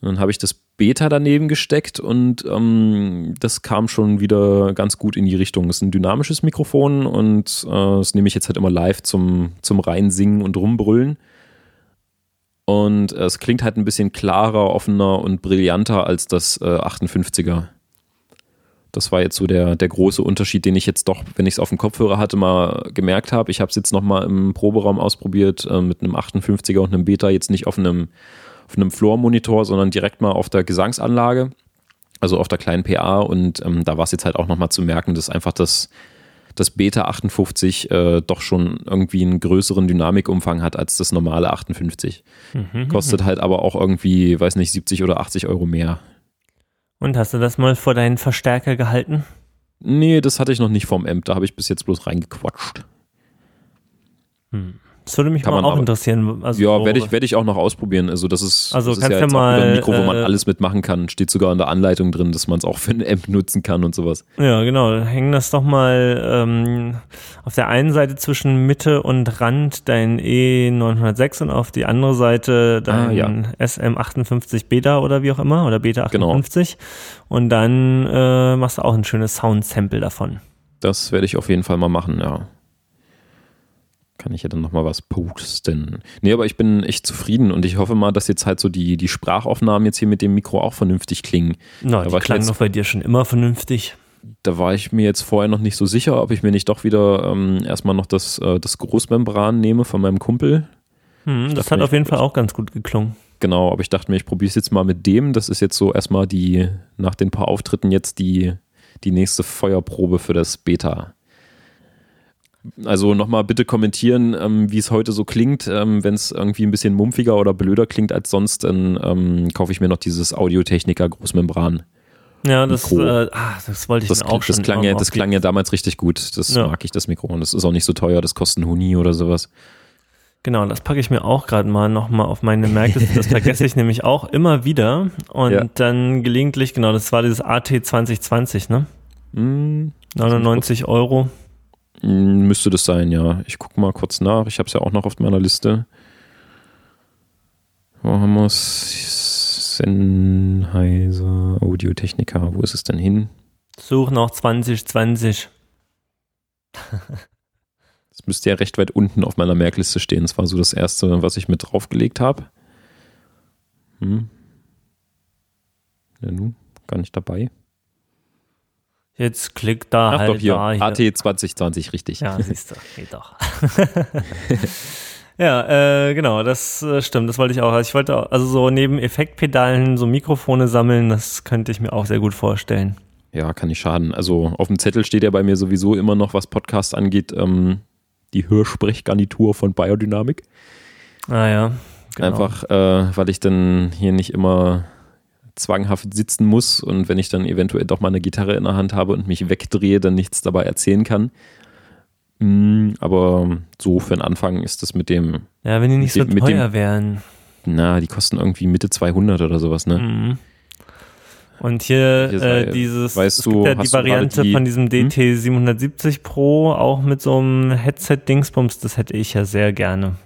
Und dann habe ich das Beta daneben gesteckt und ähm, das kam schon wieder ganz gut in die Richtung. Es ist ein dynamisches Mikrofon und äh, das nehme ich jetzt halt immer live zum, zum Reinsingen und Rumbrüllen. Und äh, es klingt halt ein bisschen klarer, offener und brillanter als das äh, 58er. Das war jetzt so der, der große Unterschied, den ich jetzt doch, wenn ich es auf dem Kopfhörer hatte, mal gemerkt habe. Ich habe es jetzt nochmal im Proberaum ausprobiert äh, mit einem 58er und einem Beta, jetzt nicht auf einem, auf einem Floor-Monitor, sondern direkt mal auf der Gesangsanlage, also auf der kleinen PA. Und ähm, da war es jetzt halt auch nochmal zu merken, dass einfach das, das Beta 58 äh, doch schon irgendwie einen größeren Dynamikumfang hat als das normale 58. Mhm, Kostet halt aber auch irgendwie, weiß nicht, 70 oder 80 Euro mehr. Und hast du das mal vor deinen Verstärker gehalten? Nee, das hatte ich noch nicht vom Amp. Da habe ich bis jetzt bloß reingequatscht. Hm. Das würde mich Kann mal auch aber, interessieren. Also ja, werde ich, werd ich auch noch ausprobieren. Also das ist, also das ist ja jetzt mal, ein Mikro, wo man äh, alles mitmachen kann. Steht sogar in der Anleitung drin, dass man es auch für ein Amp nutzen kann und sowas. Ja, genau. Hängen das doch mal ähm, auf der einen Seite zwischen Mitte und Rand dein E906 und auf die andere Seite dein ah, ja. SM58 Beta oder wie auch immer oder Beta 58. Genau. Und dann äh, machst du auch ein schönes Sound-Sample davon. Das werde ich auf jeden Fall mal machen, ja kann ich ja dann nochmal was posten. Nee, aber ich bin echt zufrieden und ich hoffe mal, dass jetzt halt so die, die Sprachaufnahmen jetzt hier mit dem Mikro auch vernünftig klingen. Na, die klang doch bei dir schon immer vernünftig. Da war ich mir jetzt vorher noch nicht so sicher, ob ich mir nicht doch wieder ähm, erstmal noch das, äh, das Großmembran nehme von meinem Kumpel. Hm, das hat auf jeden Fall auch ganz gut geklungen. Genau, aber ich dachte mir, ich probiere es jetzt mal mit dem. Das ist jetzt so erstmal die, nach den paar Auftritten jetzt die, die nächste Feuerprobe für das Beta. Also nochmal bitte kommentieren, ähm, wie es heute so klingt. Ähm, Wenn es irgendwie ein bisschen mumpfiger oder blöder klingt als sonst, dann ähm, kaufe ich mir noch dieses Audiotechniker Großmembran. Ja, das, äh, ah, das wollte ich das, auch das schon. Klang ja, das klang ja damals richtig gut. Das ja. mag ich, das Mikro. Und das ist auch nicht so teuer, das kostet ein Huni oder sowas. Genau, das packe ich mir auch gerade mal nochmal auf meine Merkliste. Das vergesse ich (laughs) nämlich auch immer wieder. Und ja. dann gelegentlich, genau, das war dieses AT 2020, ne? Mm, 99 Euro. Hm, müsste das sein, ja. Ich gucke mal kurz nach. Ich habe es ja auch noch auf meiner Liste. Wo haben wir es? Sennheiser Audiotechnica. Wo ist es denn hin? Such noch 2020. Das müsste ja recht weit unten auf meiner Merkliste stehen. Das war so das erste, was ich mit draufgelegt habe. Hm. Ja, nun. gar nicht dabei. Jetzt klick da Ach halt doch, hier. da. Hier. AT 2020, richtig. Ja, siehst du, geht doch. (laughs) ja, äh, genau, das äh, stimmt, das wollte ich auch. Also ich wollte auch, also so neben Effektpedalen so Mikrofone sammeln, das könnte ich mir auch sehr gut vorstellen. Ja, kann nicht schaden. Also auf dem Zettel steht ja bei mir sowieso immer noch, was Podcast angeht, ähm, die Hörsprechgarnitur von Biodynamic. Ah ja. Genau. Einfach, äh, weil ich dann hier nicht immer zwanghaft sitzen muss und wenn ich dann eventuell doch mal eine Gitarre in der Hand habe und mich wegdrehe, dann nichts dabei erzählen kann. Mm, aber so für den Anfang ist das mit dem, Ja, wenn die nicht so mit dem- teuer wären. na, die kosten irgendwie Mitte 200 oder sowas, ne? Mhm. Und hier, Hier sei- äh, dieses, weißt du, ja die Variante die- von diesem Hm? DT 770 Pro, auch mit so einem Headset-Dingsbums, das hätte ich ja sehr gerne.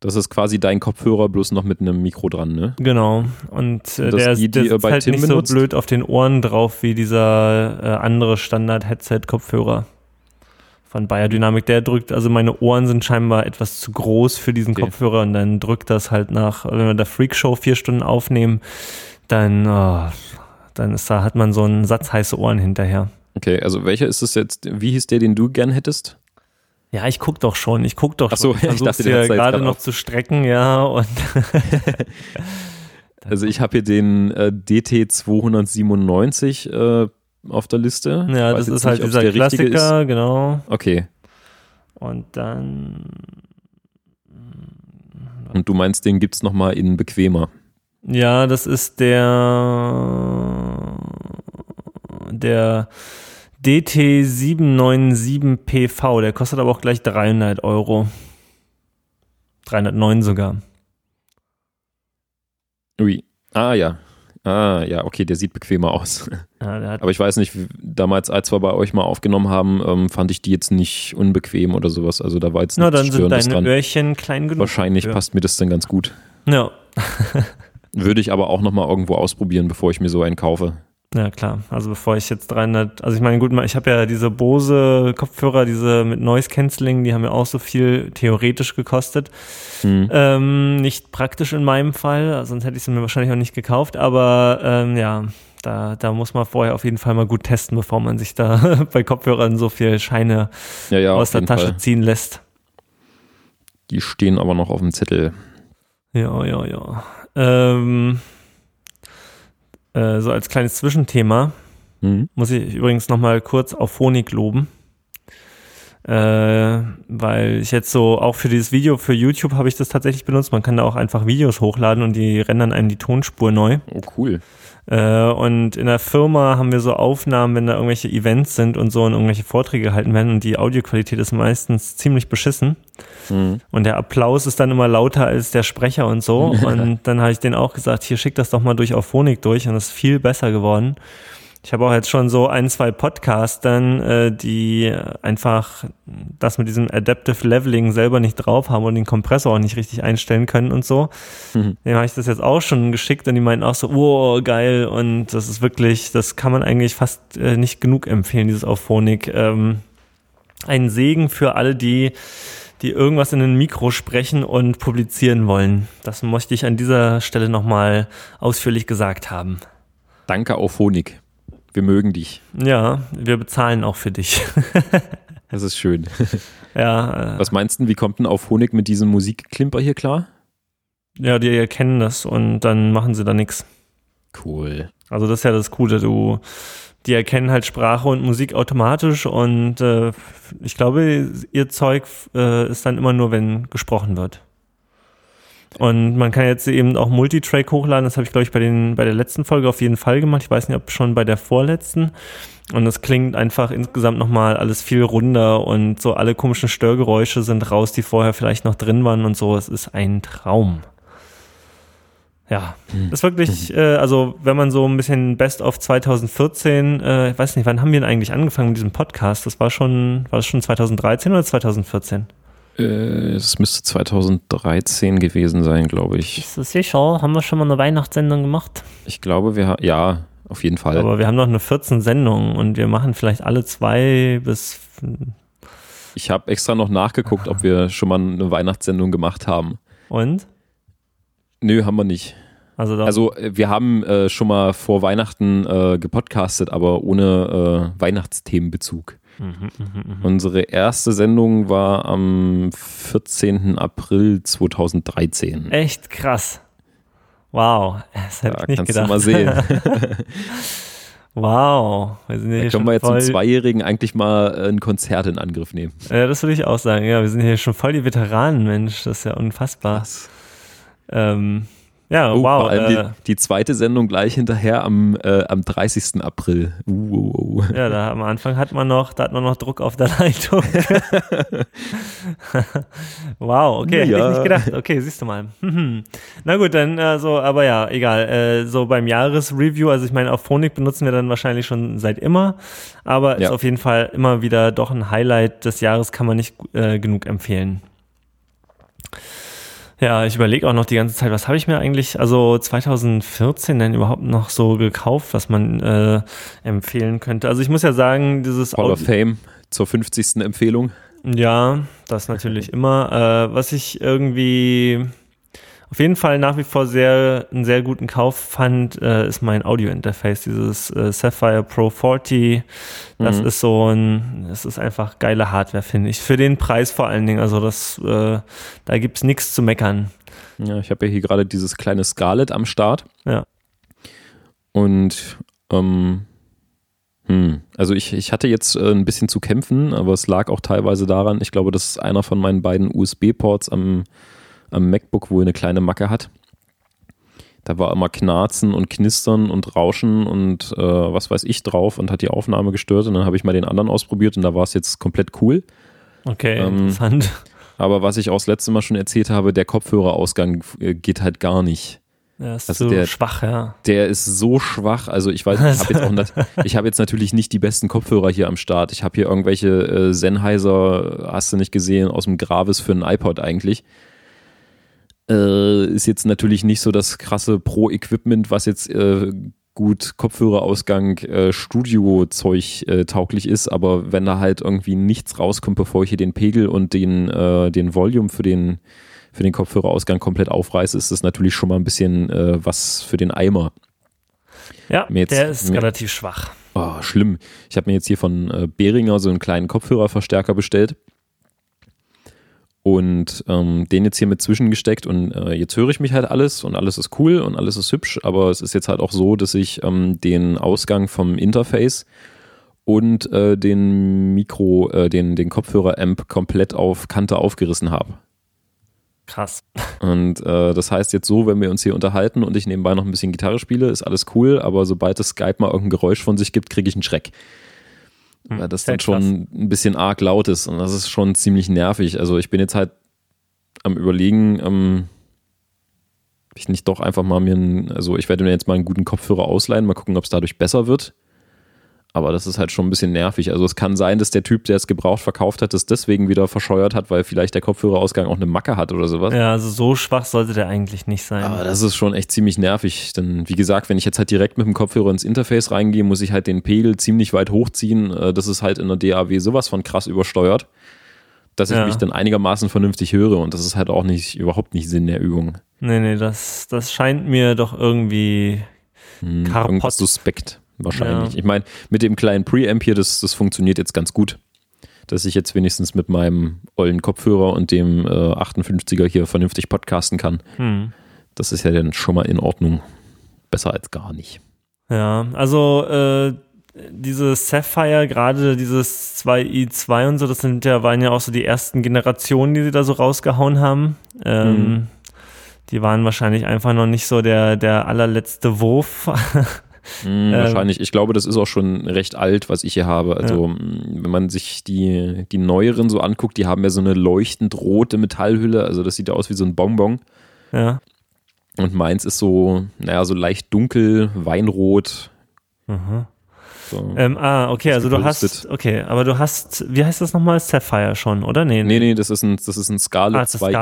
Das ist quasi dein Kopfhörer, bloß noch mit einem Mikro dran, ne? Genau. Und äh, der, die, die der sitzt bei halt Tim nicht so benutzt? blöd auf den Ohren drauf wie dieser äh, andere Standard-Headset-Kopfhörer von Biodynamic. Der drückt, also meine Ohren sind scheinbar etwas zu groß für diesen Okay. Kopfhörer und dann drückt das halt nach, wenn wir der Freakshow vier Stunden aufnehmen, dann, oh, dann ist da, hat man so einen Satz heiße Ohren hinterher. Okay, also welcher ist es jetzt? Wie hieß der, den du gern hättest? Ja, ich guck doch schon, ich guck doch Ach so, schon. ich versuch's dachte, jetzt gerade noch auf- zu strecken, ja, und (laughs) Also ich habe hier den äh, DT 297 äh, auf der Liste. ja, Weiß das ist halt nicht, dieser Klassiker, genau. Ist. Okay, Und dann und du meinst, den gibt's noch mal in bequemer. Ja, das ist der der DT 797 PV. Der kostet aber auch gleich 300 Euro. 309 sogar. Ui. Ah ja. Ah ja, okay, der sieht bequemer (laughs) aus. Ja, Aber ich weiß nicht, damals, als wir bei euch mal aufgenommen haben, ähm, fand ich die jetzt nicht unbequem oder sowas. Also da war jetzt na, nichts dann sind Störendes deine dran. Öhrchen klein genug. Wahrscheinlich dafür. passt mir das dann ganz gut. Ja. Würde ich aber auch noch mal irgendwo ausprobieren, bevor ich mir so einen kaufe. Ja, klar. Also bevor ich jetzt 300, also ich meine, gut, ich habe ja diese Bose Kopfhörer, diese mit Noise Cancelling, die haben ja auch so viel theoretisch gekostet. Hm. Ähm, nicht praktisch in meinem Fall, sonst hätte ich sie mir wahrscheinlich auch nicht gekauft, aber ähm, ja, da, da muss man vorher auf jeden Fall mal gut testen, bevor man sich da (laughs) bei Kopfhörern so viel Scheine Ja, ja, aus der Tasche Fall. ziehen lässt. Die stehen aber noch auf dem Zettel. Ja, ja, ja. Ähm, äh, so als kleines Zwischenthema Hm. muss ich übrigens nochmal kurz auf Phonik loben. Äh, weil ich jetzt so, auch für dieses Video für YouTube habe ich das tatsächlich benutzt. Man kann da auch einfach Videos hochladen und die rendern einem die Tonspur neu. Oh, cool. Äh, und in der Firma haben wir so Aufnahmen, wenn da irgendwelche Events sind und so und irgendwelche Vorträge gehalten werden und die Audioqualität ist meistens ziemlich beschissen. Hm. Und der Applaus ist dann immer lauter als der Sprecher und so. (laughs) Und dann habe ich denen auch gesagt, hier schick das doch mal durch auf Phonik durch und das ist viel besser geworden. Ich habe auch jetzt schon so ein, zwei Podcastern, äh, die einfach das mit diesem Adaptive Leveling selber nicht drauf haben und den Kompressor auch nicht richtig einstellen können und so. Mhm. Dem habe ich das jetzt auch schon geschickt und die meinten auch so, oh, geil. Und das ist wirklich, das kann man eigentlich fast äh, nicht genug empfehlen, dieses auf Phonik. Ähm, ein Segen für alle, die die irgendwas in ein Mikro sprechen und publizieren wollen. Das möchte ich an dieser Stelle nochmal ausführlich gesagt haben. Danke auf Honig. Wir mögen dich. Ja, wir bezahlen auch für dich. (laughs) Das ist schön. (laughs) ja, äh, Was meinst du, wie kommt denn auf Honig mit diesem Musikklimper hier klar? ja, die erkennen das und dann machen sie da nichts. Cool. Also das ist ja das Coole, du, die erkennen halt Sprache und Musik automatisch und äh, ich glaube, ihr Zeug äh, ist dann immer nur, wenn gesprochen wird. Und man kann jetzt eben auch Multitrack hochladen, das habe ich, glaube ich, bei, den, bei der letzten Folge auf jeden Fall gemacht. Ich weiß nicht, ob schon bei der vorletzten. Und es klingt einfach insgesamt nochmal alles viel runder und so alle komischen Störgeräusche sind raus, die vorher vielleicht noch drin waren und so. Es ist ein Traum. Ja, ist wirklich, äh, also wenn man so ein bisschen Best of 2014, äh, ich weiß nicht, wann haben wir denn eigentlich angefangen mit diesem Podcast? Das war schon, war das schon 2013 oder 2014? Äh, Es müsste 2013 gewesen sein, glaube ich. Ist das sicher? Haben wir schon mal eine Weihnachtssendung gemacht? Ich glaube, wir ha- ja, auf jeden Fall. Aber wir haben noch eine 14 Sendungen und wir machen vielleicht alle zwei bis, ich habe extra noch nachgeguckt, ob wir schon mal eine Weihnachtssendung gemacht haben. und? Nö, haben wir nicht. Also, Also äh, wir haben äh, schon mal vor Weihnachten äh, gepodcastet, aber ohne äh, Weihnachtsthemenbezug. Mhm, Unsere erste Sendung war am 14. April 2013. echt krass. Wow, das hätte Da ich nicht kannst gedacht. du mal sehen. (laughs) wow, wir sind ja Da hier können wir jetzt voll, zum Zweijährigen eigentlich mal äh, ein Konzert in Angriff nehmen. Ja, das würde ich auch sagen. Ja, wir sind hier schon voll die Veteranen, Mensch. Das ist ja unfassbar. Ähm, ja, Oh, wow. vor allem Äh, die, die zweite Sendung gleich hinterher am, äh, am 30. April. Uh, uh, uh. ja, da am Anfang hat man noch, da hat man noch Druck auf der (laughs) Leitung. (laughs) wow, okay, hätte ich Ja. nicht gedacht. Okay, siehst du mal. (laughs) Na gut, dann äh, so, aber ja, egal. Äh, so beim Jahresreview, also ich meine, auf Phonik benutzen wir dann wahrscheinlich schon seit immer, aber Ja. ist auf jeden Fall immer wieder doch ein Highlight des Jahres, kann man nicht äh, genug empfehlen. Ja, ich überlege auch noch die ganze Zeit, was habe ich mir eigentlich, also 2014 denn überhaupt noch so gekauft, was man äh, empfehlen könnte. Also ich muss ja sagen, dieses Hall of Fame zur 50. Empfehlung. ja, das natürlich immer. Äh, was ich irgendwie auf jeden Fall nach wie vor sehr einen sehr guten Kauf fand, äh, ist mein Audio-Interface, dieses äh, Sapphire Pro 40. Das Mhm. ist so ein, das ist einfach geile Hardware, finde ich. Für den Preis vor allen Dingen. Also das, äh, da gibt's nichts zu meckern. Ja, ich habe ja hier gerade dieses kleine Scarlett am Start. Ja. Und ähm, hm, also ich, ich hatte jetzt äh, ein bisschen zu kämpfen, aber es lag auch teilweise daran, ich glaube, das ist einer von meinen beiden USB-Ports am, am MacBook wohl eine kleine Macke hat. Da war immer Knarzen und Knistern und Rauschen und äh, was weiß ich drauf und hat die Aufnahme gestört. Und dann habe ich mal den anderen ausprobiert und da war es jetzt komplett cool. Okay, Ähm, interessant. Aber was ich auch das letzte Mal schon erzählt habe, der Kopfhörerausgang äh, geht halt gar nicht. Ja, ist also der- schwach, ja. Der ist so schwach. Also ich weiß, ich habe jetzt, (laughs) hab jetzt natürlich nicht die besten Kopfhörer hier am Start. Ich habe hier irgendwelche äh, Sennheiser, hast du nicht gesehen, aus dem Gravis für einen iPod eigentlich. Äh, ist jetzt natürlich nicht so das krasse Pro-Equipment, was jetzt äh, gut Kopfhörerausgang, äh, Studio-Zeug äh, tauglich ist, aber wenn da halt irgendwie nichts rauskommt, bevor ich hier den Pegel und den, äh, den Volume für den, für den Kopfhörerausgang komplett aufreiße, ist das natürlich schon mal ein bisschen äh, was für den Eimer. Ja, jetzt- der ist mir- relativ schwach. Oh, schlimm. Ich habe mir jetzt hier von äh, Behringer so einen kleinen Kopfhörerverstärker bestellt und ähm, den jetzt hier mit zwischengesteckt und äh, jetzt höre ich mich halt alles und alles ist cool und alles ist hübsch, aber es ist jetzt halt auch so, dass ich ähm, den Ausgang vom Interface und äh, den Mikro, äh, den, den Kopfhörer-Amp komplett auf Kante aufgerissen habe. Krass. (laughs) Und äh, das heißt jetzt so, wenn wir uns hier unterhalten und ich nebenbei noch ein bisschen Gitarre spiele, ist alles cool, aber sobald das Skype mal irgendein Geräusch von sich gibt, kriege ich einen Schreck. Hm, Weil das sehr dann schon ein bisschen arg laut ist und das ist schon ziemlich nervig. Also ich bin jetzt halt am überlegen, ähm, ich nicht doch einfach mal mir einen, also ich werde mir jetzt mal einen guten Kopfhörer ausleihen, mal gucken, ob es dadurch besser wird. Aber das ist halt schon ein bisschen nervig. Also es kann sein, dass der Typ, der es gebraucht verkauft hat, es deswegen wieder verscheuert hat, weil vielleicht der Kopfhörerausgang auch eine Macke hat oder sowas. Ja, also so schwach sollte der eigentlich nicht sein. Aber das ist schon echt ziemlich nervig. Denn wie gesagt, wenn ich jetzt halt direkt mit dem Kopfhörer ins Interface reingehe, muss ich halt den Pegel ziemlich weit hochziehen. Äh, Das ist halt in der DAW sowas von krass übersteuert, dass ich Ja. mich dann einigermaßen vernünftig höre. Und das ist halt auch nicht, überhaupt nicht Sinn der Übung. Nee, nee, das, das scheint mir doch irgendwie. Hm, Karpott. Irgendwas suspekt wahrscheinlich. Ja. Ich meine, mit dem kleinen Preamp hier, das, das funktioniert jetzt ganz gut. Dass ich jetzt wenigstens mit meinem ollen Kopfhörer und dem äh, 58er hier vernünftig podcasten kann. Hm. Das ist ja dann schon mal in Ordnung. Besser als gar nicht. Ja, also äh, dieses Sapphire, gerade dieses 2i2 und so, das sind ja, waren ja auch so die ersten Generationen, die sie da so rausgehauen haben. Ähm, Mhm. Die waren wahrscheinlich einfach noch nicht so der, der allerletzte Wurf. (laughs) Mm, Ähm, wahrscheinlich. Ich glaube, das ist auch schon recht alt, was ich hier habe. Also, mm, wenn man sich die, die neueren so anguckt, die haben ja so eine leuchtend rote Metallhülle. Also, das sieht ja aus wie so ein Bonbon. ja. Und meins ist so, naja, so leicht dunkel, weinrot. Mhm. So. Ähm, ah, okay, also du hast, okay, aber du hast, wie heißt das nochmal? Sapphire schon, oder? Nee, nee, nee, das ist ein, das ist ein Scarlett Ah, das ist 2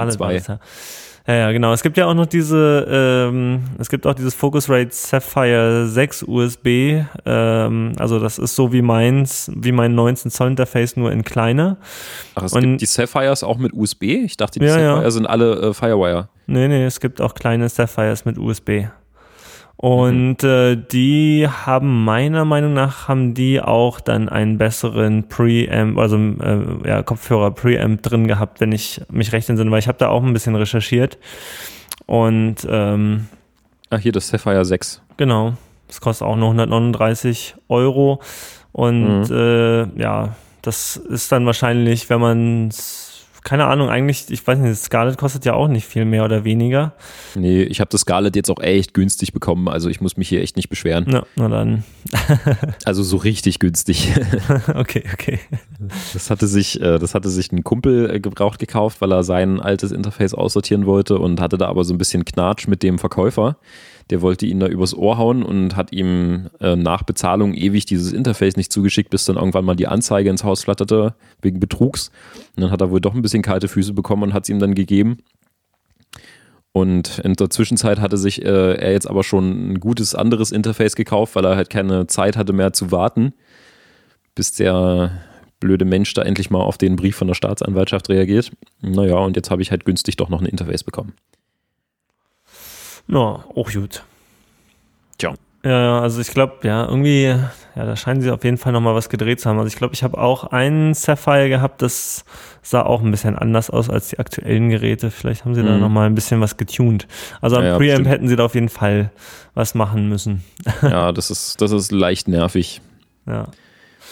Scarlett war i2. das, ja. Ja, ja, genau. Es gibt ja auch noch diese, ähm, es gibt auch dieses Focusrite Sapphire 6 USB. Ähm, also das ist so wie meins, wie mein 19 Zoll Interface, nur in kleiner. Ach, es Und- gibt die Sapphires auch mit USB? Ich dachte, die Ja, ja. Sapphire sind alle äh, Firewire. Nee, nee, es gibt auch kleine Sapphires mit USB. Und mhm. äh, die haben meiner Meinung nach haben die auch dann einen besseren Preamp, also äh, ja, Kopfhörer Preamp drin gehabt, wenn ich mich recht entsinne, weil ich habe da auch ein bisschen recherchiert. Und ähm, Ach, hier das Sapphire 6. Genau. Das kostet auch nur 139 Euro. Und mhm. äh, ja, das ist dann wahrscheinlich, wenn man keine Ahnung, eigentlich, ich weiß nicht, das Scarlett kostet ja auch nicht viel mehr oder weniger. Nee, ich habe das Scarlett jetzt auch echt günstig bekommen, also ich muss mich hier echt nicht beschweren. Ja, na dann. (laughs) also so richtig günstig. (laughs) okay, okay. Das hatte sich, äh, das hatte sich ein Kumpel äh, gebraucht gekauft, weil er sein altes Interface aussortieren wollte und hatte da aber so ein bisschen Knatsch mit dem Verkäufer der wollte ihn da übers Ohr hauen und hat ihm äh, nach Bezahlung ewig dieses Interface nicht zugeschickt, bis dann irgendwann mal die Anzeige ins Haus flatterte wegen Betrugs. Und dann hat er wohl doch ein bisschen kalte Füße bekommen und hat es ihm dann gegeben. Und in der Zwischenzeit hatte sich äh, er jetzt aber schon ein gutes anderes Interface gekauft, weil er halt keine Zeit hatte mehr zu warten, bis der blöde Mensch da endlich mal auf den Brief von der Staatsanwaltschaft reagiert. Naja, und jetzt habe ich halt günstig doch noch ein Interface bekommen. Ja, auch gut. Tja. Ja, also ich glaube, ja, irgendwie, ja, da scheinen sie auf jeden Fall nochmal was gedreht zu haben. Also ich glaube, ich habe auch einen Sapphire gehabt, das sah auch ein bisschen anders aus als die aktuellen Geräte. Vielleicht haben sie mhm. da nochmal ein bisschen was getuned. Also am ja, Preamp hätten sie da auf jeden Fall was machen müssen. (laughs) Ja, das ist, das ist leicht nervig. Ja.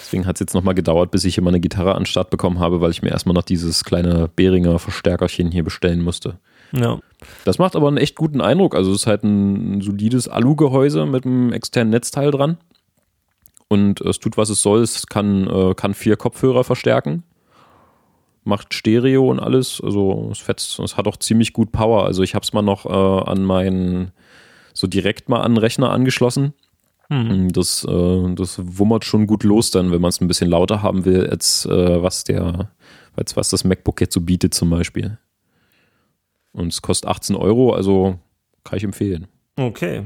Deswegen hat es jetzt nochmal gedauert, bis ich hier meine Gitarre an Start bekommen habe, weil ich mir erstmal noch dieses kleine Behringer Verstärkerchen hier bestellen musste. Ja. Das macht aber einen echt guten Eindruck. Also es ist halt ein solides Alu-Gehäuse mit einem externen Netzteil dran. Und es tut, was es soll. Es kann, äh, kann vier Kopfhörer verstärken. Macht Stereo und alles. Also es fetzt. Es hat auch ziemlich gut Power. Also ich habe es mal noch äh, an meinen, so direkt mal an den Rechner angeschlossen. Hm. Das, äh, das wummert schon gut los dann, wenn man es ein bisschen lauter haben will, als äh, was der, als was das MacBook jetzt so bietet zum Beispiel. Und es kostet 18 Euro, also kann ich empfehlen. Okay.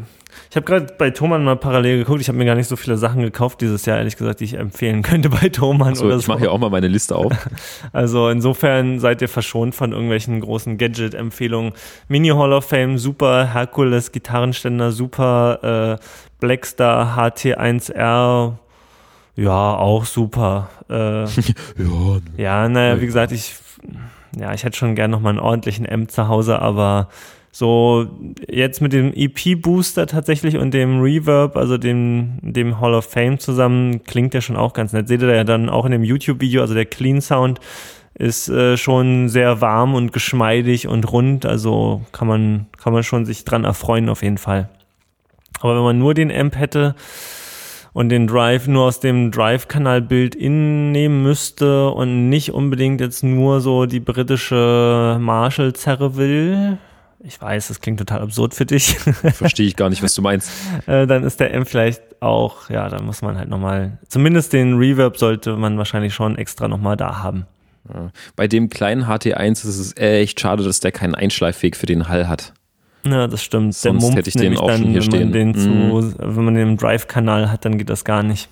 Ich habe gerade bei Thomann mal parallel geguckt. Ich habe mir gar nicht so viele Sachen gekauft dieses Jahr, ehrlich gesagt, die ich empfehlen könnte bei Thomann. So, oder ich mache ja auch mal meine Liste auf. (laughs) Also insofern seid ihr verschont von irgendwelchen großen Gadget-Empfehlungen. Mini Hall of Fame, super. Hercules Gitarrenständer, super. Äh, Blackstar HT1R, ja, auch super. Äh, (laughs) ja, ja, naja, wie gesagt, ich ja, ich hätte schon gern noch mal einen ordentlichen Amp zu Hause, aber so jetzt mit dem EP-Booster tatsächlich und dem Reverb, also dem, dem Hall of Fame zusammen, klingt der schon auch ganz nett. Seht ihr ja dann auch in dem YouTube-Video, also der Clean Sound ist äh, schon sehr warm und geschmeidig und rund, also kann man, kann man schon sich dran erfreuen auf jeden Fall. Aber wenn man nur den Amp hätte, und den Drive nur aus dem Drive-Kanal Build-In nehmen müsste und nicht unbedingt jetzt nur so die britische Marshall-Zerre will, ich weiß, das klingt total absurd für dich. (laughs) Verstehe ich gar nicht, was du meinst. (laughs) Äh, dann ist der M vielleicht auch, ja, da muss man halt nochmal, zumindest den Reverb sollte man wahrscheinlich schon extra nochmal da haben. Bei dem kleinen HT1 ist es echt schade, dass der keinen Einschleifweg für den Hall hat. Ja, das stimmt. Sonst der hätte ich den auch dann, schon hier stehen. Den zu, mm. Wenn man den im Drive-Kanal hat, dann geht das gar nicht.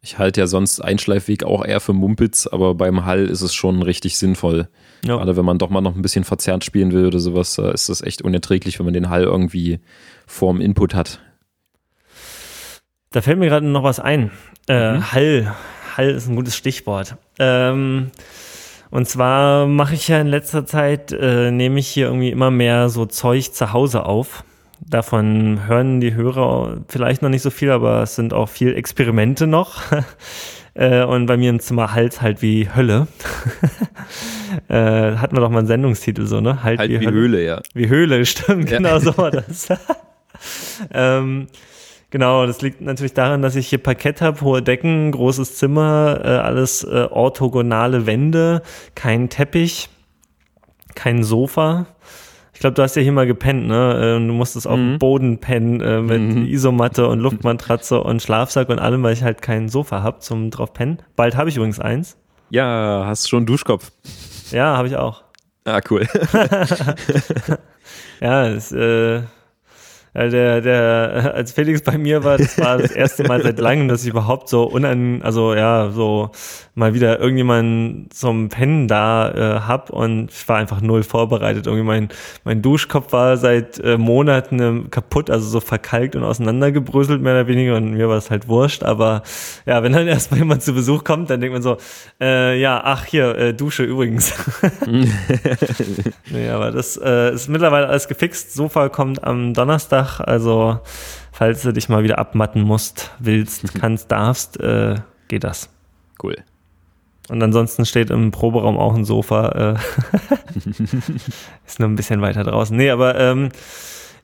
Ich halte ja sonst Einschleifweg auch eher für Mumpitz, aber beim Hall ist es schon richtig sinnvoll. Ja. Gerade wenn man doch mal noch ein bisschen verzerrt spielen will oder sowas, ist das echt unerträglich, wenn man den Hall irgendwie vorm Input hat. Da fällt mir gerade noch was ein. Äh, mhm. Hall. Hall ist ein gutes Stichwort. Ähm, und zwar mache ich ja in letzter Zeit, äh, nehme ich hier irgendwie immer mehr so Zeug zu Hause auf. Davon hören die Hörer vielleicht noch nicht so viel, aber es sind auch viel Experimente noch. (laughs) äh, und bei mir im Zimmer halt halt wie Hölle. (laughs) äh, hatten wir doch mal einen Sendungstitel so, ne? Halt, halt wie, wie Hölle. Höhle, ja. Wie Höhle, (laughs) stimmt, ja. genau so war das. ähm, Genau, das liegt natürlich daran, dass ich hier Parkett habe, hohe Decken, großes Zimmer, äh, alles äh, orthogonale Wände, kein Teppich, kein Sofa. Ich glaube, du hast ja hier mal gepennt, ne? Äh, du musstest auf dem mhm. Boden pennen äh, mit mhm. Isomatte und Luftmatratze (laughs) und Schlafsack und allem, weil ich halt kein Sofa habe zum drauf pennen. Bald habe ich übrigens eins. Ja, hast schon einen Duschkopf. Ja, habe ich auch. Ah, cool. (laughs) (laughs) ja, das, äh, der, der, (laughs) als Felix bei mir war, das war das erste Mal seit langem, dass ich überhaupt so unan, also ja, so mal wieder irgendjemanden zum Pennen da äh, hab und ich war einfach null vorbereitet. Irgendwie mein, mein Duschkopf war seit äh, Monaten äh, kaputt, also so verkalkt und auseinandergebröselt, mehr oder weniger, und mir war es halt wurscht. Aber ja, wenn dann (laughs) erstmal jemand zu Besuch kommt, dann denkt man so, äh, ja, ach hier, äh, Dusche übrigens. (laughs) nee, aber das äh, ist mittlerweile alles gefixt. Sofa kommt am Donnerstag Donnerstag. Also, falls du dich mal wieder abmatten musst, willst, kannst, darfst, äh, geht das. Cool. Und ansonsten steht im Proberaum auch ein Sofa. Äh (laughs) (laughs) ist nur ein bisschen weiter draußen. Nee, aber ähm,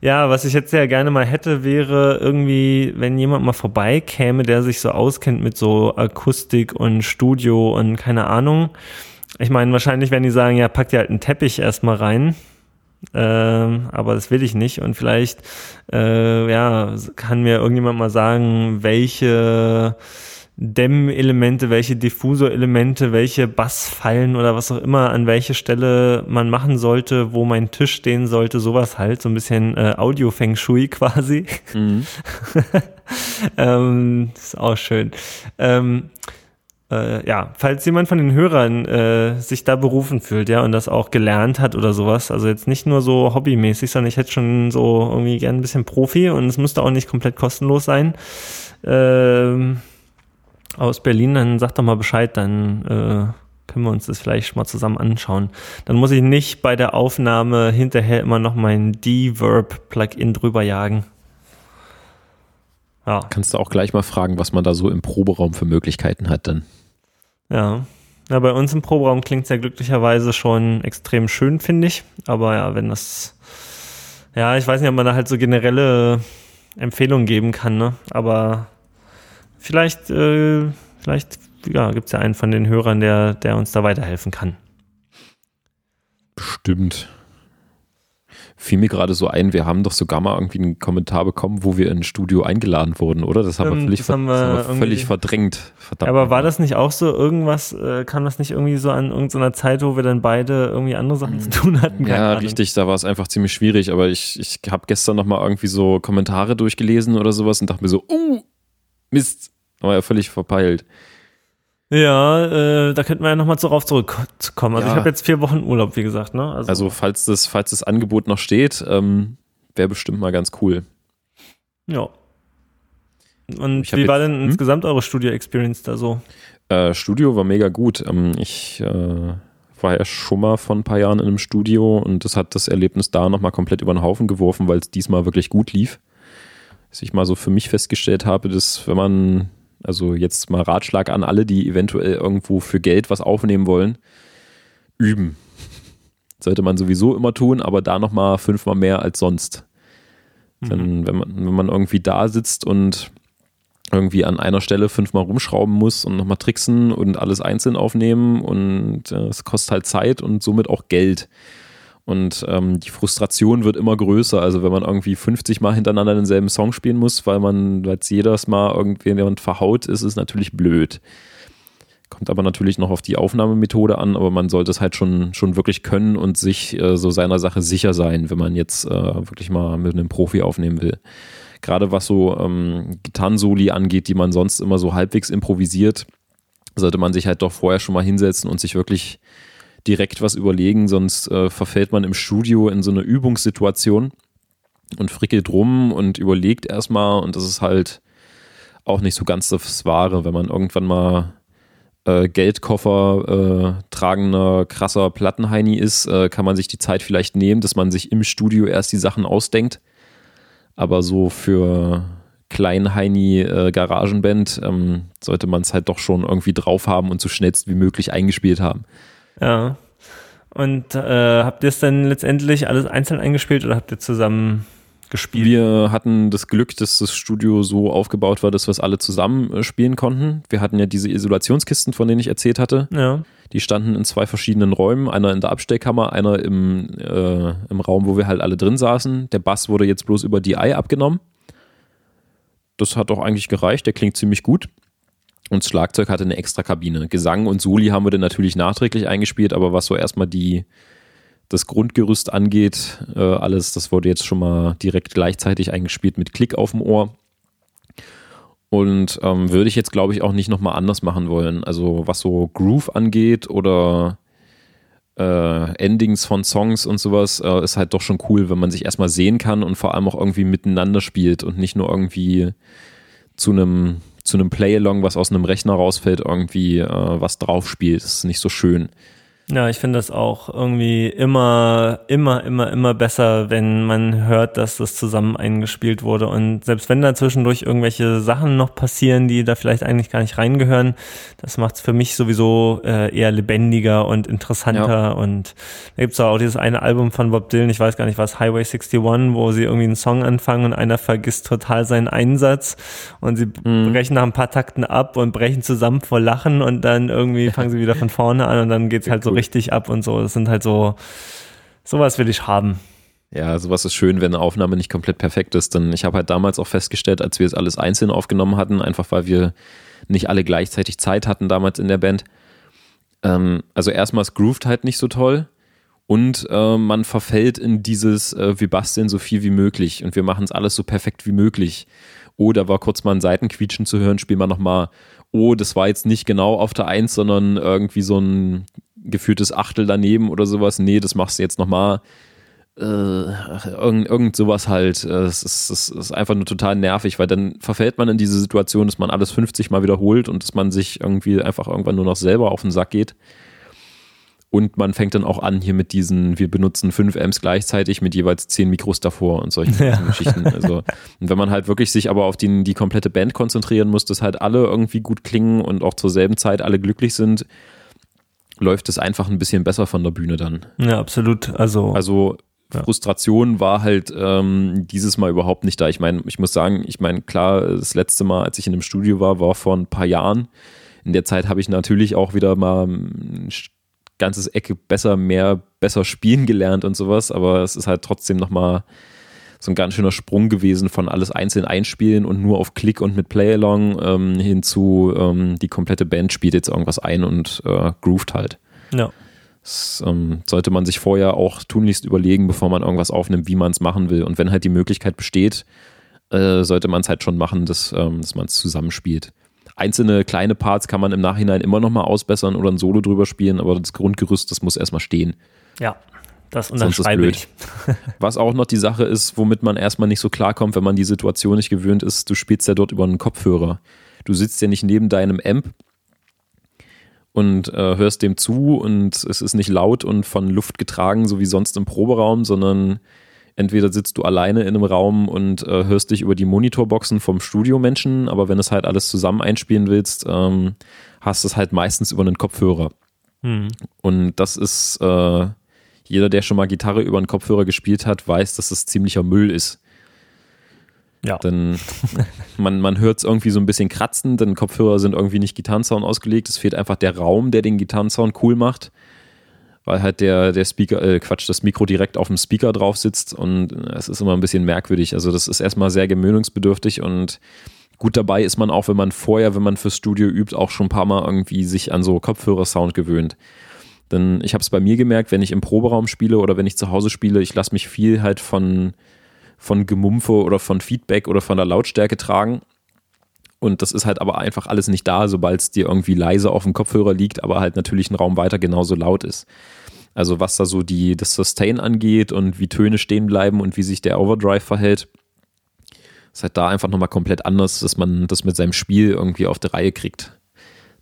ja, was ich jetzt sehr gerne mal hätte, wäre irgendwie, wenn jemand mal vorbeikäme, der sich so auskennt mit so Akustik und Studio und keine Ahnung. Ich meine, wahrscheinlich werden die sagen, ja, pack dir halt einen Teppich erstmal rein. Ähm, aber das will ich nicht. Und vielleicht, äh, ja, kann mir irgendjemand mal sagen, welche Dämmelemente, welche Diffusorelemente, welche Bassfallen oder was auch immer, an welche Stelle man machen sollte, wo mein Tisch stehen sollte, sowas halt, so ein bisschen äh, Audio-Feng Shui (laughs) quasi. Mhm. (laughs) ähm, ist auch schön. Ähm, äh, ja, falls jemand von den Hörern äh, sich da berufen fühlt, ja, und das auch gelernt hat oder sowas, also jetzt nicht nur so hobbymäßig, sondern ich hätte schon so irgendwie gern ein bisschen Profi und es müsste auch nicht komplett kostenlos sein. Ähm, aus Berlin, dann sag doch mal Bescheid, dann äh, können wir uns das vielleicht mal zusammen anschauen. Dann muss ich nicht bei der Aufnahme hinterher immer noch mein D-Verb-Plugin drüber jagen. Ja. Kannst du auch gleich mal fragen, was man da so im Proberaum für Möglichkeiten hat dann. Ja. Ja, bei uns im Proberaum klingt es ja glücklicherweise schon extrem schön, finde ich. Aber ja, wenn das, ja, ich weiß nicht, ob man da halt so generelle Empfehlungen geben kann, ne? Aber vielleicht, äh, vielleicht, ja, gibt es ja einen von den Hörern, der, der uns da weiterhelfen kann. Bestimmt fiel mir gerade so ein, wir haben doch sogar mal irgendwie einen Kommentar bekommen, wo wir in ein Studio eingeladen wurden, oder? Das haben ähm, wir völlig, das haben wir das haben wir völlig verdrängt. Verdammt. Aber war das nicht auch so irgendwas, äh, kam das nicht irgendwie so an irgendeiner Zeit, wo wir dann beide irgendwie andere Sachen zu tun hatten? Keine ja, Ahnung. richtig, da war es einfach ziemlich schwierig, aber ich, ich habe gestern nochmal irgendwie so Kommentare durchgelesen oder sowas und dachte mir so, uh, Mist, war ja völlig verpeilt. Ja, äh, da könnten wir ja nochmal darauf zurückkommen. Also ja. ich habe jetzt vier Wochen Urlaub, wie gesagt. Ne? Also, also falls, das, falls das Angebot noch steht, ähm, wäre bestimmt mal ganz cool. Ja. Und wie war jetzt, denn hm? insgesamt eure Studio-Experience da so? Äh, Studio war mega gut. Ähm, ich äh, war ja schon mal vor ein paar Jahren in einem Studio und das hat das Erlebnis da nochmal komplett über den Haufen geworfen, weil es diesmal wirklich gut lief. Dass ich mal so für mich festgestellt habe, dass wenn man also jetzt mal Ratschlag an alle, die eventuell irgendwo für Geld was aufnehmen wollen. Üben. Sollte man sowieso immer tun, aber da nochmal fünfmal mehr als sonst. Mhm. Denn wenn man, wenn man irgendwie da sitzt und irgendwie an einer Stelle fünfmal rumschrauben muss und nochmal tricksen und alles einzeln aufnehmen und äh, es kostet halt Zeit und somit auch Geld. Und ähm, die Frustration wird immer größer. Also wenn man irgendwie 50 Mal hintereinander denselben Song spielen muss, weil man jetzt jedes Mal irgendjemand verhaut, ist es natürlich blöd. Kommt aber natürlich noch auf die Aufnahmemethode an, aber man sollte es halt schon, schon wirklich können und sich äh, so seiner Sache sicher sein, wenn man jetzt äh, wirklich mal mit einem Profi aufnehmen will. Gerade was so ähm, Gitarrensoli angeht, die man sonst immer so halbwegs improvisiert, sollte man sich halt doch vorher schon mal hinsetzen und sich wirklich direkt was überlegen, sonst äh, verfällt man im Studio in so eine Übungssituation und frickelt rum und überlegt erstmal und das ist halt auch nicht so ganz das Wahre, wenn man irgendwann mal äh, Geldkoffer äh, tragender, krasser Plattenheini ist, äh, kann man sich die Zeit vielleicht nehmen, dass man sich im Studio erst die Sachen ausdenkt. Aber so für Kleinheini äh, Garagenband ähm, sollte man es halt doch schon irgendwie drauf haben und so schnellst wie möglich eingespielt haben. Ja. Und äh, habt ihr es dann letztendlich alles einzeln eingespielt oder habt ihr zusammen gespielt? Wir hatten das Glück, dass das Studio so aufgebaut war, dass wir es alle zusammen äh, spielen konnten. Wir hatten ja diese Isolationskisten, von denen ich erzählt hatte. Ja. Die standen in zwei verschiedenen Räumen, einer in der Abstellkammer, einer im, äh, im Raum, wo wir halt alle drin saßen. Der Bass wurde jetzt bloß über DI abgenommen. Das hat auch eigentlich gereicht, der klingt ziemlich gut. Und das Schlagzeug hatte eine extra Kabine. Gesang und Soli haben wir dann natürlich nachträglich eingespielt, aber was so erstmal die das Grundgerüst angeht, äh, alles, das wurde jetzt schon mal direkt gleichzeitig eingespielt mit Klick auf dem Ohr. Und ähm, würde ich jetzt, glaube ich, auch nicht nochmal anders machen wollen. Also was so Groove angeht oder äh, Endings von Songs und sowas, äh, ist halt doch schon cool, wenn man sich erstmal sehen kann und vor allem auch irgendwie miteinander spielt und nicht nur irgendwie zu einem zu einem Play-Along, was aus einem Rechner rausfällt, irgendwie äh, was drauf spielt. Das ist nicht so schön. Ja, ich finde das auch irgendwie immer, immer, immer, immer besser, wenn man hört, dass das zusammen eingespielt wurde. Und selbst wenn da zwischendurch irgendwelche Sachen noch passieren, die da vielleicht eigentlich gar nicht reingehören, das macht es für mich sowieso äh, eher lebendiger und interessanter. Ja. Und da gibt's auch dieses eine Album von Bob Dylan, ich weiß gar nicht was, Highway 61, wo sie irgendwie einen Song anfangen und einer vergisst total seinen Einsatz und sie mhm. brechen nach ein paar Takten ab und brechen zusammen vor Lachen und dann irgendwie fangen sie wieder von vorne an und dann geht's halt so richtig ab und so. Das sind halt so, sowas will ich haben. Ja, sowas ist schön, wenn eine Aufnahme nicht komplett perfekt ist. Denn ich habe halt damals auch festgestellt, als wir es alles einzeln aufgenommen hatten, einfach weil wir nicht alle gleichzeitig Zeit hatten damals in der Band. Ähm, also erstmal es grooved halt nicht so toll und äh, man verfällt in dieses, äh, wir basteln so viel wie möglich und wir machen es alles so perfekt wie möglich. Oh, da war kurz mal ein Seitenquietschen zu hören, spielen wir nochmal, oh, das war jetzt nicht genau auf der Eins, sondern irgendwie so ein geführtes Achtel daneben oder sowas. Nee, das machst du jetzt nochmal. Äh, irgend, irgend sowas halt. Äh, es ist, es ist einfach nur total nervig, weil dann verfällt man in diese Situation, dass man alles 50 Mal wiederholt und dass man sich irgendwie einfach irgendwann nur noch selber auf den Sack geht. Und man fängt dann auch an hier mit diesen, wir benutzen fünf Amps gleichzeitig mit jeweils zehn Mikros davor und solchen (laughs) ja. Geschichten. Also, und wenn man halt wirklich sich aber auf die, die komplette Band konzentrieren muss, dass halt alle irgendwie gut klingen und auch zur selben Zeit alle glücklich sind, läuft es einfach ein bisschen besser von der Bühne dann. Ja, absolut. Also, also ja. Frustration war halt ähm, dieses Mal überhaupt nicht da. Ich meine, ich muss sagen, ich meine, klar, das letzte Mal, als ich in einem Studio war, war vor ein paar Jahren. In der Zeit habe ich natürlich auch wieder mal ein ganzes Ecke besser, mehr, besser spielen gelernt und sowas, aber es ist halt trotzdem nochmal so ein ganz schöner Sprung gewesen von alles einzeln einspielen und nur auf Klick und mit Play-Along ähm, hinzu, ähm, die komplette Band spielt jetzt irgendwas ein und äh, groovt halt. Ja. Das ähm, sollte man sich vorher auch tunlichst überlegen, bevor man irgendwas aufnimmt, wie man es machen will. Und wenn halt die Möglichkeit besteht, äh, sollte man es halt schon machen, dass, ähm, dass man es zusammenspielt. Einzelne kleine Parts kann man im Nachhinein immer nochmal ausbessern oder ein Solo drüber spielen, aber das Grundgerüst, das muss erstmal stehen. Ja, das unterschreibe ich. (laughs) Was auch noch die Sache ist, womit man erstmal nicht so klarkommt, wenn man die Situation nicht gewöhnt ist, du spielst ja dort über einen Kopfhörer. Du sitzt ja nicht neben deinem Amp und äh, hörst dem zu und es ist nicht laut und von Luft getragen, so wie sonst im Proberaum, sondern entweder sitzt du alleine in einem Raum und äh, hörst dich über die Monitorboxen vom Studiomenschen, aber wenn es halt alles zusammen einspielen willst, ähm, hast du es halt meistens über einen Kopfhörer. Hm. Und das ist äh, jeder, der schon mal Gitarre über einen Kopfhörer gespielt hat, weiß, dass das ziemlicher Müll ist. Ja. Denn (laughs) man, man hört es irgendwie so ein bisschen kratzen, denn Kopfhörer sind irgendwie nicht Gitarrensound ausgelegt. Es fehlt einfach der Raum, der den Gitarrensound cool macht. Weil halt der, der Speaker, äh, Quatsch, das Mikro direkt auf dem Speaker drauf sitzt und es ist immer ein bisschen merkwürdig. Also das ist erstmal sehr gewöhnungsbedürftig und gut dabei ist man auch, wenn man vorher, wenn man fürs Studio übt, auch schon ein paar Mal irgendwie sich an so Kopfhörersound gewöhnt. Denn ich habe es bei mir gemerkt, wenn ich im Proberaum spiele oder wenn ich zu Hause spiele, ich lasse mich viel halt von, von Gemumpfe oder von Feedback oder von der Lautstärke tragen. Und das ist halt aber einfach alles nicht da, sobald es dir irgendwie leise auf dem Kopfhörer liegt, aber halt natürlich ein Raum weiter genauso laut ist. Also was da so die, das Sustain angeht und wie Töne stehen bleiben und wie sich der Overdrive verhält, ist halt da einfach nochmal komplett anders, dass man das mit seinem Spiel irgendwie auf die Reihe kriegt.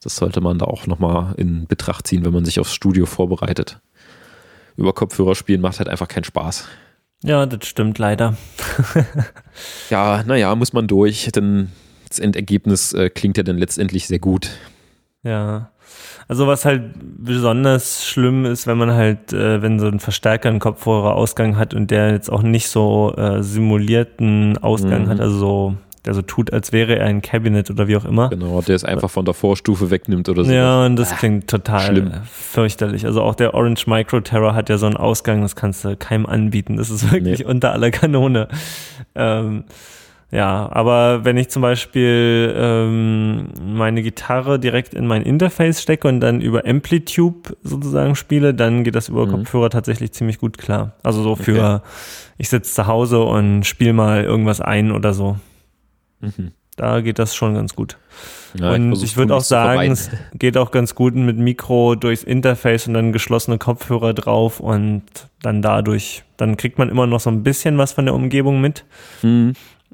Das sollte man da auch nochmal in Betracht ziehen, wenn man sich aufs Studio vorbereitet. Über Kopfhörer spielen macht halt einfach keinen Spaß. Ja, das stimmt leider. (laughs) ja, naja, muss man durch, denn das Endergebnis äh, klingt ja dann letztendlich sehr gut. Ja. Also was halt besonders schlimm ist, wenn man halt, äh, wenn so ein Verstärker einen Kopfhörerausgang hat und der jetzt auch nicht so äh, simulierten Ausgang mhm. hat, also so der so tut, als wäre er ein Cabinet oder wie auch immer. Genau, der es einfach von der Vorstufe wegnimmt oder so. Ja, und das ah, klingt total schlimm. fürchterlich. Also auch der Orange Micro Terror hat ja so einen Ausgang, das kannst du keinem anbieten. Das ist wirklich nee. unter aller Kanone. Ähm, Ja, aber wenn ich zum Beispiel ähm, meine Gitarre direkt in mein Interface stecke und dann über Amplitude sozusagen spiele, dann geht das über Mhm. Kopfhörer tatsächlich ziemlich gut klar. Also so für, Okay. ich sitze zu Hause und spiele mal irgendwas ein oder so. Mhm. Da geht das schon ganz gut. Ja, und versuch's ich würde auch sagen, es geht auch ganz gut mit Mikro durchs Interface und dann geschlossene Kopfhörer drauf und dann dadurch, dann kriegt man immer noch so ein bisschen was von der Umgebung mit, Mhm.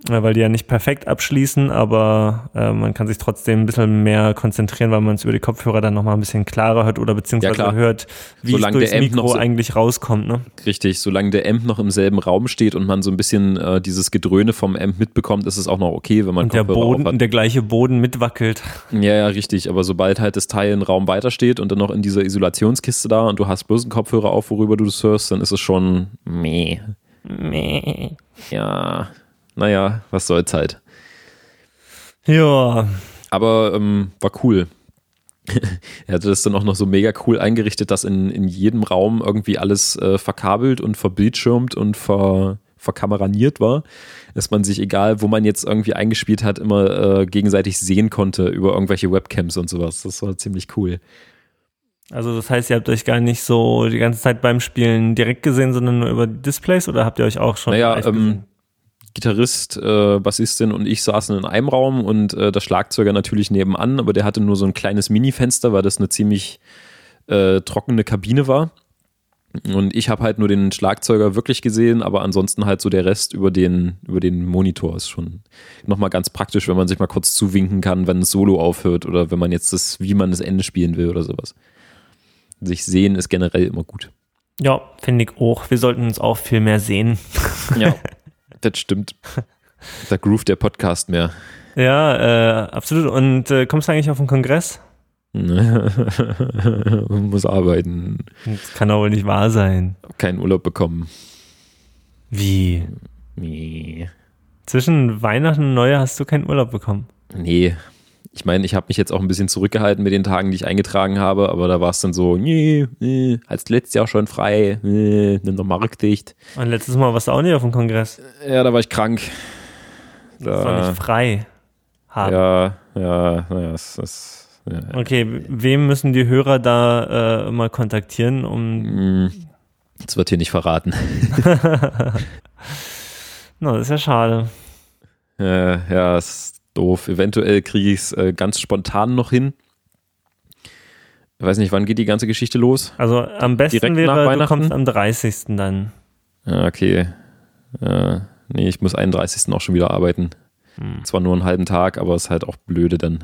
Äh, weil die ja nicht perfekt abschließen, aber äh, man kann sich trotzdem ein bisschen mehr konzentrieren, weil man es über die Kopfhörer dann nochmal ein bisschen klarer hört oder beziehungsweise klar. hört, wie Solange es durchs der Amp noch Mikro so- eigentlich rauskommt. Ne? Richtig, solange der Amp noch im selben Raum steht und man so ein bisschen äh, dieses Gedröhne vom Amp mitbekommt, ist es auch noch okay, wenn man Und der Kopfhörer Boden, aufhat. und der gleiche Boden mitwackelt. Ja, ja, richtig. Aber sobald halt das Teil einen Raum weiter steht und dann noch in dieser Isolationskiste da und du hast bloß einen Kopfhörer auf, worüber du das hörst, dann ist es schon meh. Meh. Ja, naja, was soll's halt. Ja, Aber ähm, war cool. (laughs) er hatte das dann auch noch so mega cool eingerichtet, dass in, in jedem Raum irgendwie alles äh, verkabelt und verbildschirmt und ver, verkameraniert war, dass man sich, egal wo man jetzt irgendwie eingespielt hat, immer äh, gegenseitig sehen konnte über irgendwelche Webcams und sowas. Das war ziemlich cool. Also das heißt, ihr habt euch gar nicht so die ganze Zeit beim Spielen direkt gesehen, sondern nur über Displays oder habt ihr euch auch schon Naja, ähm? Gitarrist, äh, Bassistin und ich saßen in einem Raum und äh, der Schlagzeuger natürlich nebenan, aber der hatte nur so ein kleines Mini-Fenster, weil das eine ziemlich äh, trockene Kabine war. Und ich habe halt nur den Schlagzeuger wirklich gesehen, aber ansonsten halt so der Rest über den, über den Monitor ist schon nochmal ganz praktisch, wenn man sich mal kurz zuwinken kann, wenn ein Solo aufhört oder wenn man jetzt das, wie man das Ende spielen will oder sowas. Sich sehen ist generell immer gut. Ja, finde ich auch. Wir sollten uns auch viel mehr sehen. Ja, (laughs) das stimmt. Da groovt der Podcast mehr. Ja, äh, absolut. Und äh, kommst du eigentlich auf den Kongress? (laughs) Muss arbeiten, Das kann doch wohl nicht wahr sein. keinen Urlaub bekommen. Wie? Nee. Zwischen Weihnachten und Neujahr hast du keinen Urlaub bekommen. Nee. Ich meine, ich habe mich jetzt auch ein bisschen zurückgehalten mit den Tagen, die ich eingetragen habe, aber da war es dann so, nee, nee, als letztes Jahr schon frei, nee, nimm doch Marktdicht. Und letztes Mal warst du auch nicht auf dem Kongress. Ja, da war ich krank. Das war Da, nicht frei haben. ja, ja, naja, es ist. Ja. Okay, wem müssen die Hörer da äh, mal kontaktieren, um. Hm, Das wird hier nicht verraten. (laughs) Na, das ist ja schade. Äh, ja, ist doof. Eventuell kriege ich es äh, ganz spontan noch hin. Ich weiß nicht, wann geht die ganze Geschichte los? Also am besten Direkt nach wäre, du Weihnachten? kommst am 30. dann. Ja, okay. Äh, nee, ich muss 31. auch schon wieder arbeiten. Hm. Zwar nur einen halben Tag, aber ist halt auch blöde dann.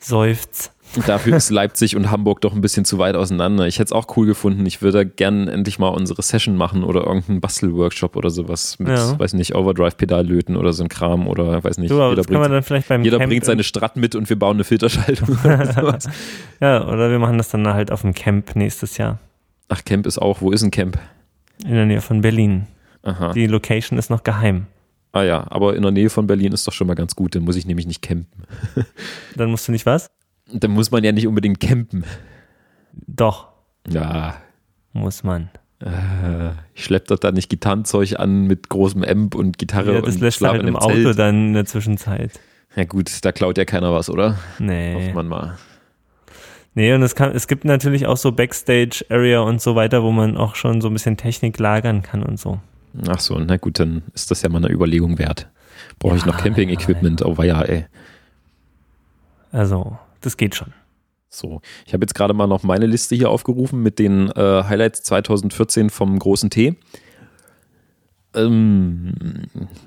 Seufz. Dafür ist Leipzig und Hamburg doch ein bisschen zu weit auseinander. Ich hätte es auch cool gefunden. Ich würde gern endlich mal unsere Session machen oder irgendeinen Bastelworkshop oder sowas mit, Ja. weiß nicht, Overdrive-Pedal löten oder so ein Kram oder weiß nicht. Du, jeder bringt, jeder bringt seine Strat mit und wir bauen eine Filterschaltung (laughs) oder sowas. Ja, oder wir machen das dann halt auf dem Camp nächstes Jahr. Ach, Camp ist auch. Wo ist ein Camp? In der Nähe von Berlin. Aha. Die Location ist noch geheim. Ah ja, aber in der Nähe von Berlin ist doch schon mal ganz gut. Dann muss ich nämlich nicht campen. (laughs) Dann musst du nicht was? Dann muss man ja nicht unbedingt campen. Doch, Ja, muss man. äh, ich schlepp doch da nicht Gitarrenzeug an mit großem Amp und Gitarre Ja, das und lässt halt im einem Auto Zelt. dann in der Zwischenzeit. Ja gut, da klaut ja keiner was, oder? Nee. Hofft man mal. Nee, und es, kann, es gibt natürlich auch so Backstage-Area und so weiter, wo man auch schon so ein bisschen Technik lagern kann und so. Ach so, na gut, dann ist das ja mal eine Überlegung wert. Brauche ich Ja, noch Camping-Equipment? Oh ja, ey. Also, das geht schon. So, ich habe jetzt gerade mal noch meine Liste hier aufgerufen mit den äh, Highlights 2014 vom großen T. Ähm,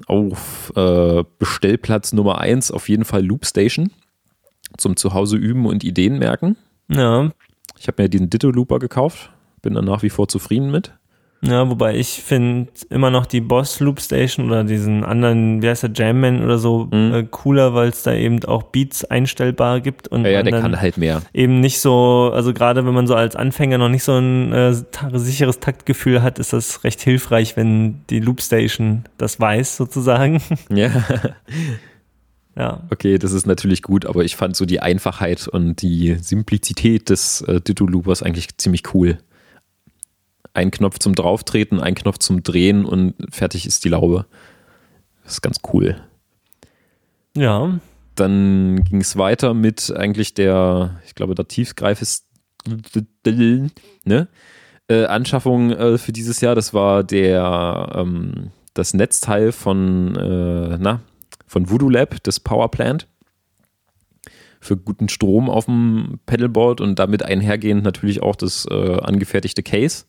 auf äh, Bestellplatz Nummer 1 auf jeden Fall Loop Station zum Zuhause üben und Ideen merken. Ja, Ich habe mir diesen Ditto Looper gekauft, bin da nach wie vor zufrieden mit. Ja wobei ich finde immer noch die Boss Loop Station oder diesen anderen, wie heißt der, Jamman oder so, Mhm. äh, cooler, weil es da eben auch Beats einstellbar gibt und Ja, ja, der kann halt mehr. eben nicht so, also gerade wenn man so als Anfänger noch nicht so ein äh, sicheres Taktgefühl hat, ist das recht hilfreich, wenn die Loop Station das weiß sozusagen. (laughs) Ja, ja, okay, das ist natürlich gut, aber ich fand so die Einfachheit und die Simplizität des äh, Ditto Loopers eigentlich ziemlich cool. Ein Knopf zum Drauftreten, ein Knopf zum Drehen und fertig ist die Laube. Das ist ganz cool. Ja. Dann ging es weiter mit eigentlich der, ich glaube, der Tiefgreif ist ne? Äh, Anschaffung äh, für dieses Jahr. Das war der ähm, das Netzteil von äh, na von Voodoo Lab, das Power Plant für guten Strom auf dem Pedalboard und damit einhergehend natürlich auch das äh, angefertigte Case.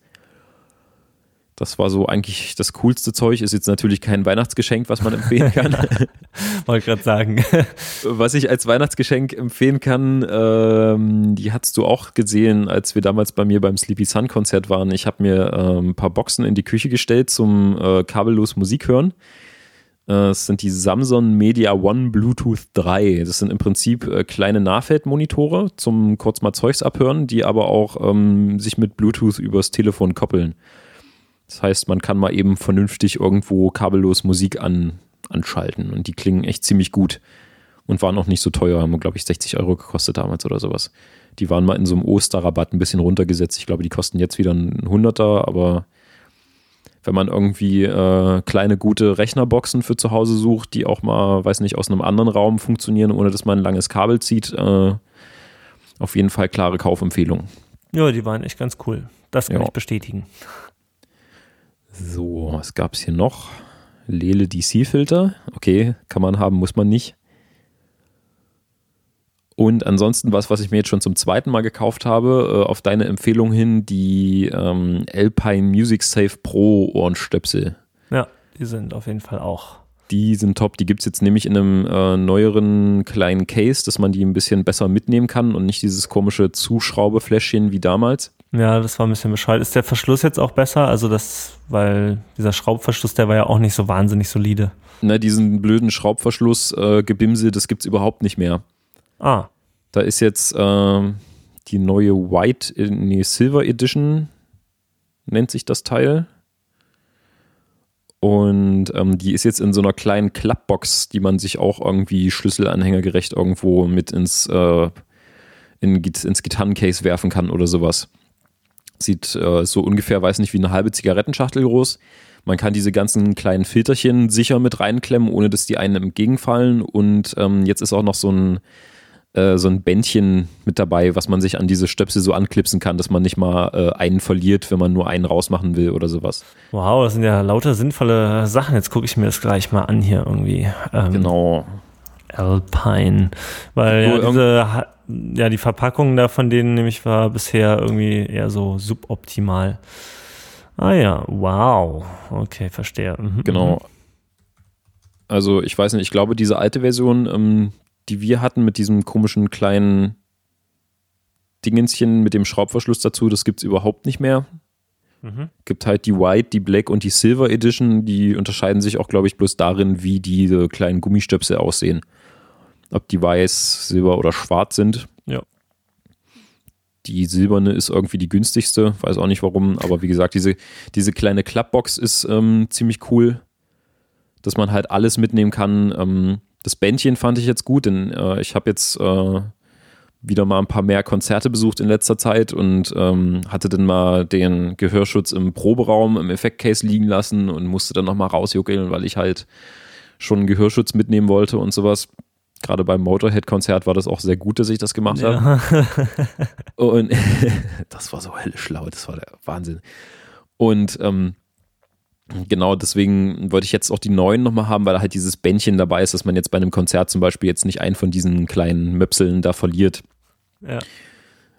Das war so eigentlich das coolste Zeug. Ist jetzt natürlich kein Weihnachtsgeschenk, was man empfehlen kann. (laughs) Wollte gerade sagen. (laughs) was ich als Weihnachtsgeschenk empfehlen kann, ähm, die hast du auch gesehen, als wir damals bei mir beim Sleepy Sun Konzert waren. Ich habe mir ähm, ein paar Boxen in die Küche gestellt zum äh, kabellos Musik hören. Äh, das sind die Samsung Media One Bluetooth 3. Das sind im Prinzip äh, kleine Nahfeldmonitore zum kurz mal Zeugs abhören, die aber auch ähm, sich mit Bluetooth übers Telefon koppeln. Das heißt, man kann mal eben vernünftig irgendwo kabellos Musik an, anschalten und die klingen echt ziemlich gut und waren auch nicht so teuer, haben glaube ich 60 Euro gekostet damals oder sowas. Die waren mal in so einem Osterrabatt ein bisschen runtergesetzt. Ich glaube, die kosten jetzt wieder ein Hunderter, aber wenn man irgendwie äh, kleine gute Rechnerboxen für zu Hause sucht, die auch mal, weiß nicht, aus einem anderen Raum funktionieren, ohne dass man ein langes Kabel zieht, äh, auf jeden Fall klare Kaufempfehlung. Ja, die waren echt ganz cool. Das kann ja. ich bestätigen. So, was gab es hier noch? Lele DC-Filter. Okay, kann man haben, muss man nicht. Und ansonsten was, was ich mir jetzt schon zum zweiten Mal gekauft habe, äh, auf deine Empfehlung hin, die ähm, Alpine Music Safe Pro Ohrenstöpsel. Ja, die sind auf jeden Fall auch. Die sind top. Die gibt es jetzt nämlich in einem äh, neueren kleinen Case, dass man die ein bisschen besser mitnehmen kann und nicht dieses komische Zuschraubefläschchen wie damals. Ja, das war ein bisschen bescheuert. Ist der Verschluss jetzt auch besser? Also das, weil dieser Schraubverschluss, der war ja auch nicht so wahnsinnig solide. Na, diesen blöden Schraubverschluss, äh, Gebimse, das gibt's überhaupt nicht mehr. Ah. Da ist jetzt äh, die neue White, äh, nee, Silver Edition nennt sich das Teil. Und ähm, die ist jetzt in so einer kleinen Klappbox, die man sich auch irgendwie schlüsselanhängergerecht irgendwo mit ins, äh, in, ins Gitarrencase werfen kann oder sowas. Sieht äh, so ungefähr, weiß nicht, wie eine halbe Zigarettenschachtel groß. Man kann diese ganzen kleinen Filterchen sicher mit reinklemmen, ohne dass die einen entgegenfallen. Und ähm, jetzt ist auch noch so ein, äh, so ein Bändchen mit dabei, was man sich an diese Stöpsel so anklipsen kann, dass man nicht mal äh, einen verliert, wenn man nur einen rausmachen will oder sowas. Wow, das sind ja lauter sinnvolle Sachen. Jetzt gucke ich mir das gleich mal an hier irgendwie. Ähm, genau. Alpine. Weil ja, diese ja, die Verpackung da von denen nämlich war bisher irgendwie eher so suboptimal. Ah ja, wow. Okay, verstehe. Mhm, genau. Mhm. Also ich weiß nicht, ich glaube, diese alte Version, ähm, die wir hatten mit diesem komischen kleinen Dingenschen mit dem Schraubverschluss dazu, das gibt es überhaupt nicht mehr. Mhm. Gibt halt die White, die Black und die Silver Edition, die unterscheiden sich auch, glaube ich, bloß darin, wie diese kleinen Gummistöpsel aussehen ob die weiß, silber oder schwarz sind. Ja. Die silberne ist irgendwie die günstigste, weiß auch nicht warum, aber wie gesagt, diese, diese kleine Klappbox ist ähm, ziemlich cool, dass man halt alles mitnehmen kann. Ähm, das Bändchen fand ich jetzt gut, denn äh, ich habe jetzt äh, wieder mal ein paar mehr Konzerte besucht in letzter Zeit und ähm, hatte dann mal den Gehörschutz im Proberaum im Effektcase liegen lassen und musste dann nochmal rausjuckeln, weil ich halt schon einen Gehörschutz mitnehmen wollte und sowas gerade beim Motorhead-Konzert war das auch sehr gut, dass ich das gemacht ja. habe. Und (laughs) das war so höllisch laut, das war der Wahnsinn. Und ähm, genau deswegen wollte ich jetzt auch die neuen nochmal haben, weil da halt dieses Bändchen dabei ist, dass man jetzt bei einem Konzert zum Beispiel jetzt nicht einen von diesen kleinen Möpseln da verliert. Ja.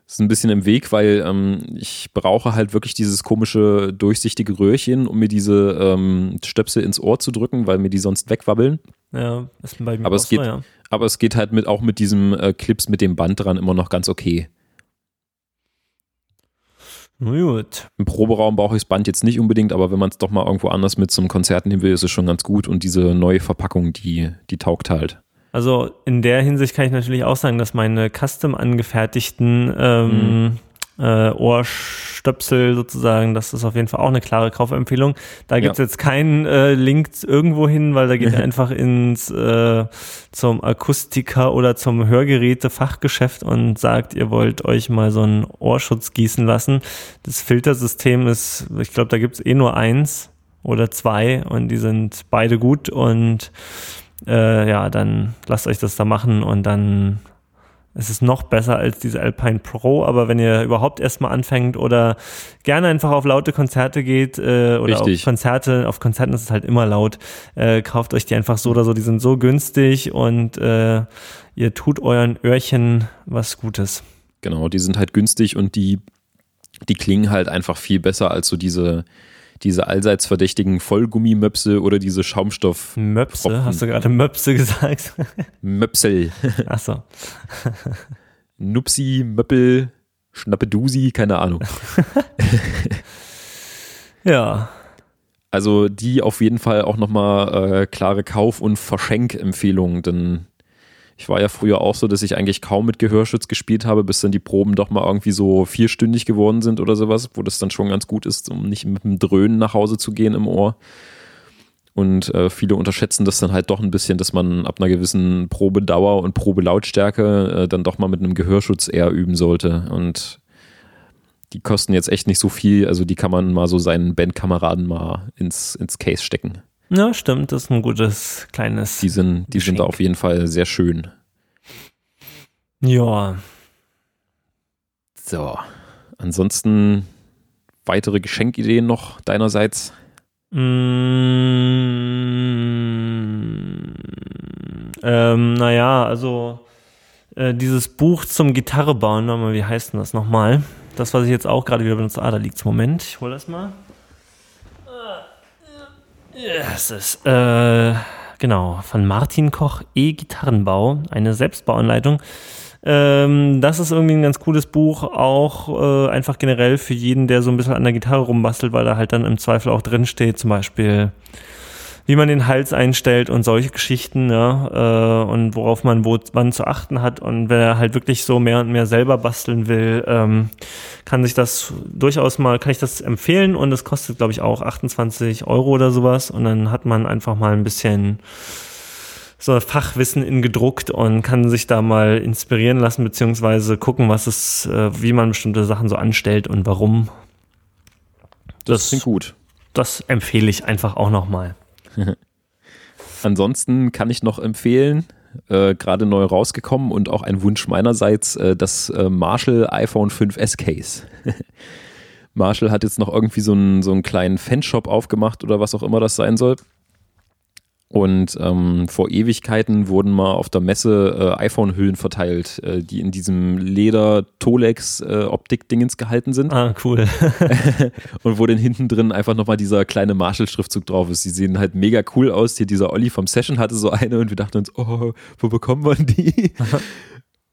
Das ist ein bisschen im Weg, weil ähm, ich brauche halt wirklich dieses komische durchsichtige Röhrchen, um mir diese ähm, Stöpsel ins Ohr zu drücken, weil mir die sonst wegwabbeln. Ja, ist bei mir aber es geht, so, ja. Aber es geht halt mit, auch mit diesem äh, Clips mit dem Band dran immer noch ganz okay. Na gut. Im Proberaum brauche ich das Band jetzt nicht unbedingt, aber wenn man es doch mal irgendwo anders mit zum Konzert nehmen will, ist es schon ganz gut. Und diese neue Verpackung, die, die taugt halt. Also in der Hinsicht kann ich natürlich auch sagen, dass meine custom angefertigten ähm, mhm. Äh, Ohrstöpsel sozusagen, das ist auf jeden Fall auch eine klare Kaufempfehlung. Da gibt es ja. jetzt keinen äh, Link irgendwo hin, weil da geht (laughs) ihr einfach ins äh, zum Akustiker oder zum Hörgeräte-Fachgeschäft und sagt, ihr wollt euch mal so einen Ohrschutz gießen lassen. Das Filtersystem ist, ich glaube, da gibt es eh nur eins oder zwei und die sind beide gut und äh, ja, dann lasst euch das da machen und dann ist es noch besser als diese Alpine Pro, aber wenn ihr überhaupt erstmal anfängt oder gerne einfach auf laute Konzerte geht äh, oder Richtig. auf Konzerte, auf Konzerten ist es halt immer laut, äh, kauft euch die einfach so oder so, die sind so günstig und äh, ihr tut euren Öhrchen was Gutes. Genau, die sind halt günstig und die, die klingen halt einfach viel besser als so diese, diese allseits verdächtigen Vollgummimöpse oder diese Schaumstoff Möpse, Tropfen. hast du gerade Möpse gesagt? (laughs) Möpsel. Achso. Nupsi, Möppel, Schnappedusi, keine Ahnung. (laughs) Ja. Also die auf jeden Fall auch nochmal äh, klare Kauf- und Verschenkempfehlungen, denn ich war ja früher auch so, dass ich eigentlich kaum mit Gehörschutz gespielt habe, bis dann die Proben doch mal irgendwie so vierstündig geworden sind oder sowas, wo das dann schon ganz gut ist, um nicht mit dem Dröhnen nach Hause zu gehen im Ohr. Und äh, viele unterschätzen das dann halt doch ein bisschen, dass man ab einer gewissen Probedauer und Probelautstärke äh, dann doch mal mit einem Gehörschutz eher üben sollte. Und die kosten jetzt echt nicht so viel, also die kann man mal so seinen Bandkameraden mal ins, ins Case stecken. Ja, stimmt, das ist ein gutes kleines. Die sind, die sind da Geschenk. auf jeden Fall sehr schön. Ja. So. Ansonsten weitere Geschenkideen noch deinerseits. Mm, ähm, naja, also äh, dieses Buch zum Gitarre bauen, wie heißt denn das nochmal? Das, was ich jetzt auch gerade wieder benutze. Ah, da liegt's. Moment, ich hol das mal. Ja, es ist, äh, genau, von Martin Koch, E-Gitarrenbau, eine Selbstbauanleitung. Ähm, das ist irgendwie ein ganz cooles Buch, auch äh, einfach generell für jeden, der so ein bisschen an der Gitarre rumbastelt, weil da halt dann im Zweifel auch drin steht, zum Beispiel, wie man den Hals einstellt und solche Geschichten, ja, äh, und worauf man wo, wann zu achten hat. Und wer halt wirklich so mehr und mehr selber basteln will, ähm, kann sich das durchaus mal, kann ich das empfehlen und es kostet, glaube ich, auch 28 Euro oder sowas. Und dann hat man einfach mal ein bisschen so Fachwissen in gedruckt und kann sich da mal inspirieren lassen, beziehungsweise gucken, was es, äh, wie man bestimmte Sachen so anstellt und warum. Das, Klingt gut. das empfehle ich einfach auch nochmal. (laughs) Ansonsten kann ich noch empfehlen, äh, gerade neu rausgekommen und auch ein Wunsch meinerseits, äh, das äh, Marshall iPhone 5S Case. (laughs) Marshall hat jetzt noch irgendwie so einen, so einen kleinen Fanshop aufgemacht oder was auch immer das sein soll. Und ähm, vor Ewigkeiten wurden mal auf der Messe äh, iPhone-Hüllen verteilt, äh, die in diesem Leder-Tolex-Optik-Dingens gehalten sind. Ah, cool. (laughs) (laughs) und wo dann hinten drin einfach nochmal dieser kleine Marshall-Schriftzug drauf ist. Die sehen halt mega cool aus. Hier dieser Olli vom Session hatte so eine und wir dachten uns, oh, wo bekommt man die? (laughs)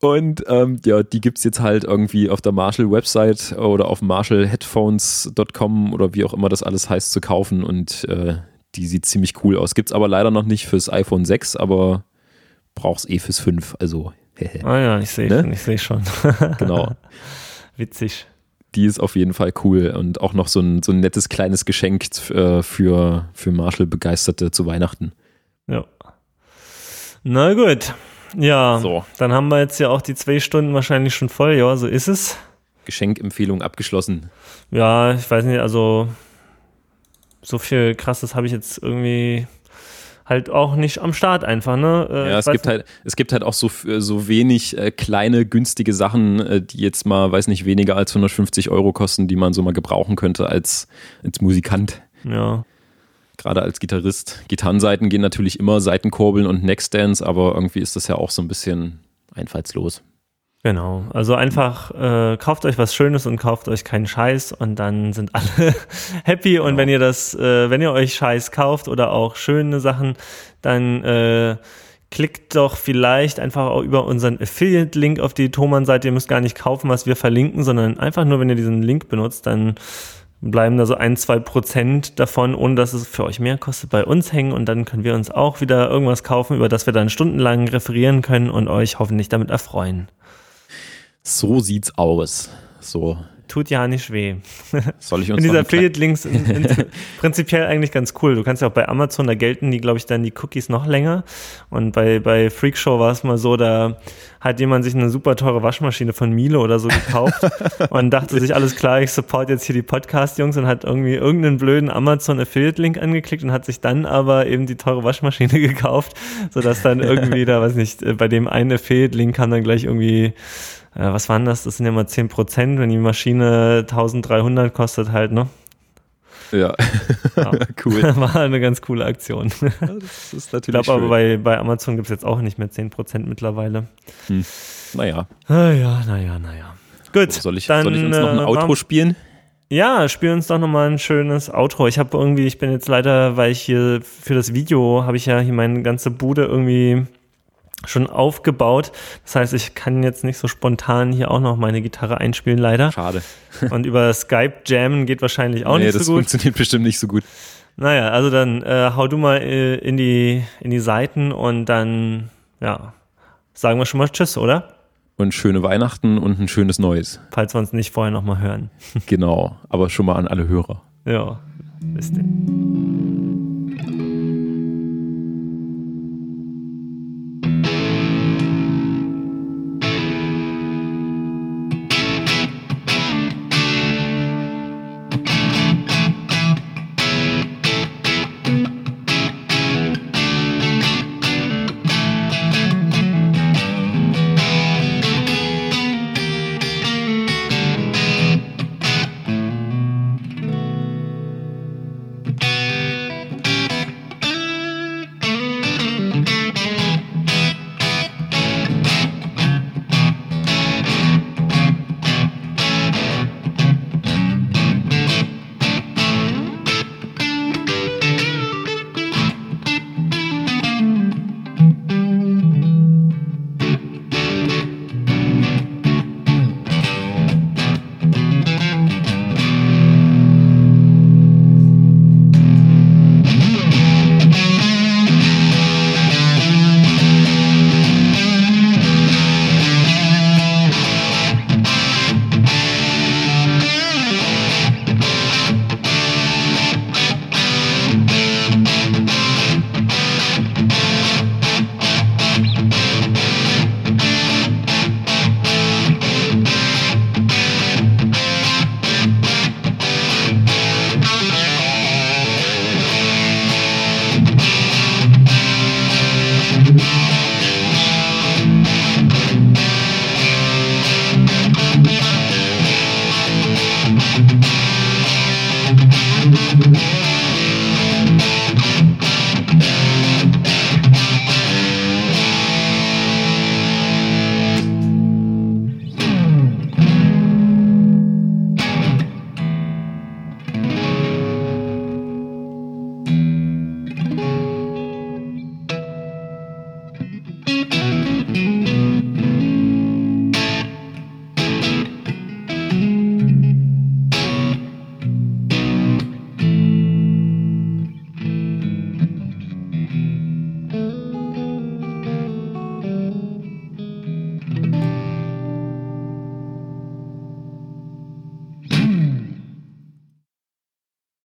Und ähm, ja, die gibt es jetzt halt irgendwie auf der Marshall-Website oder auf marshallheadphones.com oder wie auch immer das alles heißt zu kaufen und äh, die sieht ziemlich cool aus. Gibt's aber leider noch nicht fürs iPhone 6, aber brauch's eh fürs 5. Also, (laughs) ah ja, ich sehe Ne? schon, ich sehe schon. (laughs) genau. (laughs) Witzig. Die ist auf jeden Fall cool und auch noch so ein, so ein nettes kleines Geschenk äh, für, für Marshall-Begeisterte zu Weihnachten. Ja. Na gut. Ja, So. dann haben wir jetzt ja auch die zwei Stunden wahrscheinlich schon voll. Ja, so ist es. Geschenkempfehlung abgeschlossen. Ja, ich weiß nicht, also so viel krasses habe ich jetzt irgendwie halt auch nicht am Start einfach, ne? Äh, Ja, es gibt nicht. halt, es gibt halt auch so, so wenig äh, kleine, günstige Sachen, äh, die jetzt mal, weiß nicht, weniger als 150 Euro kosten, die man so mal gebrauchen könnte als, als Musikant. Ja. Gerade als Gitarrist. Gitarrenseiten gehen natürlich immer Seitenkurbeln und Neckstands, aber irgendwie ist das ja auch so ein bisschen einfallslos. Genau. Also einfach äh, kauft euch was Schönes und kauft euch keinen Scheiß und dann sind alle (laughs) happy. Und Genau. wenn ihr das, äh, wenn ihr euch Scheiß kauft oder auch schöne Sachen, dann äh, klickt doch vielleicht einfach auch über unseren Affiliate-Link auf die Thomann-Seite. Ihr müsst gar nicht kaufen, was wir verlinken, sondern einfach nur, wenn ihr diesen Link benutzt, dann bleiben da so ein, zwei Prozent davon, ohne dass es für euch mehr kostet, bei uns hängen und dann können wir uns auch wieder irgendwas kaufen, über das wir dann stundenlang referieren können und euch hoffentlich damit erfreuen. So sieht's aus. So, Tut ja nicht weh. soll ich uns Und diese Affiliate-Links sind sind (laughs) prinzipiell eigentlich ganz cool. Du kannst ja auch bei Amazon, da gelten die, glaube ich, dann die Cookies noch länger. Und bei, bei Freakshow war es mal so, da hat jemand sich eine super teure Waschmaschine von Miele oder so gekauft (laughs) und dachte sich, alles klar, ich support jetzt hier die Podcast-Jungs und hat irgendwie irgendeinen blöden Amazon-Affiliate-Link angeklickt und hat sich dann aber eben die teure Waschmaschine (laughs) gekauft, sodass dann irgendwie da, weiß nicht, äh, bei dem einen Affiliate-Link kam dann gleich irgendwie äh, was waren das? Das sind ja mal 10 Prozent, wenn die Maschine 1300 kostet halt, ne? Ja, Ja. (laughs) cool. (laughs) War eine ganz coole Aktion. Das ist Ich natürlich glaube aber bei, bei Amazon gibt es jetzt auch nicht mehr 10 Prozent mittlerweile. naja, Naja, naja, naja. Gut, soll ich, dann, soll ich uns noch ein äh, Outro spielen? Ja, spiel uns doch nochmal ein schönes Outro. Ich habe irgendwie, ich bin jetzt leider, weil ich hier für das Video habe ich ja hier meine ganze Bude irgendwie schon aufgebaut. Das heißt, ich kann jetzt nicht so spontan hier auch noch meine Gitarre einspielen, leider. Schade. (laughs) Und über Skype jammen geht wahrscheinlich auch nee, nicht das so gut. funktioniert bestimmt nicht so gut. Naja, also dann äh, hau du mal äh, in, die, in die Seiten und dann, ja, sagen wir schon mal Tschüss, oder? Und schöne Weihnachten und ein schönes Neues. Falls wir uns nicht vorher nochmal hören. (laughs) Genau, aber schon mal an alle Hörer. Ja, bis denn.